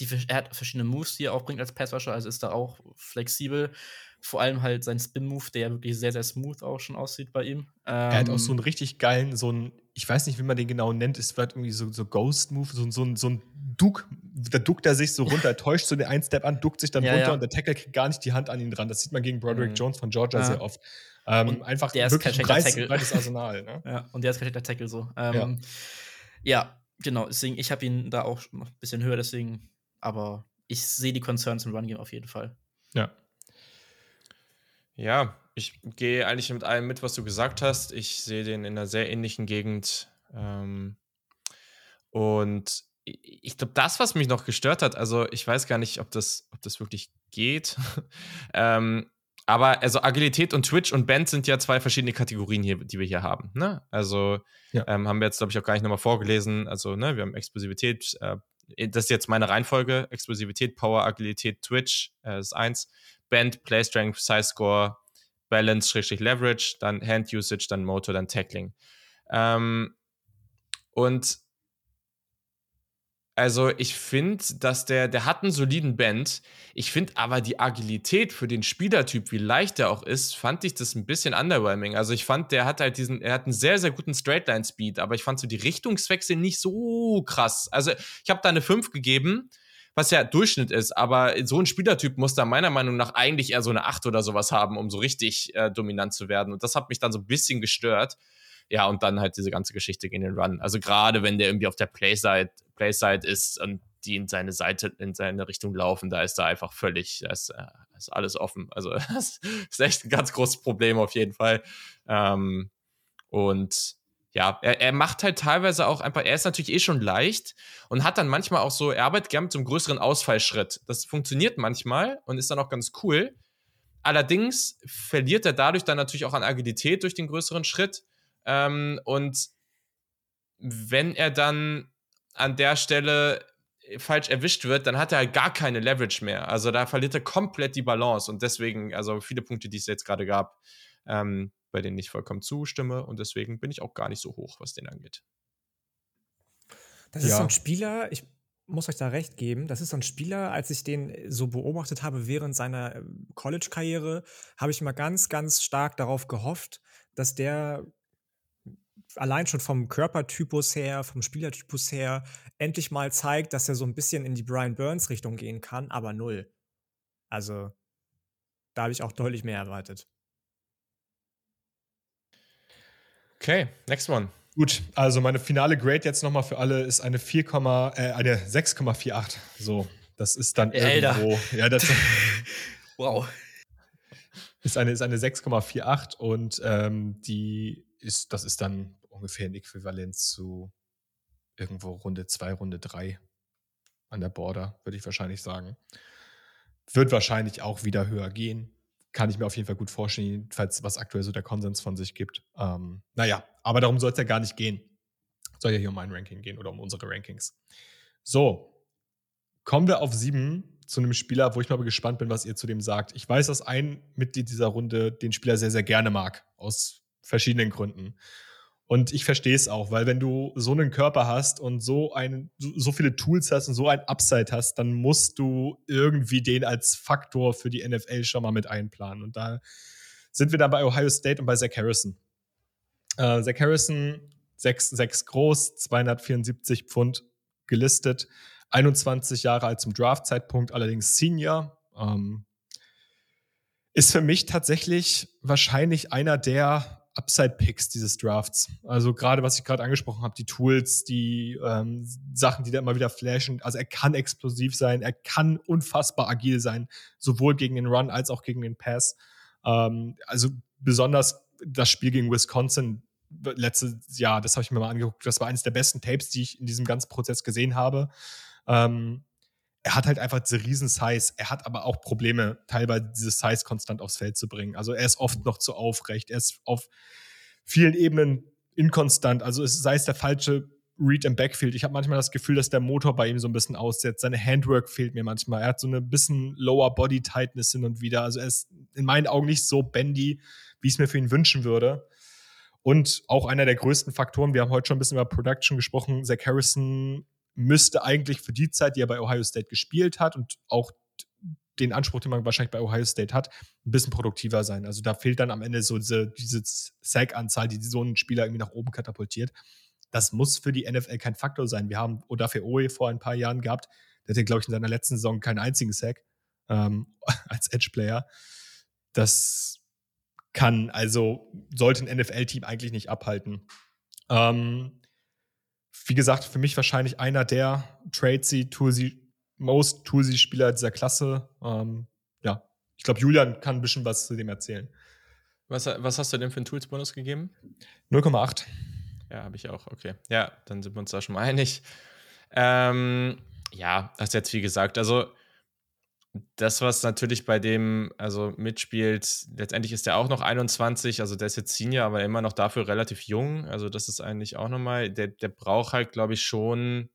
die, er hat verschiedene Moves, die er auch bringt als Passwasher, also ist da auch flexibel. Vor allem halt sein Spin-Move, der ja wirklich sehr, sehr smooth auch schon aussieht bei ihm. Ähm, er hat auch so einen richtig geilen, so einen, ich weiß nicht, wie man den genau nennt, es wird irgendwie so, so Ghost-Move, so, so, so ein Duck, da duckt er sich so runter, er täuscht so den einen Step an, duckt sich dann ja, runter ja. und der Tackle kriegt gar nicht die Hand an ihn dran. Das sieht man gegen Broderick mhm. Jones von Georgia ja. sehr oft. Ähm, einfach der ist kein breites, breites Arsenal. Ne? ja, und der ist kein schlechter Tackle so. Ähm, ja. ja. genau. Deswegen, ich habe ihn da auch noch ein bisschen höher, deswegen, aber ich sehe die Concerns im Run Game auf jeden Fall. Ja. Ja, ich gehe eigentlich mit allem mit, was du gesagt hast. Ich sehe den in einer sehr ähnlichen Gegend. Ähm, und ich glaube, das, was mich noch gestört hat, also ich weiß gar nicht, ob das, ob das wirklich geht. ähm, aber also Agilität und Twitch und Band sind ja zwei verschiedene Kategorien hier, die wir hier haben. Ne? Also ja. ähm, haben wir jetzt, glaube ich, auch gar nicht nochmal vorgelesen. Also, ne, wir haben Explosivität, äh, das ist jetzt meine Reihenfolge: Explosivität, Power, Agilität, Twitch, äh, das ist eins. Band, Play Strength, Size Score, Balance, Schrägstrich Leverage, dann Hand Usage, dann Motor, dann Tackling. Ähm, und also ich finde, dass der, der hat einen soliden Band. Ich finde aber die Agilität für den Spielertyp, wie leicht der auch ist, fand ich das ein bisschen underwhelming. Also ich fand, der hat halt diesen, er hat einen sehr, sehr guten Straightline-Speed, aber ich fand so die Richtungswechsel nicht so krass. Also ich habe da eine 5 gegeben, was ja Durchschnitt ist, aber so ein Spielertyp muss da meiner Meinung nach eigentlich eher so eine 8 oder sowas haben, um so richtig äh, dominant zu werden. Und das hat mich dann so ein bisschen gestört. Ja, und dann halt diese ganze Geschichte gegen den Run. Also gerade wenn der irgendwie auf der Playside, Playside ist und die in seine Seite, in seine Richtung laufen, da ist da einfach völlig, da ist, äh, ist alles offen. Also das ist echt ein ganz großes Problem auf jeden Fall. Ähm, und ja, er, er macht halt teilweise auch einfach, er ist natürlich eh schon leicht und hat dann manchmal auch so, er arbeitet gern mit so einem größeren Ausfallschritt. Das funktioniert manchmal und ist dann auch ganz cool. Allerdings verliert er dadurch dann natürlich auch an Agilität durch den größeren Schritt. Ähm, und wenn er dann an der Stelle falsch erwischt wird, dann hat er halt gar keine Leverage mehr. Also da verliert er komplett die Balance und deswegen, also viele Punkte, die es jetzt gerade gab, ähm, bei denen ich vollkommen zustimme und deswegen bin ich auch gar nicht so hoch, was den angeht. Das ja. ist so ein Spieler, ich muss euch da recht geben, das ist so ein Spieler, als ich den so beobachtet habe während seiner ähm, College-Karriere, habe ich mal ganz, ganz stark darauf gehofft, dass der allein schon vom Körpertypus her, vom Spielertypus her, endlich mal zeigt, dass er so ein bisschen in die Brian Burns-Richtung gehen kann, aber null. Also, da habe ich auch deutlich mehr erwartet. Okay, next one. Gut, also meine finale Grade jetzt nochmal für alle ist eine 4, äh, eine 6,48. So, das ist dann Alter. irgendwo. Ja, das wow. Ist eine, ist eine 6,48 und ähm, die ist, das ist dann ungefähr ein Äquivalent zu irgendwo Runde 2, Runde 3 an der Border, würde ich wahrscheinlich sagen. Wird wahrscheinlich auch wieder höher gehen. Kann ich mir auf jeden Fall gut vorstellen, falls was aktuell so der Konsens von sich gibt. Ähm, naja, aber darum soll es ja gar nicht gehen. Soll ja hier um mein Ranking gehen oder um unsere Rankings. So, kommen wir auf sieben zu einem Spieler, wo ich mal gespannt bin, was ihr zu dem sagt. Ich weiß, dass ein Mitglied dieser Runde den Spieler sehr, sehr gerne mag, aus verschiedenen Gründen. Und ich verstehe es auch, weil wenn du so einen Körper hast und so, ein, so viele Tools hast und so ein Upside hast, dann musst du irgendwie den als Faktor für die NFL schon mal mit einplanen. Und da sind wir dann bei Ohio State und bei Zach Harrison. Äh, Zach Harrison, 6, 6 groß, 274 Pfund gelistet, 21 Jahre alt zum Draft-Zeitpunkt, allerdings Senior. Ähm, ist für mich tatsächlich wahrscheinlich einer der Upside-Picks dieses Drafts. Also gerade, was ich gerade angesprochen habe, die Tools, die ähm, Sachen, die da immer wieder flashen. Also er kann explosiv sein, er kann unfassbar agil sein, sowohl gegen den Run als auch gegen den Pass. Ähm, also besonders das Spiel gegen Wisconsin letztes Jahr, das habe ich mir mal angeguckt, das war eines der besten Tapes, die ich in diesem ganzen Prozess gesehen habe. Ähm, er hat halt einfach diese riesen Size. Er hat aber auch Probleme, teilweise dieses Size konstant aufs Feld zu bringen. Also er ist oft noch zu aufrecht. Er ist auf vielen Ebenen inkonstant. Also es sei es der falsche Read im Backfield. Ich habe manchmal das Gefühl, dass der Motor bei ihm so ein bisschen aussetzt. Seine Handwork fehlt mir manchmal. Er hat so eine bisschen Lower Body Tightness hin und wieder. Also er ist in meinen Augen nicht so bendy, wie ich es mir für ihn wünschen würde. Und auch einer der größten Faktoren, wir haben heute schon ein bisschen über Production gesprochen, Zach Harrison müsste eigentlich für die Zeit, die er bei Ohio State gespielt hat und auch den Anspruch, den man wahrscheinlich bei Ohio State hat, ein bisschen produktiver sein. Also da fehlt dann am Ende so diese, diese Sack-Anzahl, die so einen Spieler irgendwie nach oben katapultiert. Das muss für die NFL kein Faktor sein. Wir haben Odafe vor ein paar Jahren gehabt. Der hatte, glaube ich, in seiner letzten Saison keinen einzigen Sack ähm, als Edge-Player. Das kann. Also sollte ein NFL-Team eigentlich nicht abhalten. Ähm, wie gesagt, für mich wahrscheinlich einer der Tradesy, Toolsy, Most Toolsy-Spieler dieser Klasse. Ähm, ja, ich glaube, Julian kann ein bisschen was zu dem erzählen. Was, was hast du denn für einen Tools-Bonus gegeben? 0,8. Ja, habe ich auch. Okay. Ja, dann sind wir uns da schon mal einig. Ähm, ja, hast jetzt viel gesagt. Also, das, was natürlich bei dem also mitspielt, letztendlich ist der auch noch 21, also der ist jetzt Senior, aber immer noch dafür relativ jung. Also, das ist eigentlich auch nochmal, der, der braucht halt, glaube ich, schon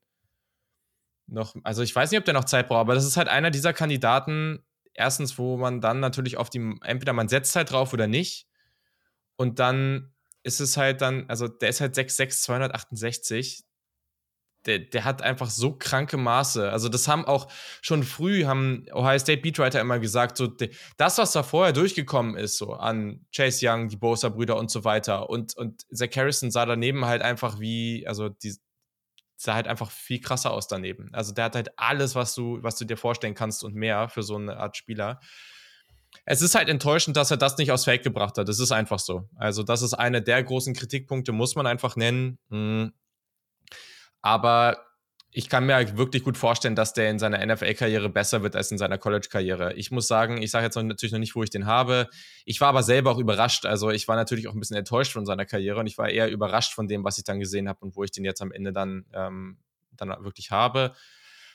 noch, also ich weiß nicht, ob der noch Zeit braucht, aber das ist halt einer dieser Kandidaten, erstens, wo man dann natürlich auf die, entweder man setzt halt drauf oder nicht. Und dann ist es halt dann, also der ist halt 6'6, 268 der, der hat einfach so kranke Maße. Also das haben auch schon früh, haben Ohio State Beatwriter immer gesagt, so das, was da vorher durchgekommen ist, so an Chase Young, die Bosa-Brüder und so weiter. Und, und Zach Harrison sah daneben halt einfach wie, also die sah halt einfach viel krasser aus daneben. Also der hat halt alles, was du, was du dir vorstellen kannst und mehr für so eine Art Spieler. Es ist halt enttäuschend, dass er das nicht aus Fake gebracht hat. Das ist einfach so. Also, das ist einer der großen Kritikpunkte, muss man einfach nennen. Hm aber ich kann mir halt wirklich gut vorstellen, dass der in seiner NFL-Karriere besser wird als in seiner College-Karriere. Ich muss sagen, ich sage jetzt natürlich noch nicht, wo ich den habe. Ich war aber selber auch überrascht. Also ich war natürlich auch ein bisschen enttäuscht von seiner Karriere und ich war eher überrascht von dem, was ich dann gesehen habe und wo ich den jetzt am Ende dann, ähm, dann wirklich habe.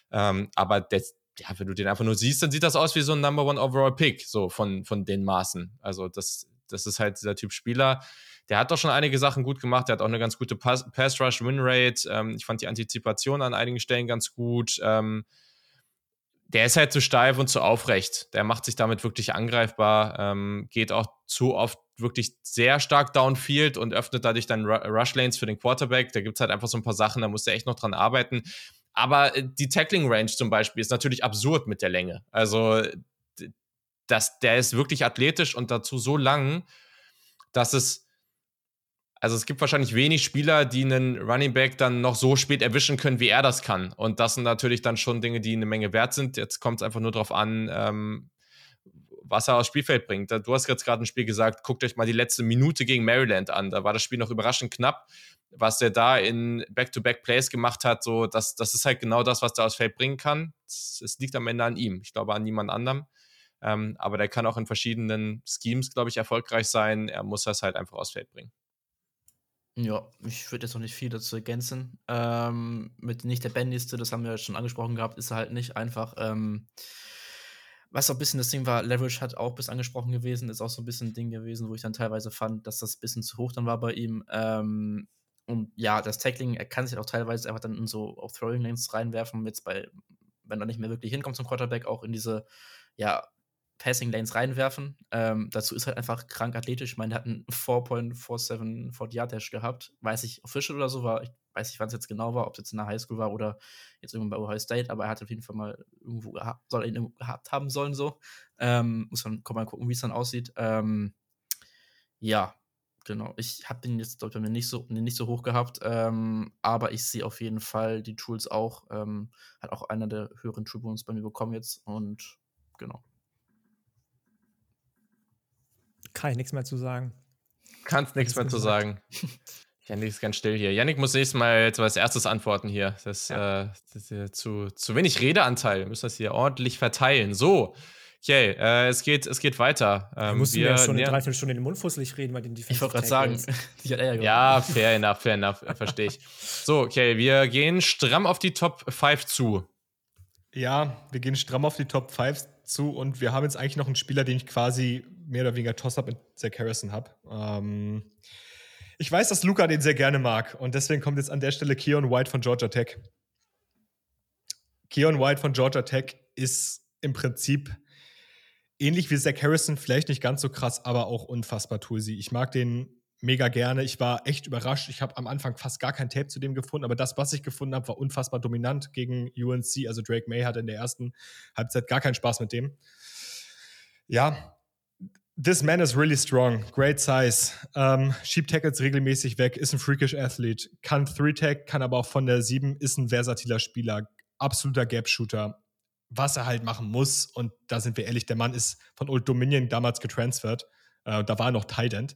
Ähm, aber das, ja, wenn du den einfach nur siehst, dann sieht das aus wie so ein Number One Overall Pick, so von, von den Maßen. Also das, das ist halt dieser Typ Spieler der hat doch schon einige Sachen gut gemacht. Der hat auch eine ganz gute Pass-Rush-Win-Rate. Ähm, ich fand die Antizipation an einigen Stellen ganz gut. Ähm, der ist halt zu steif und zu aufrecht. Der macht sich damit wirklich angreifbar, ähm, geht auch zu oft wirklich sehr stark downfield und öffnet dadurch dann Rush Lanes für den Quarterback. Da gibt es halt einfach so ein paar Sachen, da muss er echt noch dran arbeiten. Aber äh, die Tackling Range zum Beispiel ist natürlich absurd mit der Länge. Also, das, der ist wirklich athletisch und dazu so lang, dass es also es gibt wahrscheinlich wenig Spieler, die einen Running Back dann noch so spät erwischen können, wie er das kann. Und das sind natürlich dann schon Dinge, die eine Menge wert sind. Jetzt kommt es einfach nur darauf an, ähm, was er aufs Spielfeld bringt. Du hast jetzt gerade ein Spiel gesagt, guckt euch mal die letzte Minute gegen Maryland an. Da war das Spiel noch überraschend knapp. Was er da in Back-to-Back-Plays gemacht hat, so, das, das ist halt genau das, was der aufs Feld bringen kann. Es liegt am Ende an ihm. Ich glaube an niemand anderem. Ähm, aber der kann auch in verschiedenen Schemes, glaube ich, erfolgreich sein. Er muss das halt einfach aufs Feld bringen. Ja, ich würde jetzt noch nicht viel dazu ergänzen. Ähm, mit nicht der Bandliste, das haben wir schon angesprochen gehabt, ist er halt nicht einfach. Ähm, was auch ein bisschen das Ding war, Leverage hat auch bis angesprochen gewesen, ist auch so ein bisschen ein Ding gewesen, wo ich dann teilweise fand, dass das ein bisschen zu hoch dann war bei ihm. Ähm, und ja, das Tackling, er kann sich auch teilweise einfach dann in so auf Throwing Lanes reinwerfen, jetzt bei, wenn er nicht mehr wirklich hinkommt zum Quarterback, auch in diese, ja, Passing Lanes reinwerfen. Ähm, dazu ist halt einfach krank athletisch. Ich meine, der hat einen 4.47 40 Yard Dash gehabt. Weiß ich, official oder so war. Ich weiß nicht, wann es jetzt genau war, ob es jetzt in der Highschool war oder jetzt irgendwann bei Ohio State, aber er hat auf jeden Fall mal irgendwo gehabt, soll ihn gehabt haben sollen, so. Ähm, muss man mal gucken, wie es dann aussieht. Ähm, ja, genau. Ich habe den jetzt, glaube ich, nicht so, nicht so hoch gehabt, ähm, aber ich sehe auf jeden Fall die Tools auch. Ähm, hat auch einer der höheren Tribunes bei mir bekommen jetzt und genau. Kann ich nichts mehr zu sagen. Kannst nichts mehr zu sagen. Janik ist ganz still hier. Janik muss nächstes Mal jetzt als erstes antworten hier. Das, ja. äh, das ist zu, zu wenig Redeanteil. Wir müssen das hier ordentlich verteilen. So. Okay, äh, es, geht, es geht weiter. Ähm, mussten wir ja schon eine Dreiviertelstunde in den Mund fusselig reden, weil den Ich wollte gerade sagen. ja, fair enough, fair enough, verstehe ich. So, okay, wir gehen stramm auf die Top 5 zu. Ja, wir gehen stramm auf die Top 5 zu und wir haben jetzt eigentlich noch einen Spieler, den ich quasi mehr oder weniger Toss-Up mit Zach Harrison habe. Ähm, ich weiß, dass Luca den sehr gerne mag und deswegen kommt jetzt an der Stelle Keon White von Georgia Tech. Keon White von Georgia Tech ist im Prinzip ähnlich wie Zach Harrison, vielleicht nicht ganz so krass, aber auch unfassbar toolsy. Ich mag den mega gerne. Ich war echt überrascht. Ich habe am Anfang fast gar kein Tape zu dem gefunden, aber das, was ich gefunden habe, war unfassbar dominant gegen UNC. Also Drake May hatte in der ersten Halbzeit gar keinen Spaß mit dem. Ja, This man is really strong, great size, ähm, schiebt Tackles regelmäßig weg, ist ein freakish Athlete, kann Three-Tag, kann aber auch von der 7, ist ein versatiler Spieler, absoluter Gap-Shooter. Was er halt machen muss, und da sind wir ehrlich, der Mann ist von Old Dominion damals getransfert. äh, da war er noch Tight End,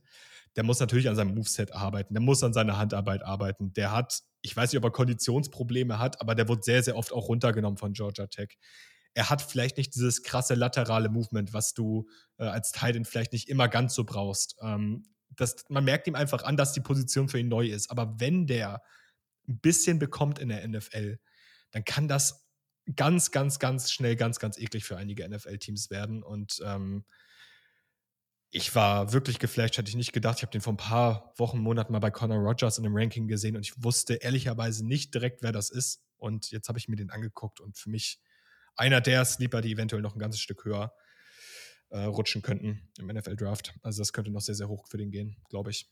der muss natürlich an seinem Moveset arbeiten, der muss an seiner Handarbeit arbeiten. Der hat, ich weiß nicht, ob er Konditionsprobleme hat, aber der wird sehr, sehr oft auch runtergenommen von Georgia Tech. Er hat vielleicht nicht dieses krasse laterale Movement, was du äh, als Titan vielleicht nicht immer ganz so brauchst. Ähm, das, man merkt ihm einfach an, dass die Position für ihn neu ist. Aber wenn der ein bisschen bekommt in der NFL, dann kann das ganz, ganz, ganz schnell ganz, ganz eklig für einige NFL-Teams werden. Und ähm, ich war wirklich geflasht, hätte ich nicht gedacht. Ich habe den vor ein paar Wochen, Monaten mal bei Connor Rogers in einem Ranking gesehen und ich wusste ehrlicherweise nicht direkt, wer das ist. Und jetzt habe ich mir den angeguckt und für mich einer der Sleeper, die eventuell noch ein ganzes Stück höher äh, rutschen könnten im NFL-Draft. Also das könnte noch sehr, sehr hoch für den gehen, glaube ich.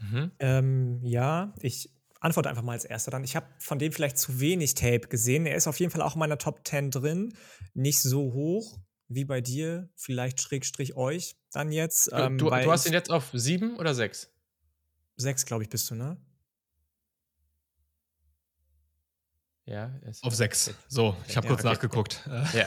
Mhm. Ähm, ja, ich antworte einfach mal als erster dann. Ich habe von dem vielleicht zu wenig Tape gesehen. Er ist auf jeden Fall auch in meiner Top 10 drin. Nicht so hoch wie bei dir, vielleicht Schrägstrich euch dann jetzt. Ähm, du, du hast ihn jetzt auf sieben oder sechs? Sechs, glaube ich, bist du, ne? Ja, auf sechs. So, ich habe ja, kurz okay. nachgeguckt. Ja.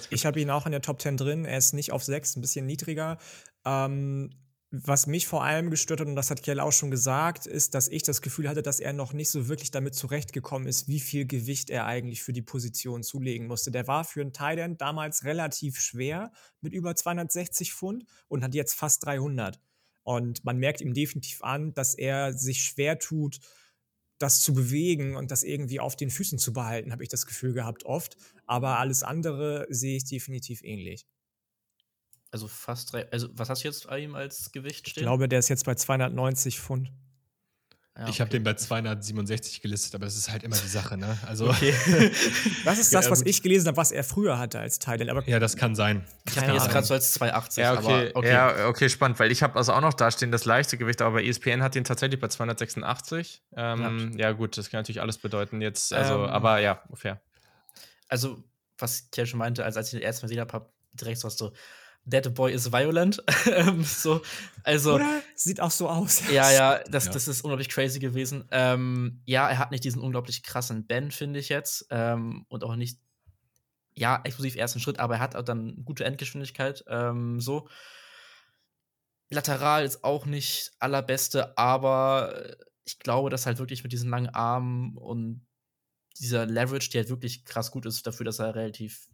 ich habe ihn auch in der Top 10 drin. Er ist nicht auf sechs, ein bisschen niedriger. Ähm, was mich vor allem gestört hat, und das hat Kjell auch schon gesagt, ist, dass ich das Gefühl hatte, dass er noch nicht so wirklich damit zurechtgekommen ist, wie viel Gewicht er eigentlich für die Position zulegen musste. Der war für einen Tight damals relativ schwer mit über 260 Pfund und hat jetzt fast 300. Und man merkt ihm definitiv an, dass er sich schwer tut, das zu bewegen und das irgendwie auf den Füßen zu behalten, habe ich das Gefühl gehabt oft. Aber alles andere sehe ich definitiv ähnlich. Also fast drei. Also, was hast du jetzt bei ihm als Gewicht stehen? Ich glaube, der ist jetzt bei 290 Pfund. Ja, okay. Ich habe den bei 267 gelistet, aber das ist halt immer die Sache, ne? Also okay. das ist das, was ich gelesen habe, was er früher hatte als Titan. Aber ja, das kann sein. Ich habe jetzt gerade so als 280. Ja, okay. okay. Ja, okay, spannend, weil ich habe also auch noch dastehen das leichte Gewicht, aber bei ESPN hat den tatsächlich bei 286. Ähm, ja. ja. gut, das kann natürlich alles bedeuten jetzt. Also, ähm, aber ja, fair. Also, was Kiel schon meinte, als, als ich den ersten Mal gesehen habe, habe direkt so was so, Dead Boy is Violent. Ähm, so, also, Oder? Sieht auch so aus. Ja, ja, das, ja. das ist unglaublich crazy gewesen. Ähm, ja, er hat nicht diesen unglaublich krassen Ben, finde ich jetzt. Ähm, und auch nicht, ja, explosiv ersten Schritt, aber er hat auch dann gute Endgeschwindigkeit. Ähm, so. Lateral ist auch nicht allerbeste, aber ich glaube, dass halt wirklich mit diesen langen Armen und dieser Leverage, der halt wirklich krass gut ist, dafür, dass er relativ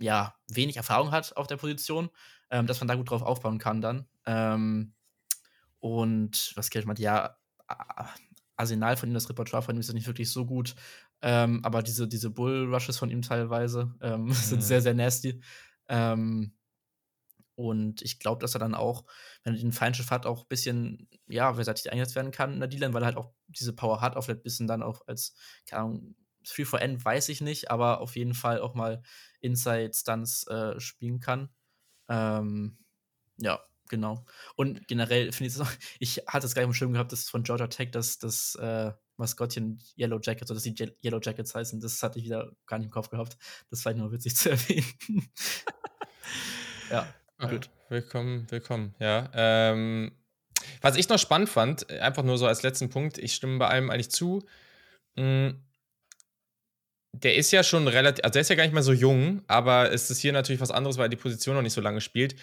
ja, wenig Erfahrung hat auf der Position, ähm, dass man da gut drauf aufbauen kann dann. Ähm, und was Kirch meinte, ja, Arsenal von ihm, das Repertoire von ihm ist nicht wirklich so gut. Ähm, aber diese, diese Bull-Rushes von ihm teilweise mhm. sind sehr, sehr nasty. Ähm, und ich glaube, dass er dann auch, wenn er den Feinschiff hat, auch ein bisschen, ja, verseitig eingesetzt werden kann in der D-Line, weil er halt auch diese Power hat, auch vielleicht ein bisschen dann auch als, keine Ahnung, 3 for N weiß ich nicht, aber auf jeden Fall auch mal Inside-Stunts äh, spielen kann. Ähm, ja, genau. Und generell finde ich es auch, ich hatte es gar nicht im Schirm gehabt, dass von Georgia Tech das, das äh, Maskottchen Yellow Jackets oder dass die Yellow Jackets heißen. Das hatte ich wieder gar nicht im Kopf gehabt. Das war nur witzig zu erwähnen. ja, gut. Willkommen, willkommen, ja. Ähm, was ich noch spannend fand, einfach nur so als letzten Punkt, ich stimme bei allem eigentlich zu. Mh, mm, der ist ja schon relativ, also der ist ja gar nicht mehr so jung, aber es ist hier natürlich was anderes, weil er die Position noch nicht so lange spielt.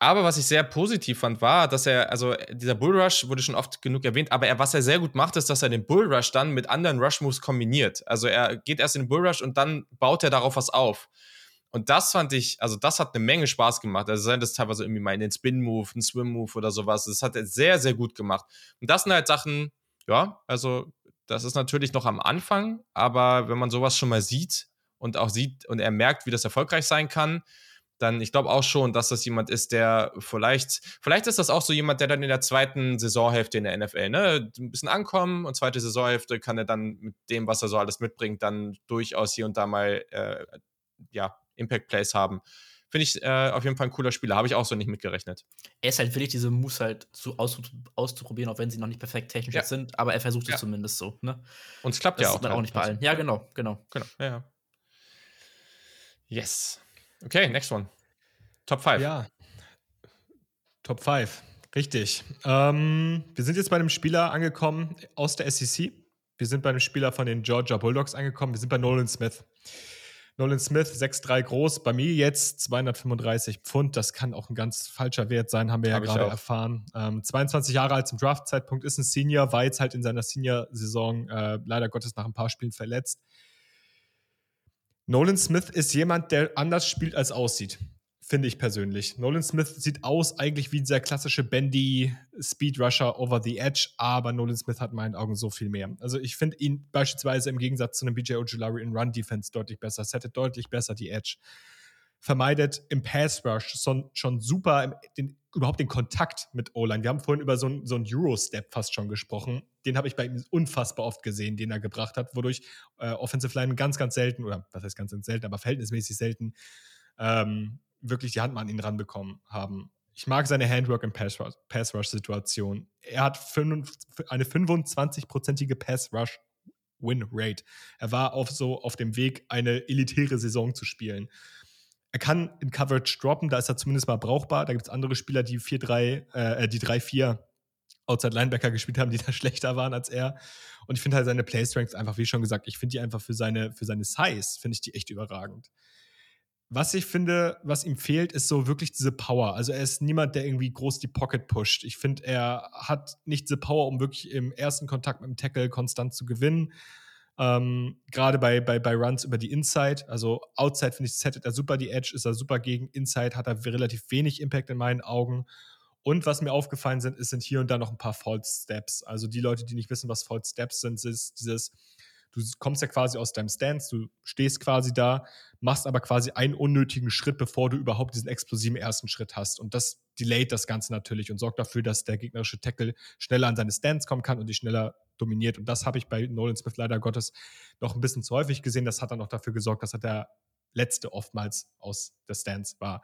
Aber was ich sehr positiv fand, war, dass er, also dieser Bullrush wurde schon oft genug erwähnt, aber er, was er sehr gut macht, ist, dass er den Bullrush dann mit anderen Rush-Moves kombiniert. Also er geht erst in den Bullrush und dann baut er darauf was auf. Und das fand ich, also das hat eine Menge Spaß gemacht. Also das teilweise irgendwie mal in den Spin-Move, einen Swim-Move oder sowas. Das hat er sehr, sehr gut gemacht. Und das sind halt Sachen, ja, also das ist natürlich noch am Anfang, aber wenn man sowas schon mal sieht und auch sieht und er merkt, wie das erfolgreich sein kann, dann ich glaube auch schon, dass das jemand ist, der vielleicht, vielleicht ist das auch so jemand, der dann in der zweiten Saisonhälfte in der NFL, ne, ein bisschen ankommen und zweite Saisonhälfte kann er dann mit dem, was er so alles mitbringt, dann durchaus hier und da mal, äh, ja, Impact Plays haben. Finde ich äh, auf jeden Fall ein cooler Spieler. Habe ich auch so nicht mitgerechnet. Er ist halt willig, diese Moves halt zu, aus, auszuprobieren, auch wenn sie noch nicht perfekt technisch ja. sind. Aber er versucht ja. es zumindest so. Ne? Und es klappt das ja auch. Dann auch nicht bei allen. Ja, genau, genau. Genau, ja, ja. Yes. Okay, next one. Top 5. Ja. Top 5. Richtig. Ähm, wir sind jetzt bei einem Spieler angekommen aus der SEC. Wir sind bei einem Spieler von den Georgia Bulldogs angekommen. Wir sind bei Nolan Smith. Nolan Smith 6'3 groß, bei mir jetzt 235 Pfund. Das kann auch ein ganz falscher Wert sein, haben wir Hab ja gerade erfahren. Ähm, 22 Jahre alt zum Draftzeitpunkt, ist ein Senior, war jetzt halt in seiner Senior-Saison äh, leider Gottes nach ein paar Spielen verletzt. Nolan Smith ist jemand, der anders spielt als aussieht finde ich persönlich. Nolan Smith sieht aus eigentlich wie dieser klassische Bendy Speed Rusher over the edge, aber Nolan Smith hat in meinen Augen so viel mehr. Also ich finde ihn beispielsweise im Gegensatz zu einem BJ Ojulari in Run Defense deutlich besser, settet deutlich besser die Edge, vermeidet im Pass Rush schon, schon super im, den, überhaupt den Kontakt mit O-Line. Wir haben vorhin über so einen so Euro-Step fast schon gesprochen. Den habe ich bei ihm unfassbar oft gesehen, den er gebracht hat, wodurch äh, Offensive Line ganz, ganz selten, oder was heißt ganz, ganz selten, aber verhältnismäßig selten ähm, wirklich die Hand mal an ihn ranbekommen haben. Ich mag seine Handwork- und Pass-Rush-Situation. er hat eine 25-prozentige Pass-Rush-Win-Rate. Er war auf so auf dem Weg, eine elitäre Saison zu spielen. Er kann in Coverage droppen, da ist er zumindest mal brauchbar. Da gibt es andere Spieler, die 4-3, äh, die 3-4 Outside Linebacker gespielt haben, die da schlechter waren als er. Und ich finde halt seine Play Strength einfach, wie schon gesagt, ich finde die einfach für seine, für seine Size, finde ich die echt überragend. Was ich finde, was ihm fehlt, ist so wirklich diese Power. Also er ist niemand, der irgendwie groß die Pocket pusht. Ich finde, er hat nicht diese Power, um wirklich im ersten Kontakt mit dem Tackle konstant zu gewinnen. Ähm, Gerade bei, bei, bei Runs über die Inside. Also Outside finde ich, settet er super die Edge, ist er super gegen. Inside hat er relativ wenig Impact in meinen Augen. Und was mir aufgefallen sind, ist, sind hier und da noch ein paar False Steps. Also die Leute, die nicht wissen, was False Steps sind, ist dieses Du kommst ja quasi aus deinem Stance, du stehst quasi da, machst aber quasi einen unnötigen Schritt, bevor du überhaupt diesen explosiven ersten Schritt hast. Und das delayt das Ganze natürlich und sorgt dafür, dass der gegnerische Tackle schneller an seine Stance kommen kann und dich schneller dominiert. Und das habe ich bei Nolan Smith leider Gottes noch ein bisschen zu häufig gesehen. Das hat dann auch dafür gesorgt, dass er der letzte oftmals aus der Stance war.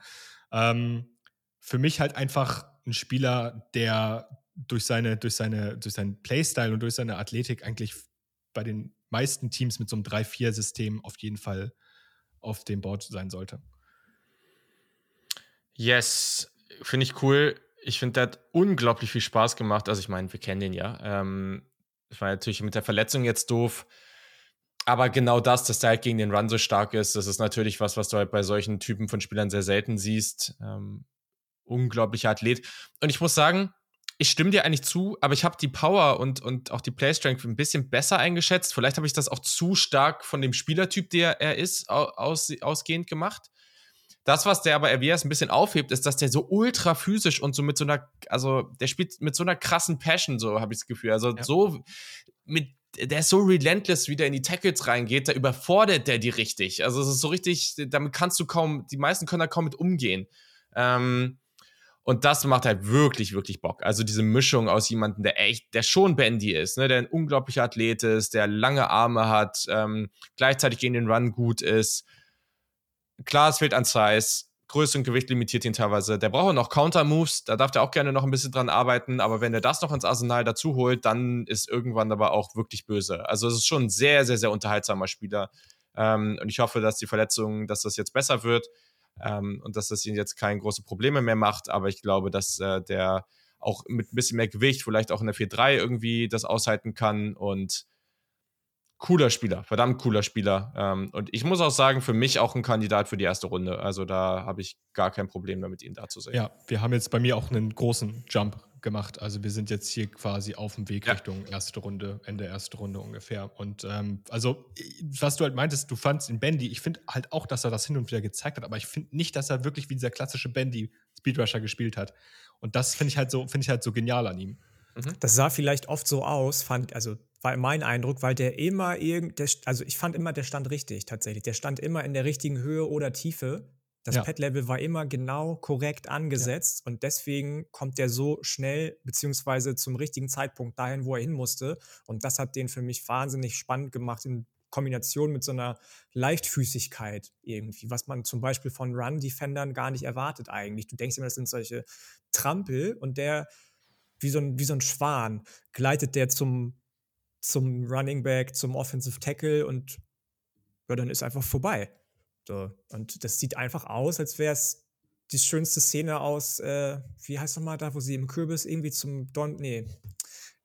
Ähm, für mich halt einfach ein Spieler, der durch seine, durch seine, durch seinen Playstyle und durch seine Athletik eigentlich bei den meisten Teams mit so einem 3-4-System auf jeden Fall auf dem Board sein sollte. Yes, finde ich cool. Ich finde, der hat unglaublich viel Spaß gemacht. Also, ich meine, wir kennen den ja. Ähm, ich war natürlich mit der Verletzung jetzt doof. Aber genau das, dass der halt gegen den Run so stark ist, das ist natürlich was, was du halt bei solchen Typen von Spielern sehr selten siehst. Ähm, unglaublicher Athlet. Und ich muss sagen, ich stimme dir eigentlich zu, aber ich habe die Power und, und auch die Playstrength ein bisschen besser eingeschätzt. Vielleicht habe ich das auch zu stark von dem Spielertyp, der er ist, aus, ausgehend gemacht. Das, was der aber Erwias ein bisschen aufhebt, ist, dass der so ultra physisch und so mit so einer, also der spielt mit so einer krassen Passion, so habe ich das Gefühl. Also ja. so mit, der ist so relentless, wie der in die Tackles reingeht, da überfordert der die richtig. Also es ist so richtig, damit kannst du kaum, die meisten können da kaum mit umgehen. Ähm, und das macht halt wirklich, wirklich Bock. Also diese Mischung aus jemandem, der echt, der schon Bandy ist, ne, der ein unglaublicher Athlet ist, der lange Arme hat, ähm, gleichzeitig gegen den Run gut ist. Klar, es fehlt an Size. Größe und Gewicht limitiert ihn teilweise. Der braucht noch Counter-Moves, da darf der auch gerne noch ein bisschen dran arbeiten, aber wenn er das noch ins Arsenal dazu holt, dann ist irgendwann aber auch wirklich böse. Also es ist schon ein sehr, sehr, sehr unterhaltsamer Spieler. Ähm, und ich hoffe, dass die Verletzung, dass das jetzt besser wird ähm, und dass das ihn jetzt keine großen Probleme mehr macht. Aber ich glaube, dass äh, der auch mit ein bisschen mehr Gewicht, vielleicht auch in der 4-3 irgendwie das aushalten kann und cooler Spieler, verdammt cooler Spieler. Ähm, und ich muss auch sagen, für mich auch ein Kandidat für die erste Runde. Also da habe ich gar kein Problem damit, ihn da zu sehen. Ja, wir haben jetzt bei mir auch einen großen Jump gemacht. Also wir sind jetzt hier quasi auf dem Weg ja. Richtung erste Runde, Ende erste Runde ungefähr. Und ähm, also, was du halt meintest, du fandst in Bendy, ich finde halt auch, dass er das hin und wieder gezeigt hat, aber ich finde nicht, dass er wirklich wie dieser klassische Bendy Speedrusher gespielt hat. Und das finde ich halt so, finde ich halt so genial an ihm. Mhm. Das sah vielleicht oft so aus, fand, also war mein Eindruck, weil der immer irgend, also ich fand immer, der stand richtig tatsächlich. Der stand immer in der richtigen Höhe oder Tiefe. Das ja. Pad-Level war immer genau korrekt angesetzt ja. und deswegen kommt der so schnell beziehungsweise zum richtigen Zeitpunkt dahin, wo er hin musste. Und das hat den für mich wahnsinnig spannend gemacht in Kombination mit so einer Leichtfüßigkeit irgendwie, was man zum Beispiel von Run-Defendern gar nicht erwartet eigentlich. Du denkst immer, das sind solche Trampel und der, wie so ein, wie so ein Schwan, gleitet der zum, zum Running Back, zum Offensive Tackle und ja, dann ist einfach vorbei. So. Und das sieht einfach aus, als wäre es die schönste Szene aus, äh, wie heißt nochmal da, wo sie im Kürbis irgendwie zum Don, nee,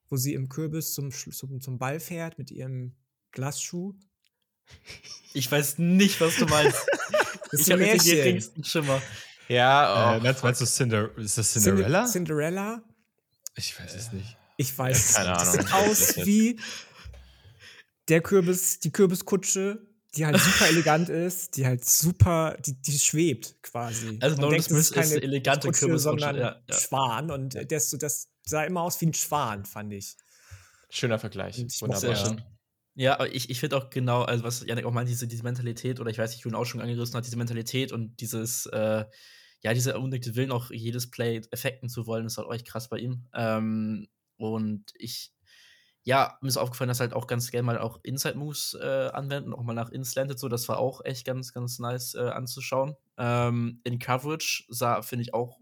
wo sie im Kürbis zum, zum, zum Ball fährt mit ihrem Glasschuh. Ich weiß nicht, was du meinst. Das ist ich habe nicht den geringsten Schimmer. Ja, äh, oh, meinst, meinst du Cinder ist das Cinderella? Cinder- Cinderella? ich weiß es nicht. Ich weiß. Keine Das Ahnung. sieht aus wie der Kürbis, die Kürbiskutsche, die halt super elegant ist, die halt super, die, die schwebt quasi. Also Man Nolan Smith ist eine elegante Kutsche, sondern ja, ja. Schwan und der ist so, das sah immer aus wie ein Schwan, fand ich. schöner Vergleich. Ich Wunderbar. Sehr schön. Ja, aber ich, ich finde auch genau, also was Janik auch meint, diese, diese Mentalität, oder ich weiß nicht, ihn auch schon angerissen hat, diese Mentalität und dieses, äh, ja, dieser unbedingte Willen, auch jedes Play effekten zu wollen, ist halt echt krass bei ihm. Ähm, und ich, ja, mir ist aufgefallen, dass er halt auch ganz gerne mal auch Inside-Moves äh, anwenden, auch mal nach Inslanted, so, das war auch echt ganz, ganz nice äh, anzuschauen. Ähm, in Coverage sah, finde ich, auch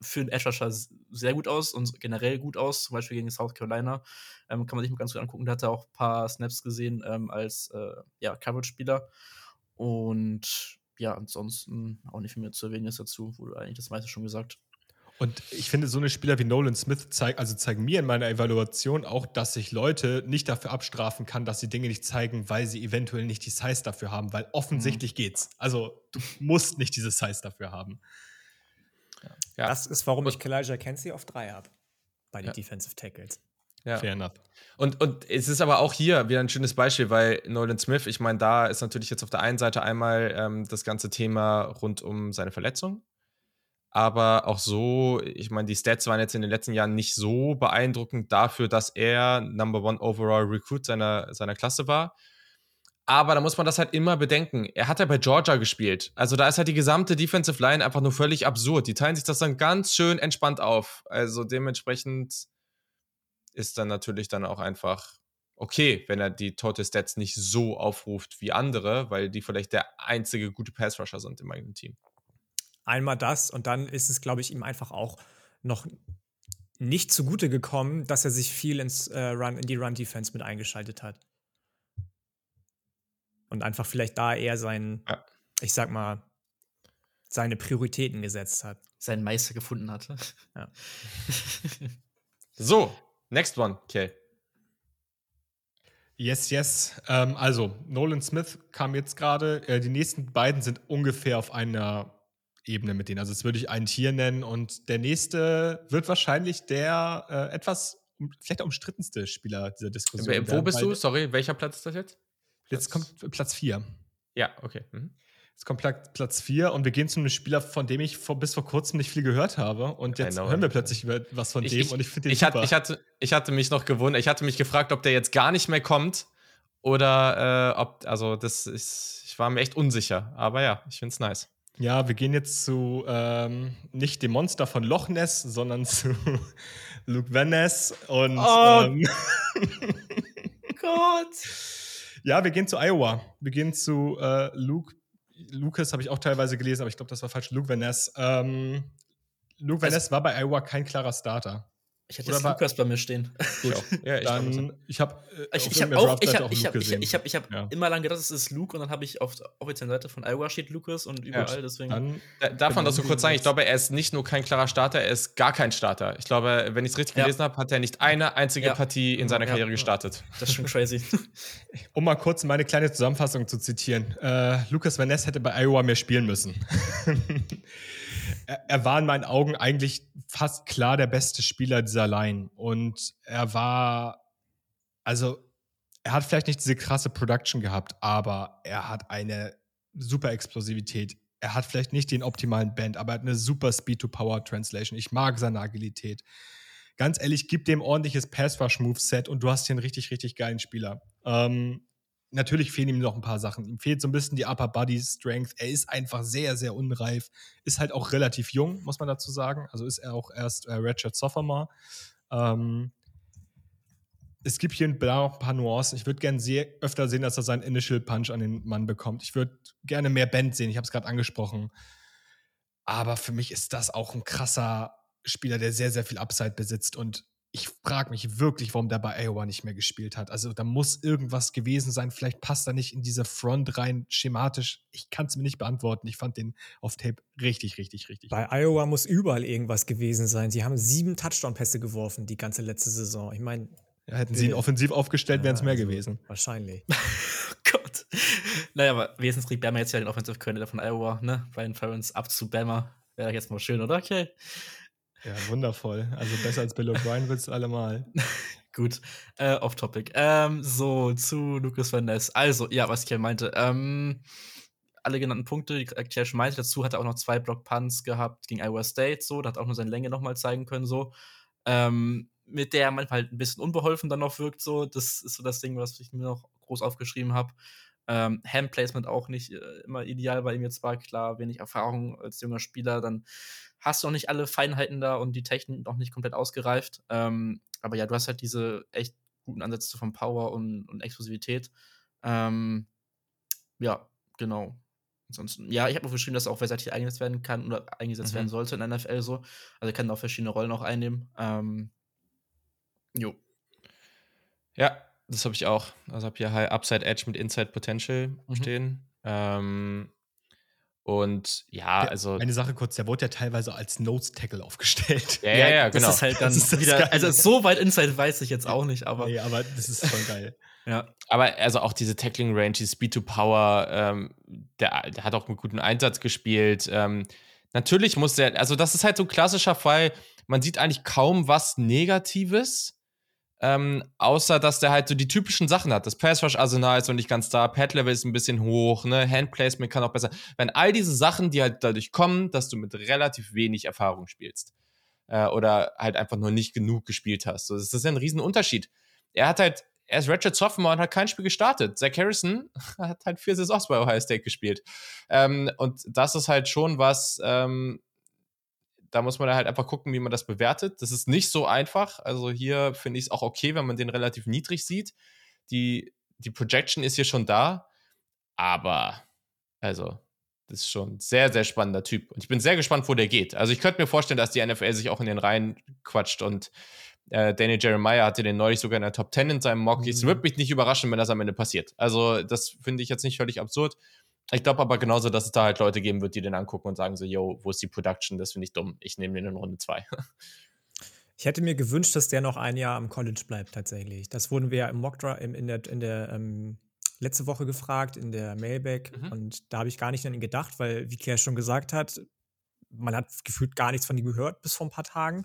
für einen Edge Rusher sehr gut aus und generell gut aus, zum Beispiel gegen South Carolina. Ähm, kann man sich mal ganz gut angucken. Da hat er auch ein paar Snaps gesehen ähm, als äh, ja, Coverage-Spieler. Und ja, ansonsten auch nicht viel mehr zu erwähnen ist dazu, wurde eigentlich das meiste schon gesagt. Und ich finde, so eine Spieler wie Nolan Smith zeig, also zeigen mir in meiner Evaluation auch, dass sich Leute nicht dafür abstrafen kann, dass sie Dinge nicht zeigen, weil sie eventuell nicht die Size dafür haben, weil offensichtlich geht's. Also du musst nicht diese Size dafür haben. Ja. Das ist, warum ich Kalijah Kenzie auf drei habe. Bei den Ja. Defensive Tackles. Ja. Fair enough. Und, und es ist aber auch hier wieder ein schönes Beispiel, weil Nolan Smith, ich meine, da ist natürlich jetzt auf der einen Seite einmal ähm, das ganze Thema rund um seine Verletzung. Aber auch so, ich meine, die Stats waren jetzt in den letzten Jahren nicht so beeindruckend dafür, dass er Number One Overall Recruit seiner, seiner Klasse war. Aber da muss man das halt immer bedenken. Er hat ja bei Georgia gespielt. Also da ist halt die gesamte Defensive Line einfach nur völlig absurd. Die teilen sich das dann ganz schön entspannt auf. Also dementsprechend ist dann natürlich dann auch einfach okay, wenn er die Total Stats nicht so aufruft wie andere, weil die vielleicht der einzige gute Pass Rusher sind im eigenen Team. Einmal das und dann ist es, glaube ich, ihm einfach auch noch nicht zugute gekommen, dass er sich viel ins äh, Run, in die Run-Defense mit eingeschaltet hat. Und einfach vielleicht da eher sein, Ja. ich sag mal, seine Prioritäten gesetzt hat. Seinen Meister gefunden hatte. Ja. So, next one, okay. Yes, yes. Ähm, also, Nolan Smith kam jetzt gerade. Äh, die nächsten beiden sind ungefähr auf einer Ebene mit denen. Also, das würde ich ein Tier nennen. Und der nächste wird wahrscheinlich der äh, etwas, vielleicht der umstrittenste Spieler dieser Diskussion. Wo werden, bist du? Sorry, welcher Platz ist das jetzt? Jetzt kommt Platz 4. Ja, okay. Mhm. Jetzt kommt Pla- Platz 4 und wir gehen zu einem Spieler, von dem ich vor, bis vor kurzem nicht viel gehört habe. Und jetzt know. hören wir plötzlich über was von Ich, dem ich, und ich finde den ich, super. hatte, ich, hatte, ich hatte mich noch gewundert, ich hatte mich gefragt, ob der jetzt gar nicht mehr kommt oder äh, ob, also das ist, ich war mir echt unsicher. Aber ja, ich finde es nice. Ja, wir gehen jetzt zu ähm, nicht dem Monster von Loch Ness, sondern zu Luke Van Ness und Oh. ähm, Gott! ja, wir gehen zu Iowa. Wir gehen zu äh, Luke. Lucas habe ich auch teilweise gelesen, aber ich glaube, das war falsch. Luke Van Ness. Ähm, Luke Van Ness war bei Iowa kein klarer Starter. Ich hatte Oder jetzt war- Lukas bei mir stehen. Gut. Ja, ich Dann, ich habe äh, Ich, auf ich irgendeiner auch, Draftseite ich habe, ich Luke habe, ich, gesehen. ich habe, ich habe Ja. immer lang gedacht, es ist Luke und dann habe ich auf der offiziellen Seite von Iowa steht Lucas und überall, deswegen. Dann, Da- Darf man das so kurz sagen? Ich glaube, er ist nicht nur kein klarer Starter, er ist gar kein Starter. Ich glaube, wenn ich es richtig Ja. gelesen habe, hat er nicht eine einzige Ja. Partie in seiner Ja. Karriere gestartet. Das ist schon crazy. um mal kurz meine kleine Zusammenfassung zu zitieren. Äh, Lucas Van Ness hätte bei Iowa mehr spielen müssen. er, war in meinen Augen eigentlich fast klar der beste Spieler dieser Line. Und er war, also, er hat vielleicht nicht diese krasse Production gehabt, aber er hat eine super Explosivität. Er hat vielleicht nicht den optimalen Band, aber er hat eine super Speed-to-Power-Translation. Ich mag seine Agilität. Ganz ehrlich, gib dem ordentliches Pass-Rush-Moveset und du hast hier einen richtig, richtig geilen Spieler. Ähm, natürlich fehlen ihm noch ein paar Sachen. Ihm fehlt so ein bisschen die Upper Body Strength. Er ist einfach sehr, sehr unreif. Ist halt auch relativ jung, muss man dazu sagen. Also ist er auch erst äh, Redshirt Sophomore. Ähm, es gibt hier da noch ein paar Nuancen. Ich würde gerne sehr öfter sehen, dass er seinen Initial Punch an den Mann bekommt. Ich würde gerne mehr Band sehen. Ich habe es gerade angesprochen. Aber für mich ist das auch ein krasser Spieler, der sehr, sehr viel Upside besitzt. Und ich frage mich wirklich, warum der bei Iowa nicht mehr gespielt hat. Also da muss irgendwas gewesen sein. Vielleicht passt er nicht in diese Front rein, schematisch. Ich kann es mir nicht beantworten. Ich fand den auf Tape richtig, richtig, richtig. Bei Iowa muss überall irgendwas gewesen sein. Sie haben sieben Touchdown-Pässe geworfen die ganze letzte Saison. Ich meine, Ja, hätten sie ihn offensiv aufgestellt, wären es mehr also gewesen. Wahrscheinlich. Gott. Naja, aber wenigstens kriegt Bama jetzt ja den Offensive Coordinator von Iowa, ne? Brian Ferentz ab zu Bama. Wäre jetzt mal schön, oder? Okay. Ja, wundervoll. Also besser als Bill O'Brien wird es allemal. Gut, äh, off-topic. Ähm, so, zu Lucas Van Ness. Also, ja, was ich ja meinte. Ähm, alle genannten Punkte, die schon meinte, dazu hat er auch noch zwei Block-Punts gehabt gegen Iowa State, so, da hat auch nur seine Länge nochmal zeigen können, so. Ähm, mit der er manchmal halt ein bisschen unbeholfen dann noch wirkt, so. Das ist so das Ding, was ich mir noch groß aufgeschrieben habe. Ähm, Handplacement auch nicht äh, immer ideal bei ihm jetzt war, klar, wenig Erfahrung als junger Spieler, dann hast du noch nicht alle Feinheiten da und die Technik noch nicht komplett ausgereift. Ähm, aber ja, du hast halt diese echt guten Ansätze von Power und, und Explosivität. Ähm, ja, genau. Ansonsten, ja, ich habe auch geschrieben, dass er auch versatile eingesetzt werden kann oder eingesetzt mhm. werden sollte in der NFL so. Also er kann auch verschiedene Rollen auch einnehmen. Ähm, jo. Ja, das habe ich auch. Also habe hier High Upside Edge mit Inside Potential mhm. stehen. Ähm, und ja, der, also. Eine Sache kurz, der wurde ja teilweise als Nose Tackle aufgestellt. Ja, ja, ja, genau. Das ist halt dann ist wieder. Also so weit Inside weiß ich jetzt auch nicht, aber. Nee, aber das ist schon geil. ja. Aber also auch diese Tackling Range, die Speed to Power, ähm, der, der, hat auch mit gutem Einsatz gespielt. Ähm, natürlich muss der, also das ist halt so ein klassischer Fall. Man sieht eigentlich kaum was Negatives ähm, außer, dass der halt so die typischen Sachen hat. Das Pass-Rush-Arsenal ist noch nicht ganz da, Pad-Level ist ein bisschen hoch, ne, Hand-Placement kann auch besser. Wenn all diese Sachen, die halt dadurch kommen, dass du mit relativ wenig Erfahrung spielst äh, oder halt einfach nur nicht genug gespielt hast. So, das ist ein Riesenunterschied. Er hat halt, er ist Ratchet Sophomore und hat kein Spiel gestartet. Zach Harrison hat halt vier Saisons bei Ohio State gespielt. Ähm, und das ist halt schon was, ähm, da muss man halt einfach gucken, wie man das bewertet. Das ist nicht so einfach. Also hier finde ich es auch okay, wenn man den relativ niedrig sieht. Die, die Projection ist hier schon da, aber also das ist schon ein sehr, sehr spannender Typ. Und ich bin sehr gespannt, wo der geht. Also ich könnte mir vorstellen, dass die NFL sich auch in den Reihen quatscht und äh, Daniel Jeremiah hatte den neulich sogar in der Top 10 in seinem Mock. Mhm. Es würde mich nicht überraschen, wenn das am Ende passiert. Also das finde ich jetzt nicht völlig absurd. Ich glaube aber genauso, dass es da halt Leute geben wird, die den angucken und sagen so, yo, wo ist die Production? Das finde ich dumm. Ich nehme den in Runde 2. Ich hätte mir gewünscht, dass der noch ein Jahr am College bleibt, tatsächlich. Das wurden wir ja im Mockdraw in, in der, in der ähm, letzte Woche gefragt, in der Mailback. Mhm. Und da habe ich gar nicht an ihn gedacht, weil, wie Claire schon gesagt hat, man hat gefühlt gar nichts von ihm gehört bis vor ein paar Tagen.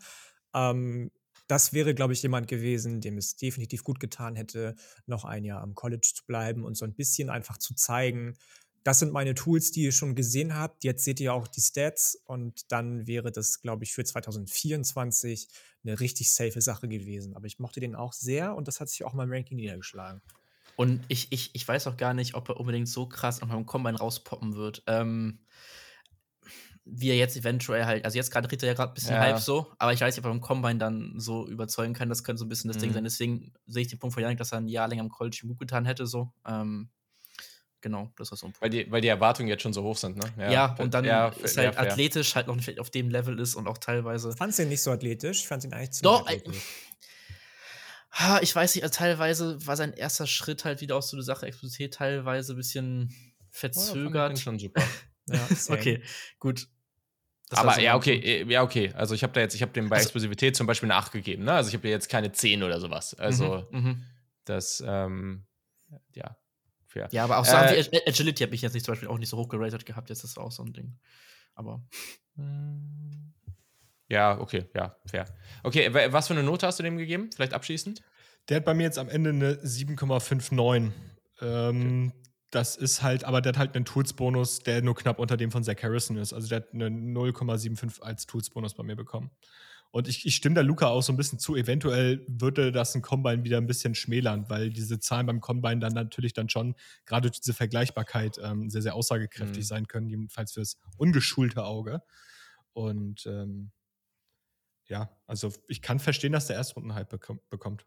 Ähm, das wäre, glaube ich, jemand gewesen, dem es definitiv gut getan hätte, noch ein Jahr am College zu bleiben und so ein bisschen einfach zu zeigen, das sind meine Tools, die ihr schon gesehen habt. Jetzt seht ihr auch die Stats und dann wäre das, glaube ich, für 2024 eine richtig safe Sache gewesen. Aber ich mochte den auch sehr und das hat sich auch mal im Ranking niedergeschlagen. Und ich, ich, ich weiß auch gar nicht, ob er unbedingt so krass an meinem Combine rauspoppen wird. Ähm, wie er jetzt eventuell halt, also jetzt gerade kriegt er ja gerade ein bisschen ja. Hype so, aber ich weiß nicht, ob er beim Combine dann so überzeugen kann. Das könnte so ein bisschen das mhm. Ding sein. Deswegen sehe ich den Punkt von Janik, dass er ein Jahr länger im College gut getan hätte. So. Ähm, Genau, das ist so ein Punkt. Weil die, weil die Erwartungen jetzt schon so hoch sind, ne? Ja, ja und dann ja, ist halt ja, athletisch halt noch nicht auf dem Level ist und auch teilweise. Ich fand ihn nicht so athletisch, ich fand ihn eigentlich zu Doch, ich weiß nicht, also teilweise war sein erster Schritt halt wieder aus so eine Sache Explosivität teilweise ein bisschen verzögert. Oh, schon super. ja, okay, gut. Das aber so ja, okay, äh, ja, okay. Also ich habe da jetzt, ich habe dem bei also, Explosivität zum Beispiel eine 8 gegeben, ne? Also ich habe jetzt keine 10 oder sowas. Also mhm, mhm. das, ähm, ja, fair. Ja, aber auch Sachen äh, wie Agility habe ich jetzt nicht zum Beispiel auch nicht so hoch geratet gehabt. Jetzt ist das auch so ein Ding. Aber. Ja, okay, ja, fair. Okay, was für eine Note hast du dem gegeben? Vielleicht abschließend? Der hat bei mir jetzt am Ende eine 7,59. Ähm, okay. Das ist halt, aber der hat halt einen Tools-Bonus, der nur knapp unter dem von Zach Harrison ist. Also der hat eine 0,75 als Tools-Bonus bei mir bekommen. Und ich, ich stimme da Luca auch so ein bisschen zu. Eventuell würde das ein Combine wieder ein bisschen schmälern, weil diese Zahlen beim Combine dann natürlich dann schon gerade durch diese Vergleichbarkeit ähm, sehr, sehr aussagekräftig mhm. sein können, jedenfalls fürs ungeschulte Auge. Und ähm, ja, also ich kann verstehen, dass der Erstrunden-Hype bekommt.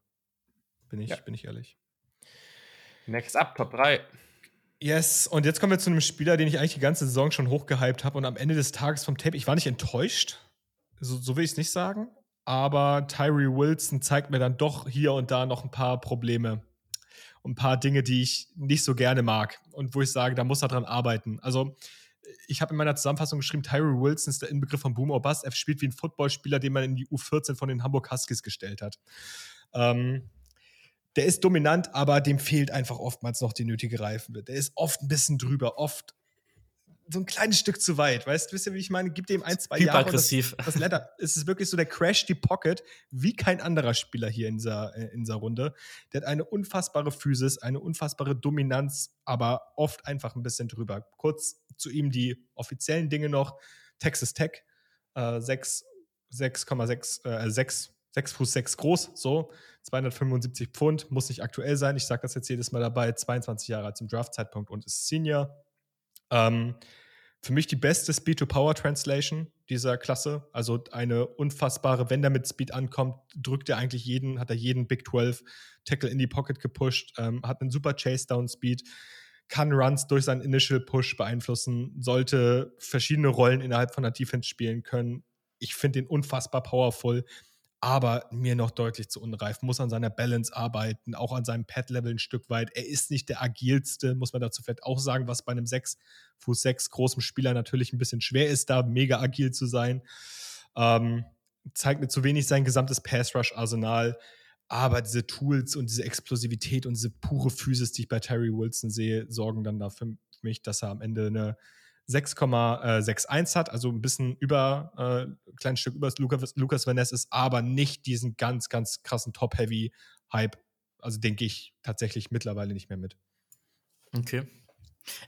Bin ich, ja. bin ich ehrlich. Next up, Top 3. Yes, und jetzt kommen wir zu einem Spieler, den ich eigentlich die ganze Saison schon hochgehypt habe und am Ende des Tages vom Tape, ich war nicht enttäuscht, so, so will ich es nicht sagen. Aber Tyree Wilson zeigt mir dann doch hier und da noch ein paar Probleme. Ein paar Dinge, die ich nicht so gerne mag. Und wo ich sage, da muss er dran arbeiten. Also, ich habe in meiner Zusammenfassung geschrieben, Tyree Wilson ist der Inbegriff von Boom or Bust. Er spielt wie ein Footballspieler, den man in die U14 von den Hamburg Huskies gestellt hat. Ähm, der ist dominant, aber dem fehlt einfach oftmals noch die nötige Reife. Der ist oft ein bisschen drüber, oft so ein kleines Stück zu weit. Weißt du, wisst ihr, wie ich meine? Gib dem ein, zwei Jahre. Aggressiv. Das, das Letter. Es ist wirklich so, der Crash die Pocket wie kein anderer Spieler hier in dieser, äh, in dieser Runde. Der hat eine unfassbare Physis, eine unfassbare Dominanz, aber oft einfach ein bisschen drüber. Kurz zu ihm die offiziellen Dinge noch. Texas Tech, äh, 6,6, äh, 6, 6 Fuß 6 groß, so 275 Pfund, muss nicht aktuell sein. Ich sage das jetzt jedes Mal dabei. 22 Jahre alt zum Draftzeitpunkt und ist Senior. Ähm, für mich die beste Speed-to-Power-Translation dieser Klasse. Also eine unfassbare, wenn der mit Speed ankommt, drückt er eigentlich jeden, hat er jeden Big 12 Tackle in die Pocket gepusht, ähm, hat einen super Chase-Down-Speed, kann Runs durch seinen Initial Push beeinflussen, sollte verschiedene Rollen innerhalb von der Defense spielen können. Ich finde den unfassbar powerful aber mir noch deutlich zu unreif, muss an seiner Balance arbeiten, auch an seinem Pad-Level ein Stück weit. Er ist nicht der agilste, muss man dazu vielleicht auch sagen, was bei einem 6 Fuß 6 großen Spieler natürlich ein bisschen schwer ist, da mega agil zu sein. Ähm, zeigt mir zu wenig sein gesamtes Pass-Rush-Arsenal. Aber diese Tools und diese Explosivität und diese pure Physis, die ich bei Terry Wilson sehe, sorgen dann dafür für mich, dass er am Ende eine 6,61 hat, also ein bisschen über, äh, ein kleines Stück über Lucas, Lucas Van Ness ist, aber nicht diesen ganz, ganz krassen Top-Heavy-Hype. Also denke ich tatsächlich mittlerweile nicht mehr mit. Okay.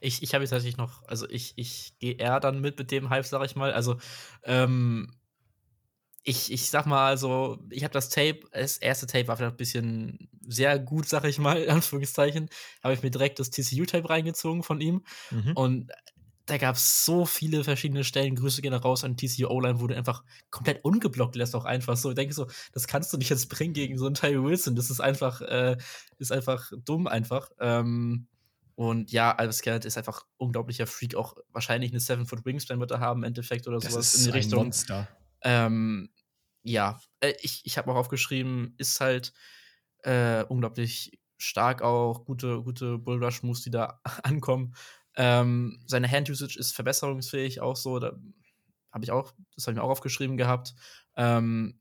Ich, ich habe jetzt tatsächlich noch, also ich, ich gehe eher dann mit mit dem Hype, sag ich mal. Also, ähm, ich, ich sag mal, also, ich habe das Tape, das erste Tape war vielleicht ein bisschen sehr gut, sag ich mal, in Anführungszeichen. Habe ich mir direkt das TCU-Tape reingezogen von ihm. Mhm. Und da gab es so viele verschiedene Stellen. Grüße gehen raus an TCO-Line, du einfach komplett ungeblockt lässt, auch einfach so. Ich denke so, das kannst du nicht jetzt bringen gegen so einen Tyree Wilson. Das ist einfach, äh, ist einfach dumm einfach. Ähm, und ja, Albus Garrett ist einfach unglaublicher Freak. Auch wahrscheinlich eine Seven Foot Wingspan wird er haben im Endeffekt oder das sowas ist in die Richtung. Ein Monster. Ähm, ja, äh, ich, ich habe auch aufgeschrieben, ist halt äh, unglaublich stark auch, gute, gute Bullrush-Moves, die da ankommen. Ähm, seine Hand-Usage ist verbesserungsfähig auch so. Da habe ich auch, das habe ich mir auch aufgeschrieben gehabt. Ähm,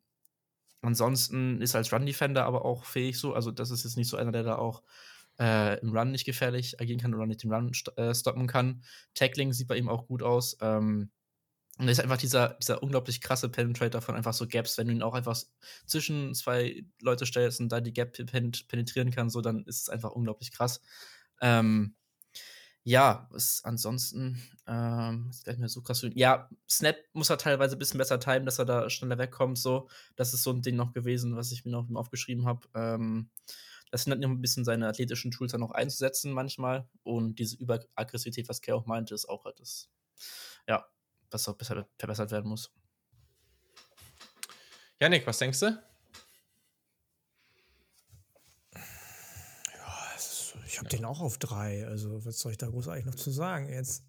ansonsten ist als Run-Defender aber auch fähig so. Also, das ist jetzt nicht so einer, der da auch äh, im Run nicht gefährlich agieren kann oder nicht den Run st äh, stoppen kann. Tackling sieht bei ihm auch gut aus. Ähm, und er ist einfach dieser, dieser unglaublich krasse Penetrator von einfach so Gaps. Wenn du ihn auch einfach zwischen zwei Leute stellst und da die Gap penetrieren kann, so, dann ist es einfach unglaublich krass. Ähm, ja, was ansonsten ähm, ist nicht mehr so krass. Ja, Snap muss er teilweise ein bisschen besser timen, dass er da schneller wegkommt. So, das ist so ein Ding noch gewesen, was ich mir noch aufgeschrieben habe. Ähm, das sind halt noch ein bisschen seine athletischen Tools dann noch einzusetzen manchmal. Und diese Überaggressivität, was Kay auch meinte, ist auch halt das, ja, was auch besser verbessert werden muss. Janik, was denkst du? Ich habe den auch auf drei. Also, was soll ich da groß eigentlich noch zu sagen jetzt?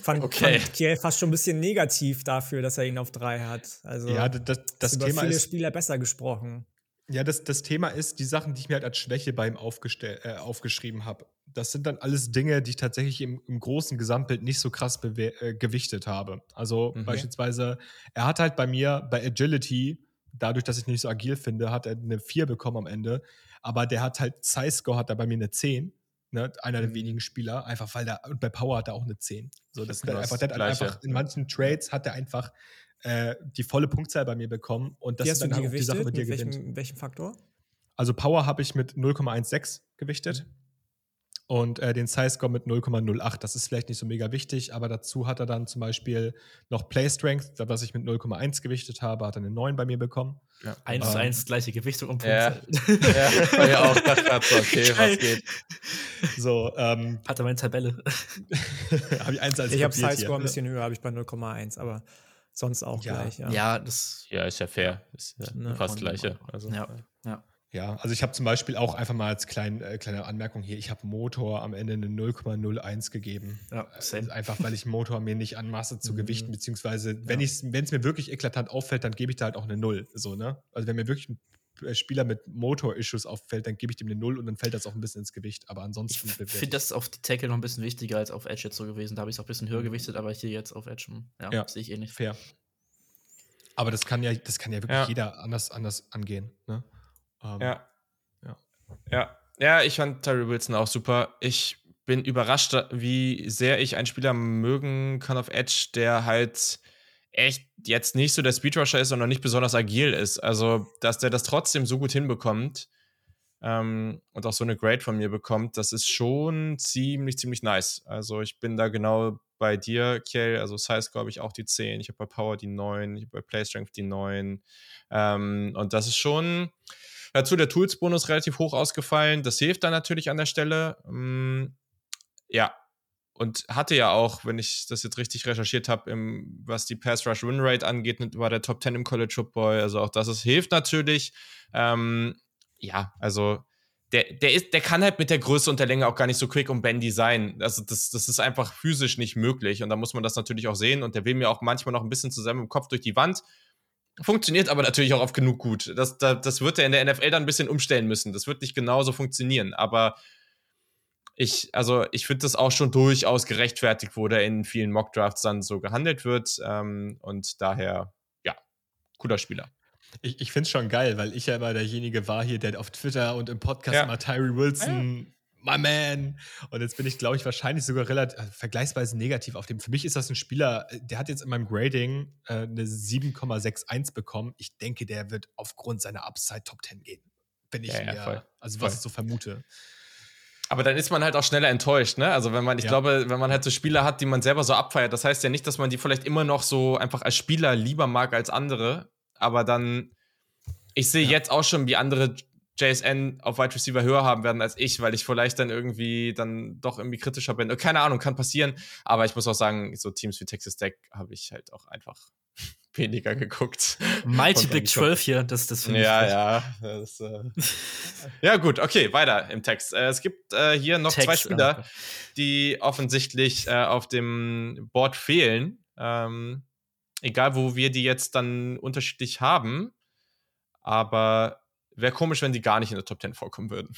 fand, okay. fand Kiel fast schon ein bisschen negativ dafür, dass er ihn auf drei hat. Also, ja, das, das über Thema viele ist, Spieler besser gesprochen. Ja, das, das Thema ist, die Sachen, die ich mir halt als Schwäche bei ihm äh, aufgeschrieben habe, das sind dann alles Dinge, die ich tatsächlich im, im großen Gesamtbild nicht so krass äh, gewichtet habe. Also mhm. beispielsweise, er hat halt bei mir bei Agility, dadurch, dass ich nicht so agil finde, hat er eine 4 bekommen am Ende aber der hat halt Size-Score hat er bei mir eine 10. Ne, einer der mhm. wenigen Spieler, einfach weil der, und bei Power hat er auch eine 10. So, das, das einfach, der einfach, in manchen Trades hat er einfach äh, die volle Punktzahl bei mir bekommen. Und das ist dann halt auch die Sache, mit dir welchem, gewinnt. welchem Faktor? Also Power habe ich mit 0,16 gewichtet. Mhm und äh, den Size-Score mit 0,08. Das ist vielleicht nicht so mega wichtig, aber dazu hat er dann zum Beispiel noch Play Strength, was ich mit 0,1 gewichtet habe, hat er eine 9 bei mir bekommen. Ja. 1 zu 1 gleiche Gewichtung und Punkte. Ja, ja war ja auch das so, okay, was geht. So, ähm, hat er meine Tabelle. habe ich 1 als Ich habe Size-Score ein bisschen höher, habe ich bei 0,1, aber sonst auch ja. gleich. Ja. ja, das. Ja, ist ja fair. Ist ja ne? fast gleiche. Also, ja, ja. Ja, also ich habe zum Beispiel auch einfach mal als klein, äh, kleine Anmerkung hier, ich habe Motor am Ende eine 0,01 gegeben. Ja, äh, same. einfach weil ich Motor mir nicht anmaße zu mhm. gewichten, beziehungsweise wenn ja. es mir wirklich eklatant auffällt, dann gebe ich da halt auch eine Null. So, ne? Also wenn mir wirklich ein äh, Spieler mit Motor-Issues auffällt, dann gebe ich dem eine Null und dann fällt das auch ein bisschen ins Gewicht. Aber ansonsten. Ich finde das auf die Tackle noch ein bisschen wichtiger als auf Edge jetzt so gewesen. Da habe ich es auch ein bisschen höher mhm. gewichtet, aber hier jetzt auf Edge, hm, ja, ja. sehe ich eh nicht. Fair. Aber das kann ja, das kann ja wirklich ja. jeder anders, anders angehen. Ne? Ähm, ja. ja. Ja. Ja, ich fand Tyree Wilson auch super. Ich bin überrascht, wie sehr ich einen Spieler mögen kann auf Edge, der halt echt jetzt nicht so der Speedrusher ist, sondern nicht besonders agil ist. Also, dass der das trotzdem so gut hinbekommt ähm, und auch so eine Grade von mir bekommt, das ist schon ziemlich, ziemlich nice. Also, ich bin da genau bei dir, Kiel. Also, Size, glaube ich, auch die 10. Ich habe bei Power die 9. Ich habe bei Play Strength die 9. Ähm, und das ist schon dazu der Tools-Bonus relativ hoch ausgefallen. Das hilft dann natürlich an der Stelle. Ähm, ja, und hatte ja auch, wenn ich das jetzt richtig recherchiert habe, was die Pass Rush Win Rate angeht, war der Top 10 im College Football. Also auch das ist, hilft natürlich. Ähm, ja, also der, der, ist, der kann halt mit der Größe und der Länge auch gar nicht so quick und bendy sein. Also das, das ist einfach physisch nicht möglich und da muss man das natürlich auch sehen und der will mir auch manchmal noch ein bisschen zusammen im Kopf durch die Wand. Funktioniert aber natürlich auch oft genug gut. Das, das, das wird er in der NFL dann ein bisschen umstellen müssen. Das wird nicht genauso funktionieren, aber ich, also ich finde das auch schon durchaus gerechtfertigt, wo der in vielen Mockdrafts dann so gehandelt wird. Ähm, und daher, ja, cooler Spieler. Ich, ich finde es schon geil, weil ich ja immer derjenige war hier, der auf Twitter und im Podcast ja. immer Tyree Wilson, ja. My man. Und jetzt bin ich, glaube ich, wahrscheinlich sogar relativ äh, vergleichsweise negativ auf dem. Für mich ist das ein Spieler, äh, der hat jetzt in meinem Grading äh, eine 7,61 bekommen. Ich denke, der wird aufgrund seiner Upside Top 10 gehen. Wenn ich ja, mir, also was ich so vermute. Aber dann ist man halt auch schneller enttäuscht, ne? Also wenn man, ich ja. glaube, wenn man halt so Spieler hat, die man selber so abfeiert, das heißt ja nicht, dass man die vielleicht immer noch so einfach als Spieler lieber mag als andere, aber dann, ich sehe ja. jetzt auch schon, wie andere JSN auf Wide Receiver höher haben werden als ich, weil ich vielleicht dann irgendwie dann doch irgendwie kritischer bin. Keine Ahnung, kann passieren, aber ich muss auch sagen, so Teams wie Texas Tech habe ich halt auch einfach weniger geguckt. Mighty Big 12 hier, das, das finde ja, ich. Ja, ja. Das, äh ja, gut, okay, weiter im Text. Äh, es gibt äh, hier noch Text, zwei Spieler, okay. die offensichtlich äh, auf dem Board fehlen. Ähm, egal, wo wir die jetzt dann unterschiedlich haben. Aber wäre komisch, wenn die gar nicht in der Top 10 vorkommen würden.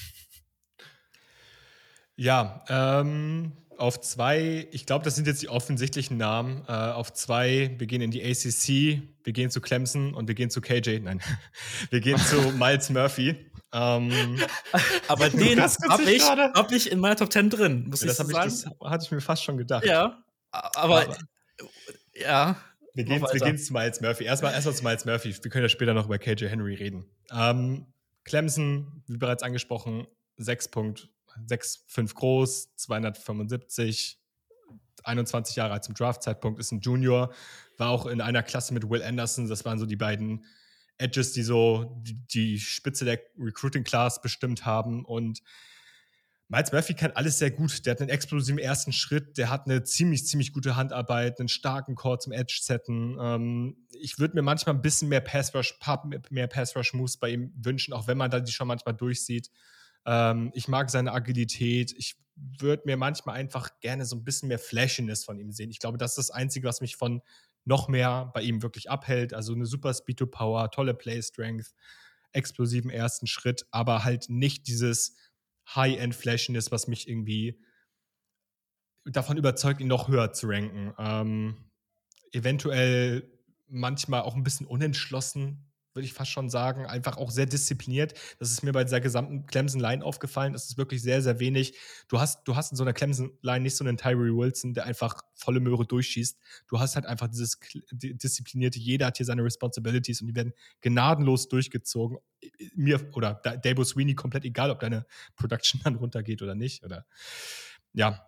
Ja, ähm, auf zwei, ich glaube, das sind jetzt die offensichtlichen Namen. Äh, auf zwei, wir gehen in die ACC, wir gehen zu Clemson und wir gehen zu KJ. Nein, wir gehen zu Miles Murphy. Ähm, Aber den habe ich, hab ich in meiner Top 10 drin, muss das ich sagen. Ich, das hatte ich mir fast schon gedacht. Ja, aber, aber ja. Wir gehen, wir gehen zu Miles Murphy. Erstmal, erstmal zu Miles Murphy. Wir können ja später noch über KJ Henry reden. Ähm, Clemson, wie bereits angesprochen, 6 Punkt 6'5 groß, 275, 21 Jahre alt zum Draft-Zeitpunkt, ist ein Junior, war auch in einer Klasse mit Will Anderson. Das waren so die beiden Edges, die so die, die Spitze der Recruiting-Class bestimmt haben. Und Miles Murphy kann alles sehr gut. Der hat einen explosiven ersten Schritt, der hat eine ziemlich, ziemlich gute Handarbeit, einen starken Core zum Edge-Setten. Ähm, ich würde mir manchmal ein bisschen mehr Pass-Rush, mehr Pass-Rush-Moves bei ihm wünschen, auch wenn man da die schon manchmal durchsieht. Ähm, ich mag seine Agilität. Ich würde mir manchmal einfach gerne so ein bisschen mehr Flashiness von ihm sehen. Ich glaube, das ist das Einzige, was mich von noch mehr bei ihm wirklich abhält. Also eine super Speed to Power, tolle Play Strength, explosiven ersten Schritt, aber halt nicht dieses High-End Flashiness, was mich irgendwie davon überzeugt, ihn noch höher zu ranken. Ähm, eventuell manchmal auch ein bisschen unentschlossen, würde ich fast schon sagen. Einfach auch sehr diszipliniert. Das ist mir bei dieser gesamten Clemson-Line aufgefallen. Das ist wirklich sehr, sehr wenig. Du hast, du hast in so einer Clemson-Line nicht so einen Tyree Wilson, der einfach volle Möhre durchschießt. Du hast halt einfach dieses disziplinierte, jeder hat hier seine Responsibilities und die werden gnadenlos durchgezogen. Mir oder Dabo Sweeney komplett egal, ob deine Production dann runtergeht oder nicht. Oder ja,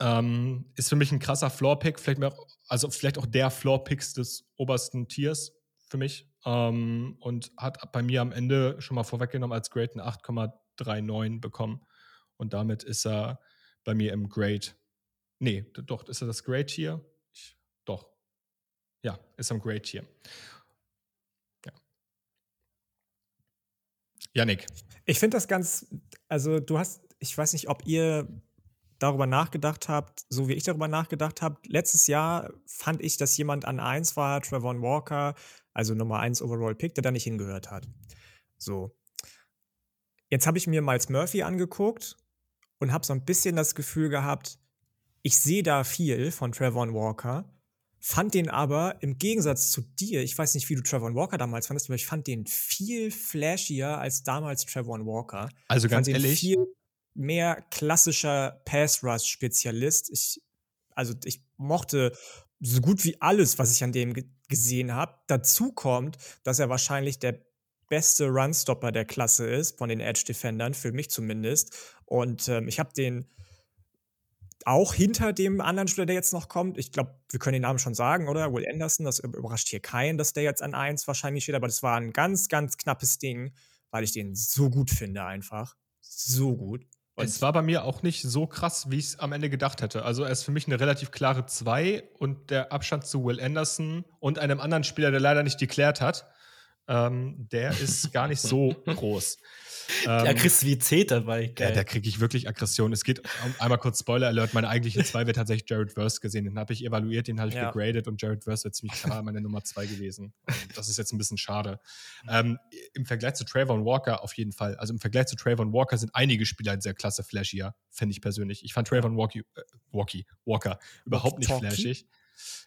ähm, ist für mich ein krasser Floor-Pick, vielleicht mehr, also vielleicht auch der Floor-Pick des obersten Tiers für mich. Ähm, und hat bei mir am Ende schon mal vorweggenommen als Grade eine 8,39 bekommen. Und damit ist er bei mir im Grade. Nee, doch, ist er das Grade hier? Ich, doch. Ja, ist am Grade hier. Ja. Yannick. Ich finde das ganz, also du hast, ich weiß nicht, ob ihr darüber nachgedacht habt, so wie ich darüber nachgedacht habe. Letztes Jahr fand ich, dass jemand an 1 war, Trevor Walker, also Nummer 1 Overall Pick, der da nicht hingehört hat. So. Jetzt habe ich mir Miles Murphy angeguckt und habe so ein bisschen das Gefühl gehabt, ich sehe da viel von Trevor Walker, fand den aber im Gegensatz zu dir, ich weiß nicht, wie du Trevor Walker damals fandest, aber ich fand den viel flashier als damals Trevor Walker. Also ganz ehrlich. Viel mehr klassischer Pass-Rush-Spezialist. Ich, also ich mochte so gut wie alles, was ich an dem gesehen habe. Dazu kommt, dass er wahrscheinlich der beste Runstopper der Klasse ist, von den Edge-Defendern, für mich zumindest. Und ähm, ich habe den auch hinter dem anderen Spieler, der jetzt noch kommt. Ich glaube, wir können den Namen schon sagen, oder? Will Anderson, das überrascht hier keinen, dass der jetzt an 1 wahrscheinlich steht, aber das war ein ganz, ganz knappes Ding, weil ich den so gut finde einfach. So gut. Und es war bei mir auch nicht so krass, wie ich es am Ende gedacht hätte. Also er ist für mich eine relativ klare 2 und der Abstand zu Will Anderson und einem anderen Spieler, der leider nicht deklärt hat, ähm, der ist gar nicht so groß. Ähm, Aggressivität dabei. Geil. Ja, da kriege ich wirklich Aggression. Es geht um, einmal kurz Spoiler Alert. Meine eigentliche 2 wird tatsächlich Jared Verse gesehen. Den habe ich evaluiert, den habe ich ja. gegradet und Jared Verse wäre ziemlich klar meine Nummer 2 gewesen. Und das ist jetzt ein bisschen schade. Ähm, Im Vergleich zu Trayvon Walker auf jeden Fall. Also im Vergleich zu Trayvon Walker sind einige Spieler sehr klasse flashier, finde ich persönlich. Ich fand Trayvon Walkie, äh, Walkie, Walker überhaupt nicht flashig.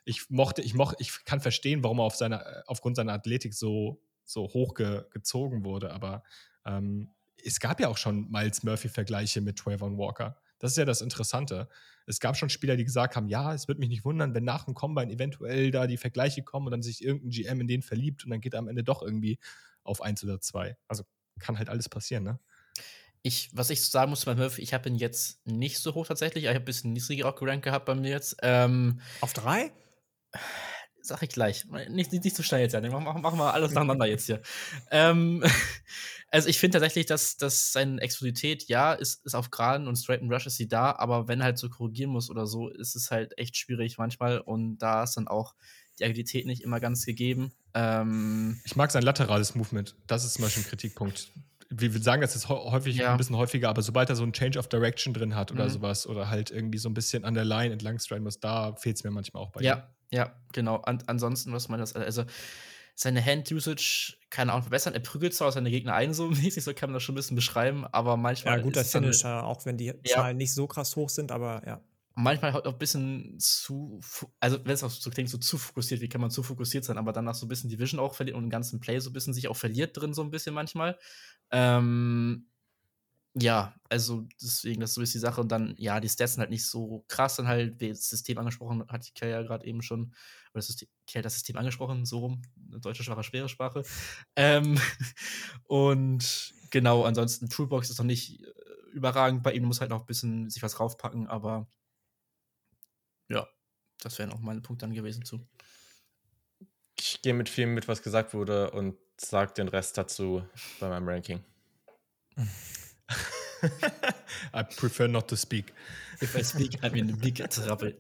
Ich mochte, ich mochte, ich kann verstehen, warum er auf seiner, äh, aufgrund seiner Athletik so, so hoch ge, gezogen wurde, aber ähm, es gab ja auch schon Miles Murphy-Vergleiche mit Trayvon Walker. Das ist ja das Interessante. Es gab schon Spieler, die gesagt haben, ja, es würde mich nicht wundern, wenn nach dem Combine eventuell da die Vergleiche kommen und dann sich irgendein GM in den verliebt und dann geht er am Ende doch irgendwie auf eins oder zwei. Also kann halt alles passieren, ne? Ich, was ich sagen muss bei Murphy, ich habe ihn jetzt nicht so hoch tatsächlich. Ich habe ein bisschen niedriger auch gerankt gehabt bei mir jetzt. Ähm, auf drei? Sag ich gleich. Nicht, nicht, nicht zu schnell jetzt, ja. Machen mach, mach mal alles nacheinander jetzt hier. ähm, also ich finde tatsächlich, dass, dass seine Explosivität, ja, ist, ist auf Geraden und Straight and Rush ist sie da, aber wenn halt so korrigieren muss oder so, ist es halt echt schwierig manchmal und da ist dann auch die Agilität nicht immer ganz gegeben. Ähm, ich mag sein laterales Movement. Das ist zum Beispiel ein Kritikpunkt. Wir sagen das jetzt häufig, ja. ein bisschen häufiger, aber sobald er so ein Change of Direction drin hat oder mhm. sowas oder halt irgendwie so ein bisschen an der Line entlang striden muss, da fehlt es mir manchmal auch bei ja. ihm. Ja, genau. An ansonsten, was man das, also seine Hand-Usage kann auch verbessern. Er prügelt zwar seine Gegner ein, so mäßig, so kann man das schon ein bisschen beschreiben, aber manchmal. Ja, guter Finisher, auch wenn die ja. Zahlen nicht so krass hoch sind, aber ja. Manchmal halt auch ein bisschen zu, also wenn es auch so klingt, so zu fokussiert, wie kann man zu fokussiert sein, aber danach so ein bisschen die Vision auch verliert und den ganzen Play so ein bisschen sich auch verliert drin, so ein bisschen manchmal. Ähm, ja, also deswegen, das ist so ist die Sache. Und dann, ja, die Stats sind halt nicht so krass, dann halt, wie das System angesprochen hat, Kerl ja gerade eben schon, oder das System, das System angesprochen, so rum, eine deutsche Sprache, schwere Sprache. Ähm, und genau, ansonsten, Toolbox ist noch nicht äh, überragend bei ihm, muss halt noch ein bisschen sich was raufpacken, aber ja, das wären auch meine Punkte dann gewesen zu. Ich gehe mit vielem mit, was gesagt wurde und sage den Rest dazu bei meinem Ranking. I prefer not to speak. If I speak, I'm in a big trouble.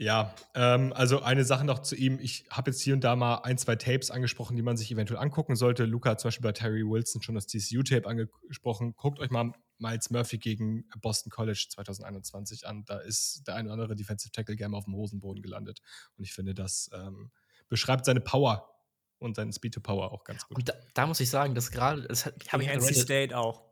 Ja, ähm, also eine Sache noch zu ihm. Ich habe jetzt hier und da mal ein, zwei Tapes angesprochen, die man sich eventuell angucken sollte. Luca hat zum Beispiel bei Terry Wilson schon das TCU-Tape angesprochen. Guckt euch mal Miles Murphy gegen Boston College 2021 an. Da ist der ein oder andere Defensive Tackle gerne auf dem Hosenboden gelandet. Und ich finde, das ähm, beschreibt seine Power und seinen Speed to Power auch ganz gut. Und da, da muss ich sagen, dass gerade, das habe ich NC State auch.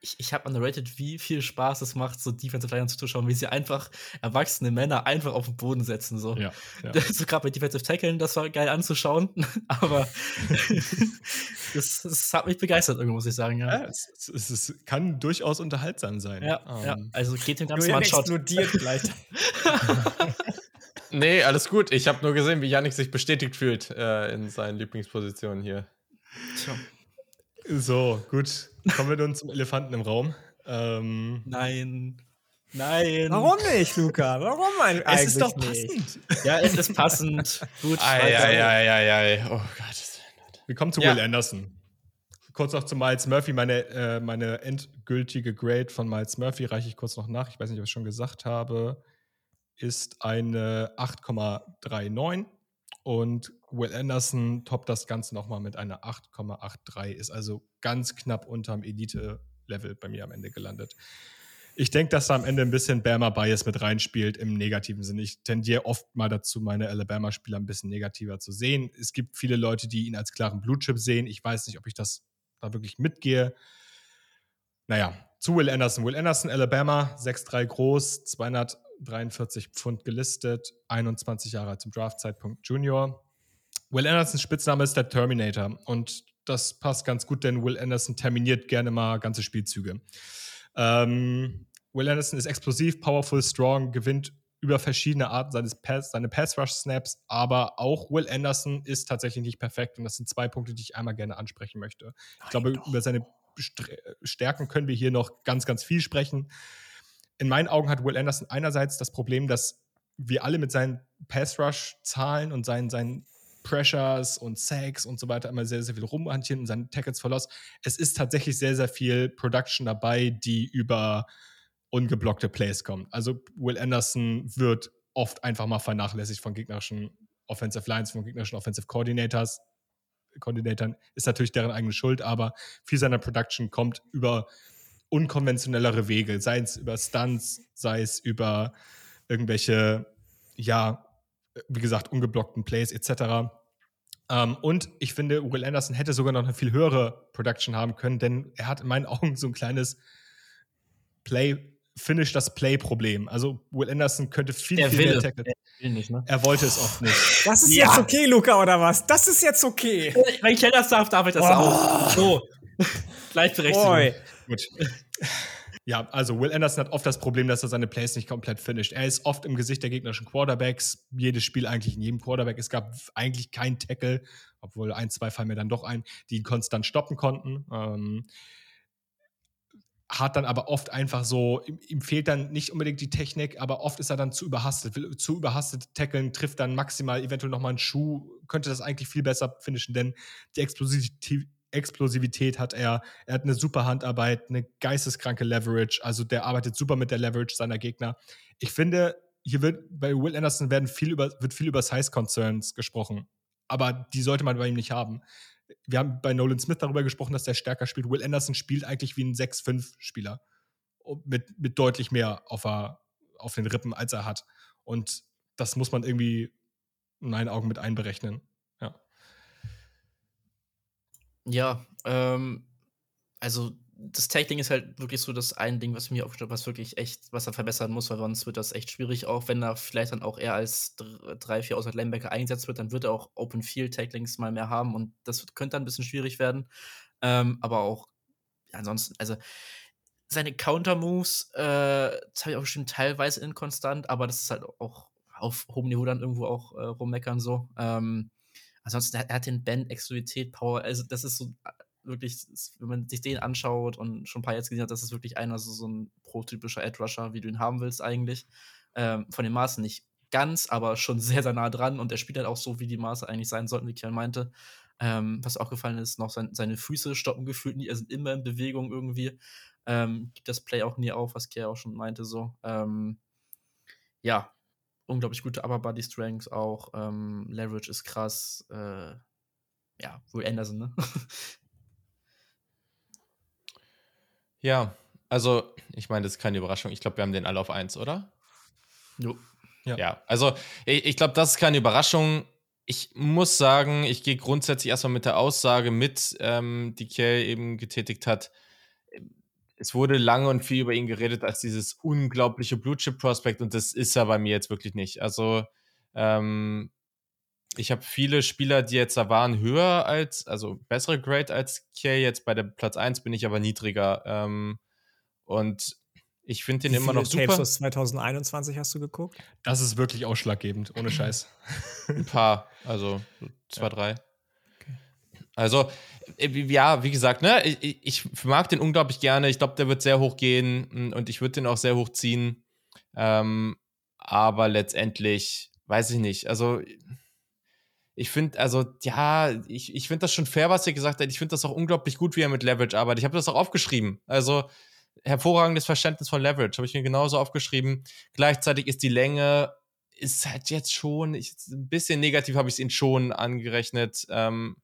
Ich, ich habe underrated, wie viel Spaß es macht, so Defensive Lions zuzuschauen, wie sie einfach erwachsene Männer einfach auf den Boden setzen. So, ja, ja. so gerade bei Defensive Tacklen, das war geil anzuschauen, aber das, das, hat mich begeistert, irgendwie, muss ich sagen. Ja, ja es, es, es, kann durchaus unterhaltsam sein. Ja, um, ja. Ähm, also geht dem Ganzen mal Shot. explodiert gleich. Nee, alles gut. Ich habe nur gesehen, wie Yannick sich bestätigt fühlt äh, in seinen Lieblingspositionen hier. Tja. So, gut. Kommen wir nun zum Elefanten im Raum. Ähm, Nein. Nein. Warum nicht, Luca? Warum eigentlich Es ist doch passend. Nicht? Ja, es ist passend. Gut. Ei, ei, ei, ei, ei. Oh Gott. Wir kommen zu ja. Will Anderson. Kurz noch zu Miles Murphy. Meine, äh, meine endgültige Grade von Miles Murphy reiche ich kurz noch nach. Ich weiß nicht, ob ich es schon gesagt habe ist eine 8,39 und Will Anderson toppt das Ganze nochmal mit einer 8,83, ist also ganz knapp unterm Elite-Level bei mir am Ende gelandet. Ich denke, dass da am Ende ein bisschen Bama-Bias mit reinspielt im negativen Sinne. Ich tendiere oft mal dazu, meine Alabama-Spieler ein bisschen negativer zu sehen. Es gibt viele Leute, die ihn als klaren Blue-Chip sehen. Ich weiß nicht, ob ich das da wirklich mitgehe. Naja, zu Will Anderson. Will Anderson, Alabama, 6'3 groß, 200 143 Pfund gelistet, 21 Jahre zum Draftzeitpunkt Junior. Will Andersons Spitzname ist der Terminator und das passt ganz gut, denn Will Anderson terminiert gerne mal ganze Spielzüge. Ähm, Will Anderson ist explosiv, powerful, strong, gewinnt über verschiedene Arten seines Pass, seine Pass-Rush-Snaps, aber auch Will Anderson ist tatsächlich nicht perfekt und das sind zwei Punkte, die ich einmal gerne ansprechen möchte. Ich Nein, glaube, doch. über seine Stärken können wir hier noch ganz, ganz viel sprechen. In meinen Augen hat Will Anderson einerseits das Problem, dass wir alle mit seinen Pass-Rush-Zahlen und seinen, seinen Pressures und Sacks und so weiter immer sehr, sehr viel rumhantieren und seinen Tackles verlost. Es ist tatsächlich sehr, sehr viel Production dabei, die über ungeblockte Plays kommen. Also Will Anderson wird oft einfach mal vernachlässigt von gegnerischen Offensive Lines, von gegnerischen Offensive Coordinators. Koordinatoren ist natürlich deren eigene Schuld, aber viel seiner Production kommt über unkonventionellere Wege, sei es über Stunts, sei es über irgendwelche, ja, wie gesagt, ungeblockten Plays etc. Ähm, und ich finde, Will Anderson hätte sogar noch eine viel höhere Production haben können, denn er hat in meinen Augen so ein kleines Play, Finish das Play-Problem. Also Will Anderson könnte viel, der viel will mehr tackeln. Ne? Er wollte es oft nicht. Das ist ja. jetzt okay, Luca, oder was? Das ist jetzt okay. Wenn ich das darf, darf ich das oh. auch. So. Gleichberechtigung. Gut. Ja, also Will Anderson hat oft das Problem, dass er seine Plays nicht komplett finisht. Er ist oft im Gesicht der gegnerischen Quarterbacks. Jedes Spiel eigentlich in jedem Quarterback. Es gab eigentlich keinen Tackle, obwohl ein, zwei fallen mir dann doch ein, die ihn konstant stoppen konnten. Ähm, hat dann aber oft einfach so, ihm, ihm, fehlt dann nicht unbedingt die Technik, aber oft ist er dann zu überhastet. Will, zu überhastet tackeln, trifft dann maximal eventuell nochmal einen Schuh, könnte das eigentlich viel besser finishen, denn die Explosivität, Explosivität hat er. Er hat eine super Handarbeit, eine geisteskranke Leverage. Also der arbeitet super mit der Leverage seiner Gegner. Ich finde, hier wird bei Will Anderson werden viel über, wird viel über Size Concerns gesprochen. Aber die sollte man bei ihm nicht haben. Wir haben bei Nolan Smith darüber gesprochen, dass der stärker spielt. Will Anderson spielt eigentlich wie ein 6-5-Spieler. Mit, mit deutlich mehr auf, er, auf den Rippen, als er hat. Und das muss man irgendwie in meinen Augen mit einberechnen. Ja, ähm, also das Tackling ist halt wirklich so das ein Ding, was mir aufgestellt was wirklich echt, was er verbessern muss, weil sonst wird das echt schwierig, auch wenn er vielleicht dann auch eher als 3, 4 Outside Linebacker eingesetzt wird, dann wird er auch Open Field Tacklings mal mehr haben und das könnte dann ein bisschen schwierig werden. Ähm, aber auch ansonsten, also seine Counter-Moves, äh, das habe ich auch bestimmt teilweise inkonstant, aber das ist halt auch auf hohem Niveau dann irgendwo auch äh, rummeckern so. Ähm, Ansonsten, er hat den Band, Exklusivität, Power, also das ist so äh, wirklich, wenn man sich den anschaut und schon ein paar jetzt gesehen hat, das ist wirklich einer, so, so ein prototypischer Edge-Rusher, wie du ihn haben willst eigentlich. Ähm, von den Maßen nicht ganz, aber schon sehr, sehr nah dran und er spielt halt auch so, wie die Maße eigentlich sein sollten, wie Kian meinte. Ähm, was auch gefallen ist, noch sein, seine Füße stoppen gefühlt nie, er sind immer in Bewegung irgendwie. Ähm, gibt das Play auch nie auf, was Kian auch schon meinte, so. Ähm, ja, unglaublich gute Upper Body Strength auch. Ähm, Leverage ist krass. Äh, ja, Will Anderson, ne? ja, also ich meine, das ist keine Überraschung. Ich glaube, wir haben den alle auf 1, oder? Jo. Ja. ja, also ich, ich glaube, das ist keine Überraschung. Ich muss sagen, ich gehe grundsätzlich erstmal mit der Aussage mit, ähm, die Kiel eben getätigt hat es wurde lange und viel über ihn geredet als dieses unglaubliche Blue Chip Prospect und das ist er bei mir jetzt wirklich nicht. Also ähm, ich habe viele Spieler, die jetzt da waren, höher als, also bessere Grade als Kay. Jetzt bei der Platz 1 bin ich aber niedriger. Ähm, und ich finde den immer noch super. Tapes aus 2021 hast du geguckt? Das ist wirklich ausschlaggebend, ohne Scheiß. Ein paar, also zwei, ja. drei. Also, äh, ja, wie gesagt, ne, ich, ich mag den unglaublich gerne. Ich glaube, der wird sehr hoch gehen mm, und ich würde den auch sehr hoch ziehen. Ähm, aber letztendlich, weiß ich nicht. Also, ich finde, also, ja, ich, ich finde das schon fair, was ihr gesagt habt. Ich finde das auch unglaublich gut, wie er mit Leverage arbeitet. Ich habe das auch aufgeschrieben. Also, hervorragendes Verständnis von Leverage, habe ich mir genauso aufgeschrieben. Gleichzeitig ist die Länge, ist halt jetzt schon, ich, ein bisschen negativ habe ich es ihn schon angerechnet. Ähm,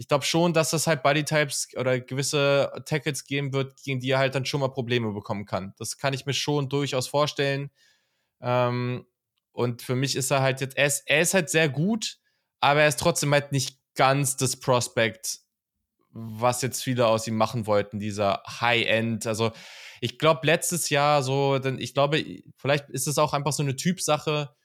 ich glaube schon, dass es halt Bodytypes oder gewisse Tackles geben wird, gegen die er halt dann schon mal Probleme bekommen kann. Das kann ich mir schon durchaus vorstellen. Ähm, und für mich ist er halt jetzt, er ist, er ist halt sehr gut, aber er ist trotzdem halt nicht ganz das Prospect, was jetzt viele aus ihm machen wollten, dieser High-End. Also ich glaube, letztes Jahr so, denn ich glaube, vielleicht ist es auch einfach so eine Typsache,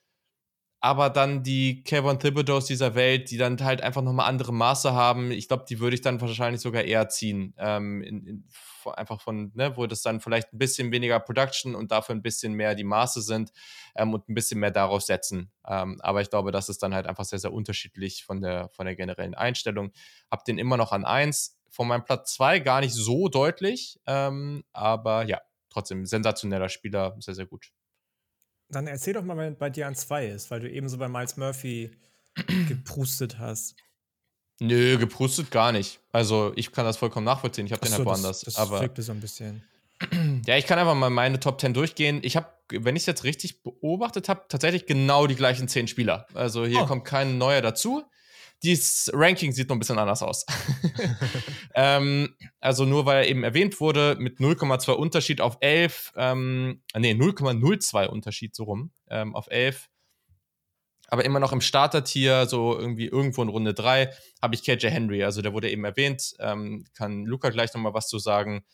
aber dann die Kevin Thibodeaus dieser Welt, die dann halt einfach nochmal andere Maße haben, ich glaube, die würde ich dann wahrscheinlich sogar eher ziehen. Ähm, in, in, einfach von, ne, wo das dann vielleicht ein bisschen weniger Production und dafür ein bisschen mehr die Maße sind ähm, und ein bisschen mehr daraus setzen. Ähm, aber ich glaube, das ist dann halt einfach sehr, sehr unterschiedlich von der, von der generellen Einstellung. Hab den immer noch an eins von meinem Platz zwei gar nicht so deutlich, ähm, aber ja, trotzdem sensationeller Spieler, sehr, sehr gut. Dann erzähl doch mal, wenn bei dir an zwei ist, weil du eben so bei Miles Murphy geprustet hast. Nö, geprustet gar nicht. Also ich kann das vollkommen nachvollziehen. Ich habe den halt woanders. Das, das aber wirkte so ein bisschen. Ja, ich kann einfach mal meine Top 10 durchgehen. Ich habe, wenn ich es jetzt richtig beobachtet habe, tatsächlich genau die gleichen zehn Spieler. Also hier oh. kommt kein neuer dazu. Dieses Ranking sieht noch ein bisschen anders aus. ähm, also nur weil er eben erwähnt wurde, mit 0,2 Unterschied auf 11, ähm, nee, 0,02 Unterschied so rum, ähm, auf 11. Aber immer noch im Starter-Tier, so irgendwie irgendwo in Runde 3, habe ich KJ Henry. Also der wurde eben erwähnt. Ähm, kann Luca gleich nochmal was zu sagen.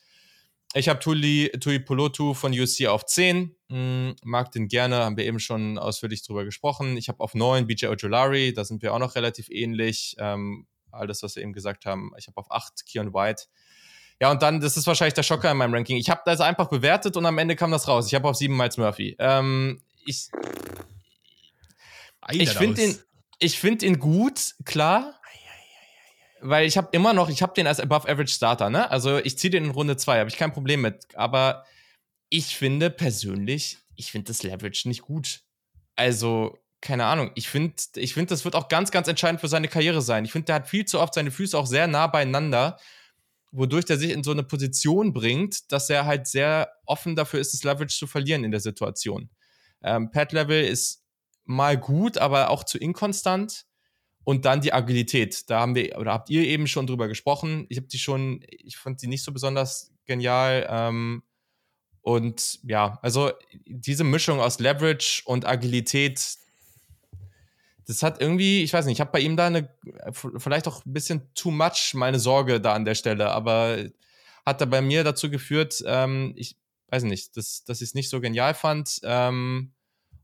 Ich habe Tuli, Tui Polotu von UC auf 10. Hm, mag den gerne, haben wir eben schon ausführlich drüber gesprochen. Ich habe auf 9 BJ Ojolari, da sind wir auch noch relativ ähnlich. Ähm, alles, was wir eben gesagt haben. Ich habe auf 8 Keon White. Ja, und dann, das ist wahrscheinlich der Schocker in meinem Ranking. Ich habe das einfach bewertet und am Ende kam das raus. Ich habe auf 7 Miles Murphy. Ähm, ich ich finde ihn, ich find ihn gut, klar weil ich habe immer noch, ich habe den als Above Average Starter, ne? Also ich ziehe den in Runde 2, habe ich kein Problem mit. Aber ich finde persönlich, ich finde das Leverage nicht gut. Also, keine Ahnung. Ich finde, ich finde, das wird auch ganz, ganz entscheidend für seine Karriere sein. Ich finde, der hat viel zu oft seine Füße auch sehr nah beieinander, wodurch der sich in so eine Position bringt, dass er halt sehr offen dafür ist, das Leverage zu verlieren in der Situation. Ähm, Pad Level ist mal gut, aber auch zu inkonstant. Und dann die Agilität. Da haben wir, oder habt ihr eben schon drüber gesprochen. Ich habe die schon, ich fand die nicht so besonders genial. Ähm, und ja, also diese Mischung aus Leverage und Agilität, das hat irgendwie, ich weiß nicht, ich habe bei ihm da eine, vielleicht auch ein bisschen too much meine Sorge da an der Stelle, aber hat da bei mir dazu geführt, ähm, ich weiß nicht, dass, dass ich es nicht so genial fand. Ähm,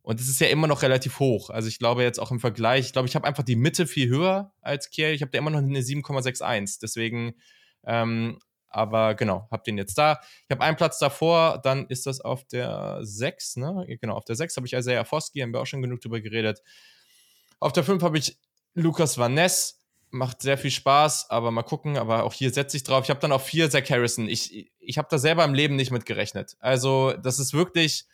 und es ist ja immer noch relativ hoch. Also ich glaube jetzt auch im Vergleich, ich glaube, ich habe einfach die Mitte viel höher als Kiel. Ich habe da immer noch eine 7,61. Deswegen, ähm, aber genau, habe den jetzt da. Ich habe einen Platz davor, dann ist das auf der 6, ne? Genau, auf der 6 habe ich Isaiah Foskey, haben wir auch schon genug drüber geredet. Auf der 5 habe ich Lukas Van Ness. Macht sehr viel Spaß, aber mal gucken. Aber auch hier setze ich drauf. Ich habe dann auf 4 Zach Harrison. Ich, ich habe da selber im Leben nicht mit gerechnet. Also, das ist wirklich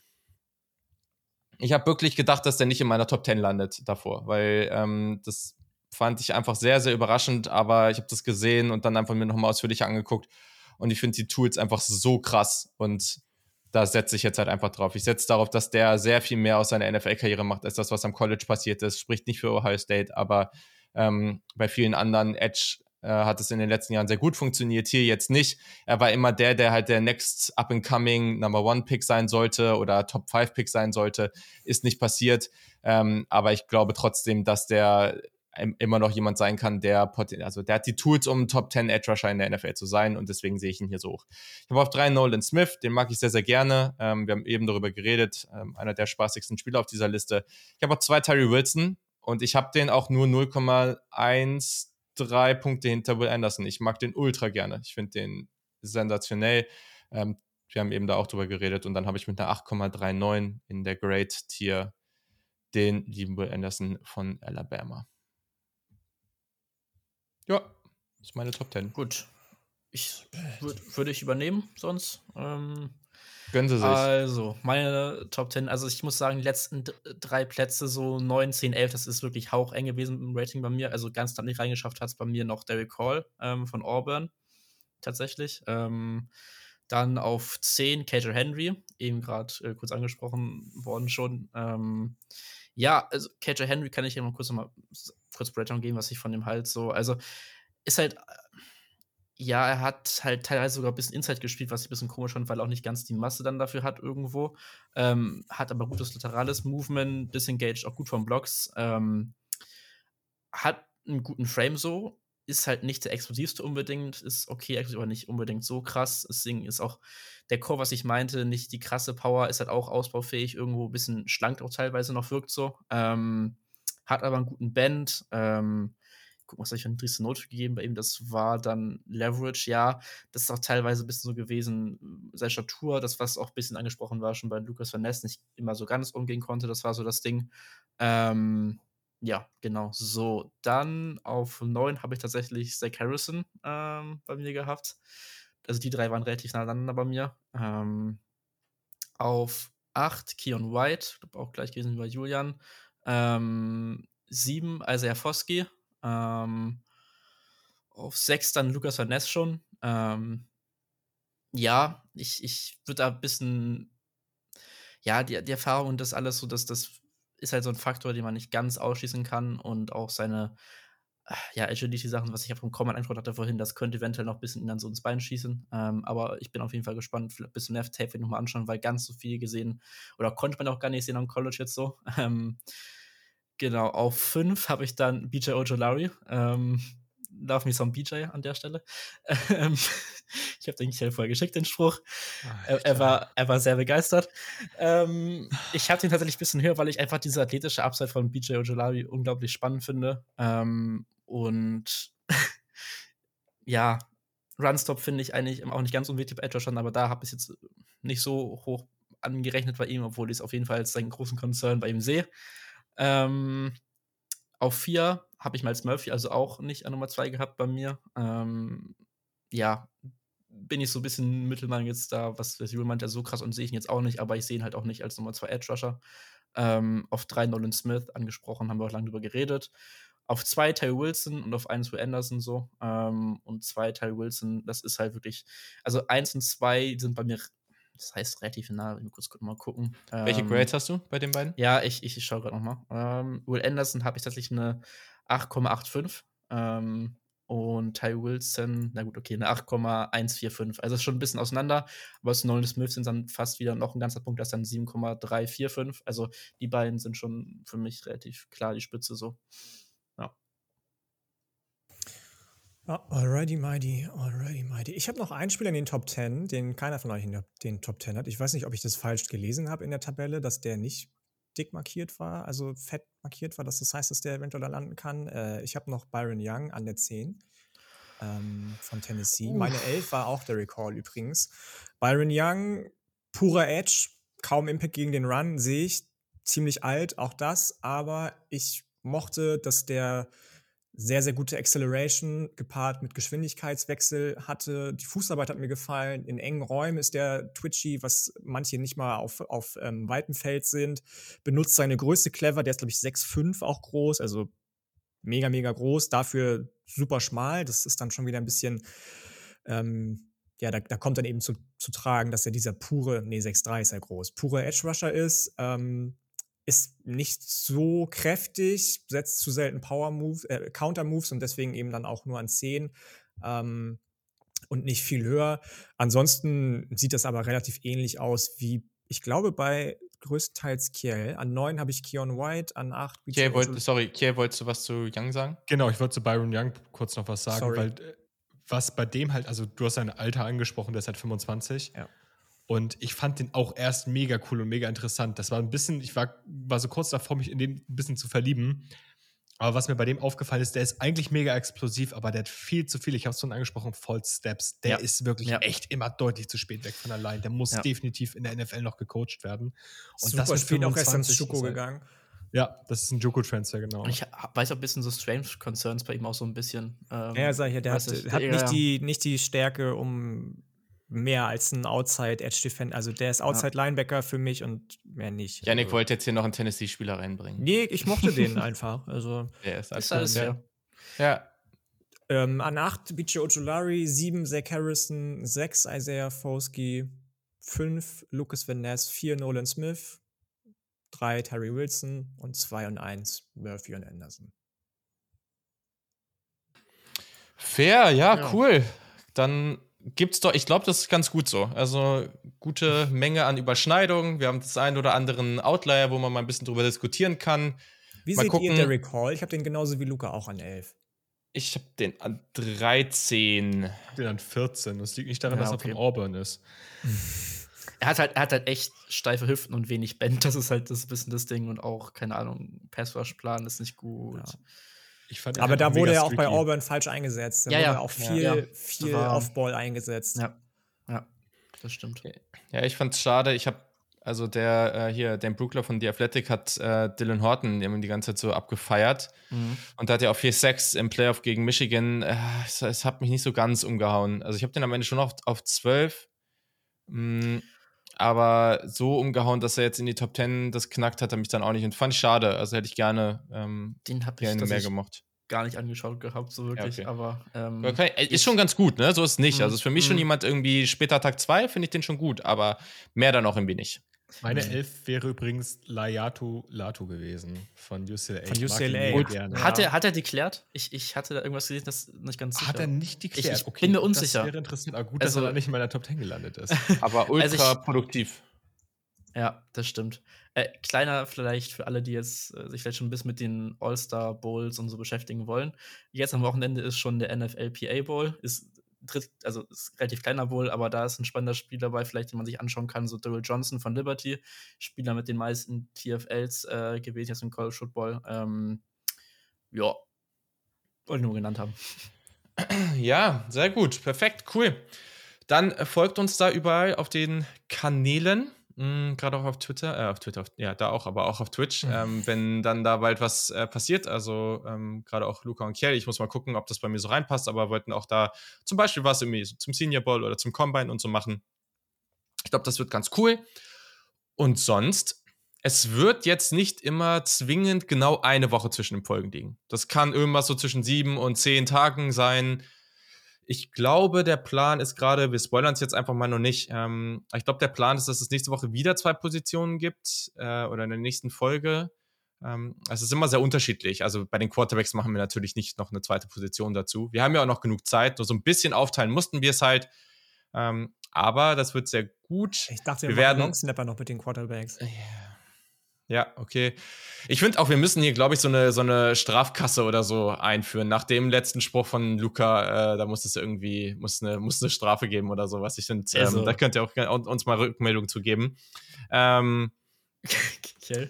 ich habe wirklich gedacht, dass der nicht in meiner Top 10 landet davor, weil ähm, das fand ich einfach sehr, sehr überraschend, aber ich habe das gesehen und dann einfach mir nochmal ausführlicher angeguckt und ich finde die Tools einfach so krass und da setze ich jetzt halt einfach drauf. Ich setze darauf, dass der sehr viel mehr aus seiner NFL-Karriere macht, als das, was am College passiert ist. Spricht nicht für Ohio State, aber ähm, bei vielen anderen Edge hat es in den letzten Jahren sehr gut funktioniert, hier jetzt nicht. Er war immer der, der halt der next up-and-coming Number One-Pick sein sollte oder Top-5-Pick sein sollte. Ist nicht passiert. Ähm, aber ich glaube trotzdem, dass der immer noch jemand sein kann, der also der hat die Tools, um Top 10 Edge Rusher in der NFL zu sein und deswegen sehe ich ihn hier so hoch. Ich habe auf drei Nolan Smith, den mag ich sehr, sehr gerne. Ähm, wir haben eben darüber geredet, ähm, einer der spaßigsten Spieler auf dieser Liste. Ich habe auch zwei Terry Wilson und ich habe den auch nur 0,1 drei Punkte hinter Will Anderson. Ich mag den ultra gerne. Ich finde den sensationell. Ähm, wir haben eben da auch drüber geredet und dann habe ich mit einer 8,39 in der Great Tier den lieben Will Anderson von Alabama. Ja, ist meine Top 10. Gut. Ich würde würd ich übernehmen sonst. Ähm, Gönnen Sie sich. Also, meine Top 10, also ich muss sagen, die letzten drei Plätze, so 9, 10, 11, das ist wirklich haucheng gewesen im Rating bei mir. Also ganz da nicht reingeschafft hat es bei mir noch Derek Hall ähm, von Auburn. Tatsächlich. Ähm, dann auf 10 KJ Henry, eben gerade äh, kurz angesprochen worden schon. Ähm, ja, also KJ Henry kann ich mal kurz noch mal kurz Breakdown geben, was ich von dem halt so. Also ist halt ja, er hat halt teilweise sogar ein bisschen Inside gespielt, was ich ein bisschen komisch fand, weil er auch nicht ganz die Masse dann dafür hat irgendwo. Ähm, hat aber gutes laterales Movement, disengaged, auch gut von Blocks. Ähm, hat einen guten Frame so. ist halt nicht der explosivste unbedingt, ist okay, aber nicht unbedingt so krass. Deswegen ist auch der Core, was ich meinte, nicht die krasse Power, ist halt auch ausbaufähig, irgendwo ein bisschen schlank auch teilweise noch wirkt so. Ähm, hat aber einen guten Band. Ähm, guck mal, was habe ich eine niedrigste Note gegeben bei ihm? Das war dann Leverage, ja. Das ist auch teilweise ein bisschen so gewesen, seine Statur, das, was auch ein bisschen angesprochen war, schon bei Lukas Van Ness, nicht immer so ganz umgehen konnte, das war so das Ding. Ähm, ja, genau. So, dann auf 9 habe ich tatsächlich Zach Harrison ähm, bei mir gehabt. Also die drei waren relativ nah aneinander bei mir. Ähm, auf 8 Keon White, auch gleich gewesen wie bei Julian. Ähm, 7 Isaiah Foskey. Ähm, auf 6 dann Lukas Van Ness schon. Ähm, ja, ich, ich würde da ein bisschen, ja, die, die Erfahrung und das alles so, dass das ist halt so ein Faktor, den man nicht ganz ausschließen kann und auch seine ja, Agility-Sachen, was ich ja vom Common angesprochen hatte vorhin, das könnte eventuell noch ein bisschen ihn dann so ins Bein schießen. Ähm, aber ich bin auf jeden Fall gespannt, bis zum Nerv-Tape nochmal anschauen, weil ganz so viel gesehen oder konnte man auch gar nicht sehen am College jetzt so. Ähm, genau, auf 5 habe ich dann BJ Ojolari. Ähm, Love Me Some BJ an der Stelle. Ähm, ich habe den Michael vorher geschickt, den Spruch. Ach, er, er, war, er war sehr begeistert. Ähm, ich habe den tatsächlich ein bisschen höher, weil ich einfach diese athletische Upside von BJ Ojolari unglaublich spannend finde. Ähm, und ja, Runstop finde ich eigentlich auch nicht ganz unwichtig bei Edge schon, aber da habe ich es jetzt nicht so hoch angerechnet bei ihm, obwohl ich es auf jeden Fall als einen großen Konzern bei ihm sehe. Ähm, auf 4 habe ich Miles Murphy also auch nicht an Nummer 2 gehabt bei mir. Ähm, ja, bin ich so ein bisschen Mittelmann jetzt da, was der Jule meinte, so krass und sehe ich ihn jetzt auch nicht, aber ich sehe ihn halt auch nicht als Nummer 2 Edge Rusher. Ähm, auf 3 Nolan Smith angesprochen, haben wir auch lange drüber geredet. Auf 2 Ty Wilson und auf 1 Will Anderson so. Ähm, und 2 Ty Wilson, das ist halt wirklich, also 1 und 2 sind bei mir das heißt relativ nah. Ich muss kurz mal gucken. Welche ähm, Grades hast du bei den beiden? Ja, ich, ich, ich schaue gerade nochmal. Ähm, Will Anderson habe ich tatsächlich eine 8,85. Ähm, und Ty Wilson, na gut, okay, eine 8,145. Also ist schon ein bisschen auseinander, aber es Nolan Smith sind dann fast wieder noch ein ganzer Punkt, das ist dann 7,345. Also die beiden sind schon für mich relativ klar die Spitze so. Oh, alrighty mighty, alrighty mighty. Ich habe noch einen Spieler in den Top 10, den keiner von euch in der, den Top 10 hat. Ich weiß nicht, ob ich das falsch gelesen habe in der Tabelle, dass der nicht dick markiert war, also fett markiert war, dass das heißt, dass der eventuell da landen kann. Äh, ich habe noch Byron Young an der 10 ähm, von Tennessee. Uff. Meine 11 war auch der Recall übrigens. Byron Young, purer Edge, kaum Impact gegen den Run, sehe ich. Ziemlich alt, auch das, aber ich mochte, dass der sehr, sehr gute Acceleration gepaart mit Geschwindigkeitswechsel hatte. Die Fußarbeit hat mir gefallen. In engen Räumen ist der twitchy, was manche nicht mal auf, auf ähm, weitem Feld sind. Benutzt seine Größe clever. Der ist, glaube ich, 6'5 auch groß. Also mega, mega groß. Dafür super schmal. Das ist dann schon wieder ein bisschen, ähm, ja, da, da kommt dann eben zu, zu tragen, dass er dieser pure, nee, 6'3 ist er groß, pure Edge Rusher ist. Ähm, ist nicht so kräftig, setzt zu selten Power Moves, äh, Counter Moves und deswegen eben dann auch nur an 10 ähm, und nicht viel höher. Ansonsten sieht das aber relativ ähnlich aus wie, ich glaube, bei größtenteils Kiel. An 9 habe ich Keon White, an 8 Kiel wollt, Sorry, Kiel, wolltest du was zu Young sagen? Genau, ich wollte zu Byron Young kurz noch was sagen, sorry. weil äh, was bei dem halt, also du hast sein Alter angesprochen, der ist halt 25. Ja. Und ich fand den auch erst mega cool und mega interessant. Das war ein bisschen, ich war, war so kurz davor, mich in den ein bisschen zu verlieben. Aber was mir bei dem aufgefallen ist, der ist eigentlich mega explosiv, aber der hat viel zu viel. Ich habe es schon angesprochen, False Steps. Der ja. ist wirklich ja. echt immer deutlich zu spät weg von der Line. Der muss ja. definitiv in der NFL noch gecoacht werden. Und Super, das ist auch erst ans Schuko gegangen. Ja, das ist ein Joko-Transfer, genau. Ich weiß auch ein bisschen so Strange Concerns bei ihm auch so ein bisschen. Ähm, ja, sag ich ja, der hat, hat nicht, die, nicht die Stärke, um mehr als ein Outside Edge Defender. Also der ist Outside Linebacker für mich und mehr nicht. Janik also. wollte jetzt hier noch einen Tennessee-Spieler reinbringen. Nee, ich mochte den einfach. Also der ist, ist alles ja. ja. Ähm, an 8 BJ Ojolari, 7 Zach Harrison, 6 Isaiah Foskey, 5 Lucas Van Ness, 4 Nolan Smith, 3 Terry Wilson und 2 und 1 Murphy und Anderson. Fair, ja, ja. cool. Dann gibt's doch, ich glaube, das ist ganz gut so. Also gute Menge an Überschneidungen. Wir haben das einen oder anderen Outlier, wo man mal ein bisschen drüber diskutieren kann. Wie mal seht gucken. ihr Derek Hall? Ich habe den genauso wie Luca auch an 11. Ich habe den an 13. Ich habe den an 14. Das liegt nicht daran, ja, dass okay. er von Auburn ist. Er hat, halt, er hat halt echt steife Hüften und wenig Band. Das ist halt das bisschen das Ding. Und auch, keine Ahnung, Passwash-Plan ist nicht gut. Ja. Aber da wurde er auch bei Auburn falsch eingesetzt. Da ja, wurde ja. auch viel, ja. viel Off-Ball eingesetzt. Ja. ja, das stimmt. Ja, ich fand's schade. Ich habe also der äh, hier, Dan Brookler von The Athletic hat äh, Dylan Horton die ganze Zeit so abgefeiert. Mhm. Und da hat er auch 4-6 im Playoff gegen Michigan. Äh, es, es, hat mich nicht so ganz umgehauen. Also ich habe den am Ende schon auf, auf 12. Mh, aber so umgehauen, dass er jetzt in die Top 10 das knackt, hat er mich dann auch nicht. Und fand ich schade. Also hätte ich gerne, ähm, den hab ich, mehr gemocht gar nicht angeschaut gehabt, so wirklich, ja, okay. aber. Ähm, okay. Ist schon ganz gut, ne? So ist es nicht. Also ist für mich schon mhm. jemand irgendwie später Tag 2, finde ich den schon gut, aber mehr dann auch irgendwie nicht. Meine Elf wäre übrigens Layatu Latu gewesen von UCLA. Von UCLA. Hat, er, hat er deklärt? Ich, ich hatte da irgendwas gesehen, das nicht ganz sicher. Hat er nicht deklärt? Ich, ich okay, bin mir unsicher. Das wäre interessant. Aber gut, also, dass er nicht in meiner Top 10 gelandet ist. Aber ultra also ich, produktiv. Ja, das stimmt. Äh, kleiner vielleicht für alle, die jetzt äh, sich vielleicht schon ein bisschen mit den All-Star Bowls und so beschäftigen wollen. Jetzt am Wochenende ist schon der NFLPA Bowl. Ist dritt, also ist relativ kleiner Bowl, aber da ist ein spannender Spiel dabei, vielleicht, den man sich anschauen kann. So Daryl Johnson von Liberty, Spieler mit den meisten TFLs äh, gewählt jetzt im College Football. Ähm, ja, wollte nur genannt haben. Ja, sehr gut, perfekt, cool. Dann folgt uns da überall auf den Kanälen. Mm, Gerade auch auf Twitter, äh, auf Twitter, auf, ja, da auch, aber auch auf Twitch, mhm. ähm, wenn dann da bald was äh, passiert. Also ähm, gerade auch Luca und Kiel, ich muss mal gucken, ob das bei mir so reinpasst, aber wollten auch da zum Beispiel was irgendwie so zum Senior Bowl oder zum Combine und so machen. Ich glaube, das wird ganz cool. Und sonst, es wird jetzt nicht immer zwingend genau eine Woche zwischen den Folgen liegen. Das kann irgendwas so zwischen sieben und zehn Tagen sein. Ich glaube, der Plan ist gerade, wir spoilern es jetzt einfach mal noch nicht. Ähm, ich glaube, der Plan ist, dass es nächste Woche wieder zwei Positionen gibt äh, oder in der nächsten Folge. Ähm, es ist immer sehr unterschiedlich. Also bei den Quarterbacks machen wir natürlich nicht noch eine zweite Position dazu. Wir haben ja auch noch genug Zeit. Nur so ein bisschen aufteilen mussten wir es halt. Ähm, aber das wird sehr gut. Ich dachte, wir, wir werden Long Snapper noch mit den Quarterbacks. Yeah. Ja, okay. Ich finde auch, wir müssen hier, glaube ich, so eine, so eine Strafkasse oder so einführen. Nach dem letzten Spruch von Luca, äh, da muss es irgendwie, muss eine, muss eine Strafe geben oder so, was ich finde. Ähm, also. Da könnt ihr auch uns mal Rückmeldung zu geben. Ähm, okay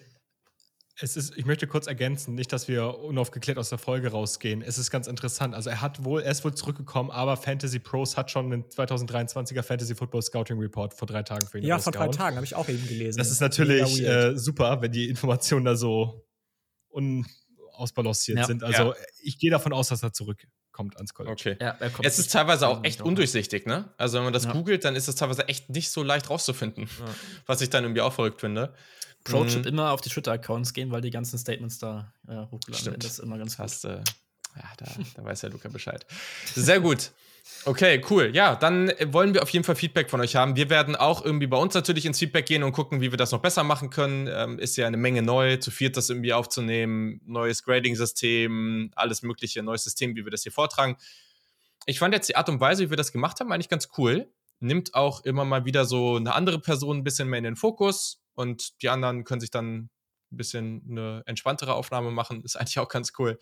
es ist, ich möchte kurz ergänzen, nicht, dass wir unaufgeklärt aus der Folge rausgehen. Es ist ganz interessant. Also er hat wohl, er ist wohl zurückgekommen, aber Fantasy Pros hat schon einen 2023er Fantasy Football Scouting Report vor drei Tagen für ihn Ja, vor drei Tagen habe ich auch eben gelesen. Das ist natürlich äh, super, wenn die Informationen da so unausbalanciert ja. sind. Also ja. ich gehe davon aus, dass er zurückkommt ans College. Okay. Ja, es ist teilweise auch echt undurchsichtig, ne? Also wenn man das googelt, dann ist es teilweise echt nicht so leicht rauszufinden, was ich dann irgendwie auch verrückt finde. Pro-Tipp mhm. immer auf die Twitter-Accounts gehen, weil die ganzen Statements da äh, hochgeladen Stimmt. werden. Das ist immer ganz gut. Hast, äh, ja, da, da weiß ja Luca Bescheid. Sehr gut. Okay, cool. Ja, dann wollen wir auf jeden Fall Feedback von euch haben. Wir werden auch irgendwie bei uns natürlich ins Feedback gehen und gucken, wie wir das noch besser machen können. Ähm, ist ja eine Menge neu, zu viert das irgendwie aufzunehmen, neues Grading-System, alles mögliche, neues System, wie wir das hier vortragen. Ich fand jetzt die Art und Weise, wie wir das gemacht haben, eigentlich ganz cool. Nimmt auch immer mal wieder so eine andere Person ein bisschen mehr in den Fokus und die anderen können sich dann ein bisschen eine entspanntere Aufnahme machen. Ist eigentlich auch ganz cool.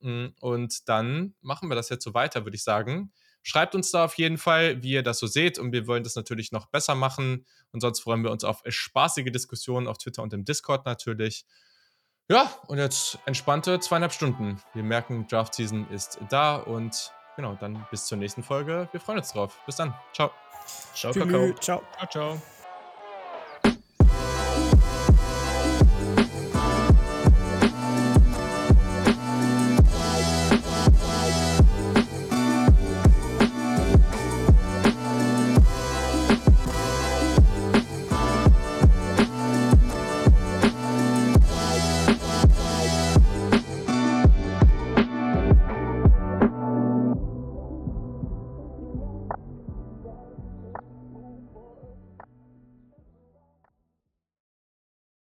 Mm, und dann machen wir das jetzt so weiter, würde ich sagen. Schreibt uns da auf jeden Fall, wie ihr das so seht. Und wir wollen das natürlich noch besser machen. Und sonst freuen wir uns auf spaßige Diskussionen auf Twitter und im Discord natürlich. Ja, und jetzt entspannte zweieinhalb Stunden. Wir merken, Draft Season ist da. Und genau, dann bis zur nächsten Folge. Wir freuen uns drauf. Bis dann. Ciao. Ciao, Kakao. Ciao. Ciao, ciao.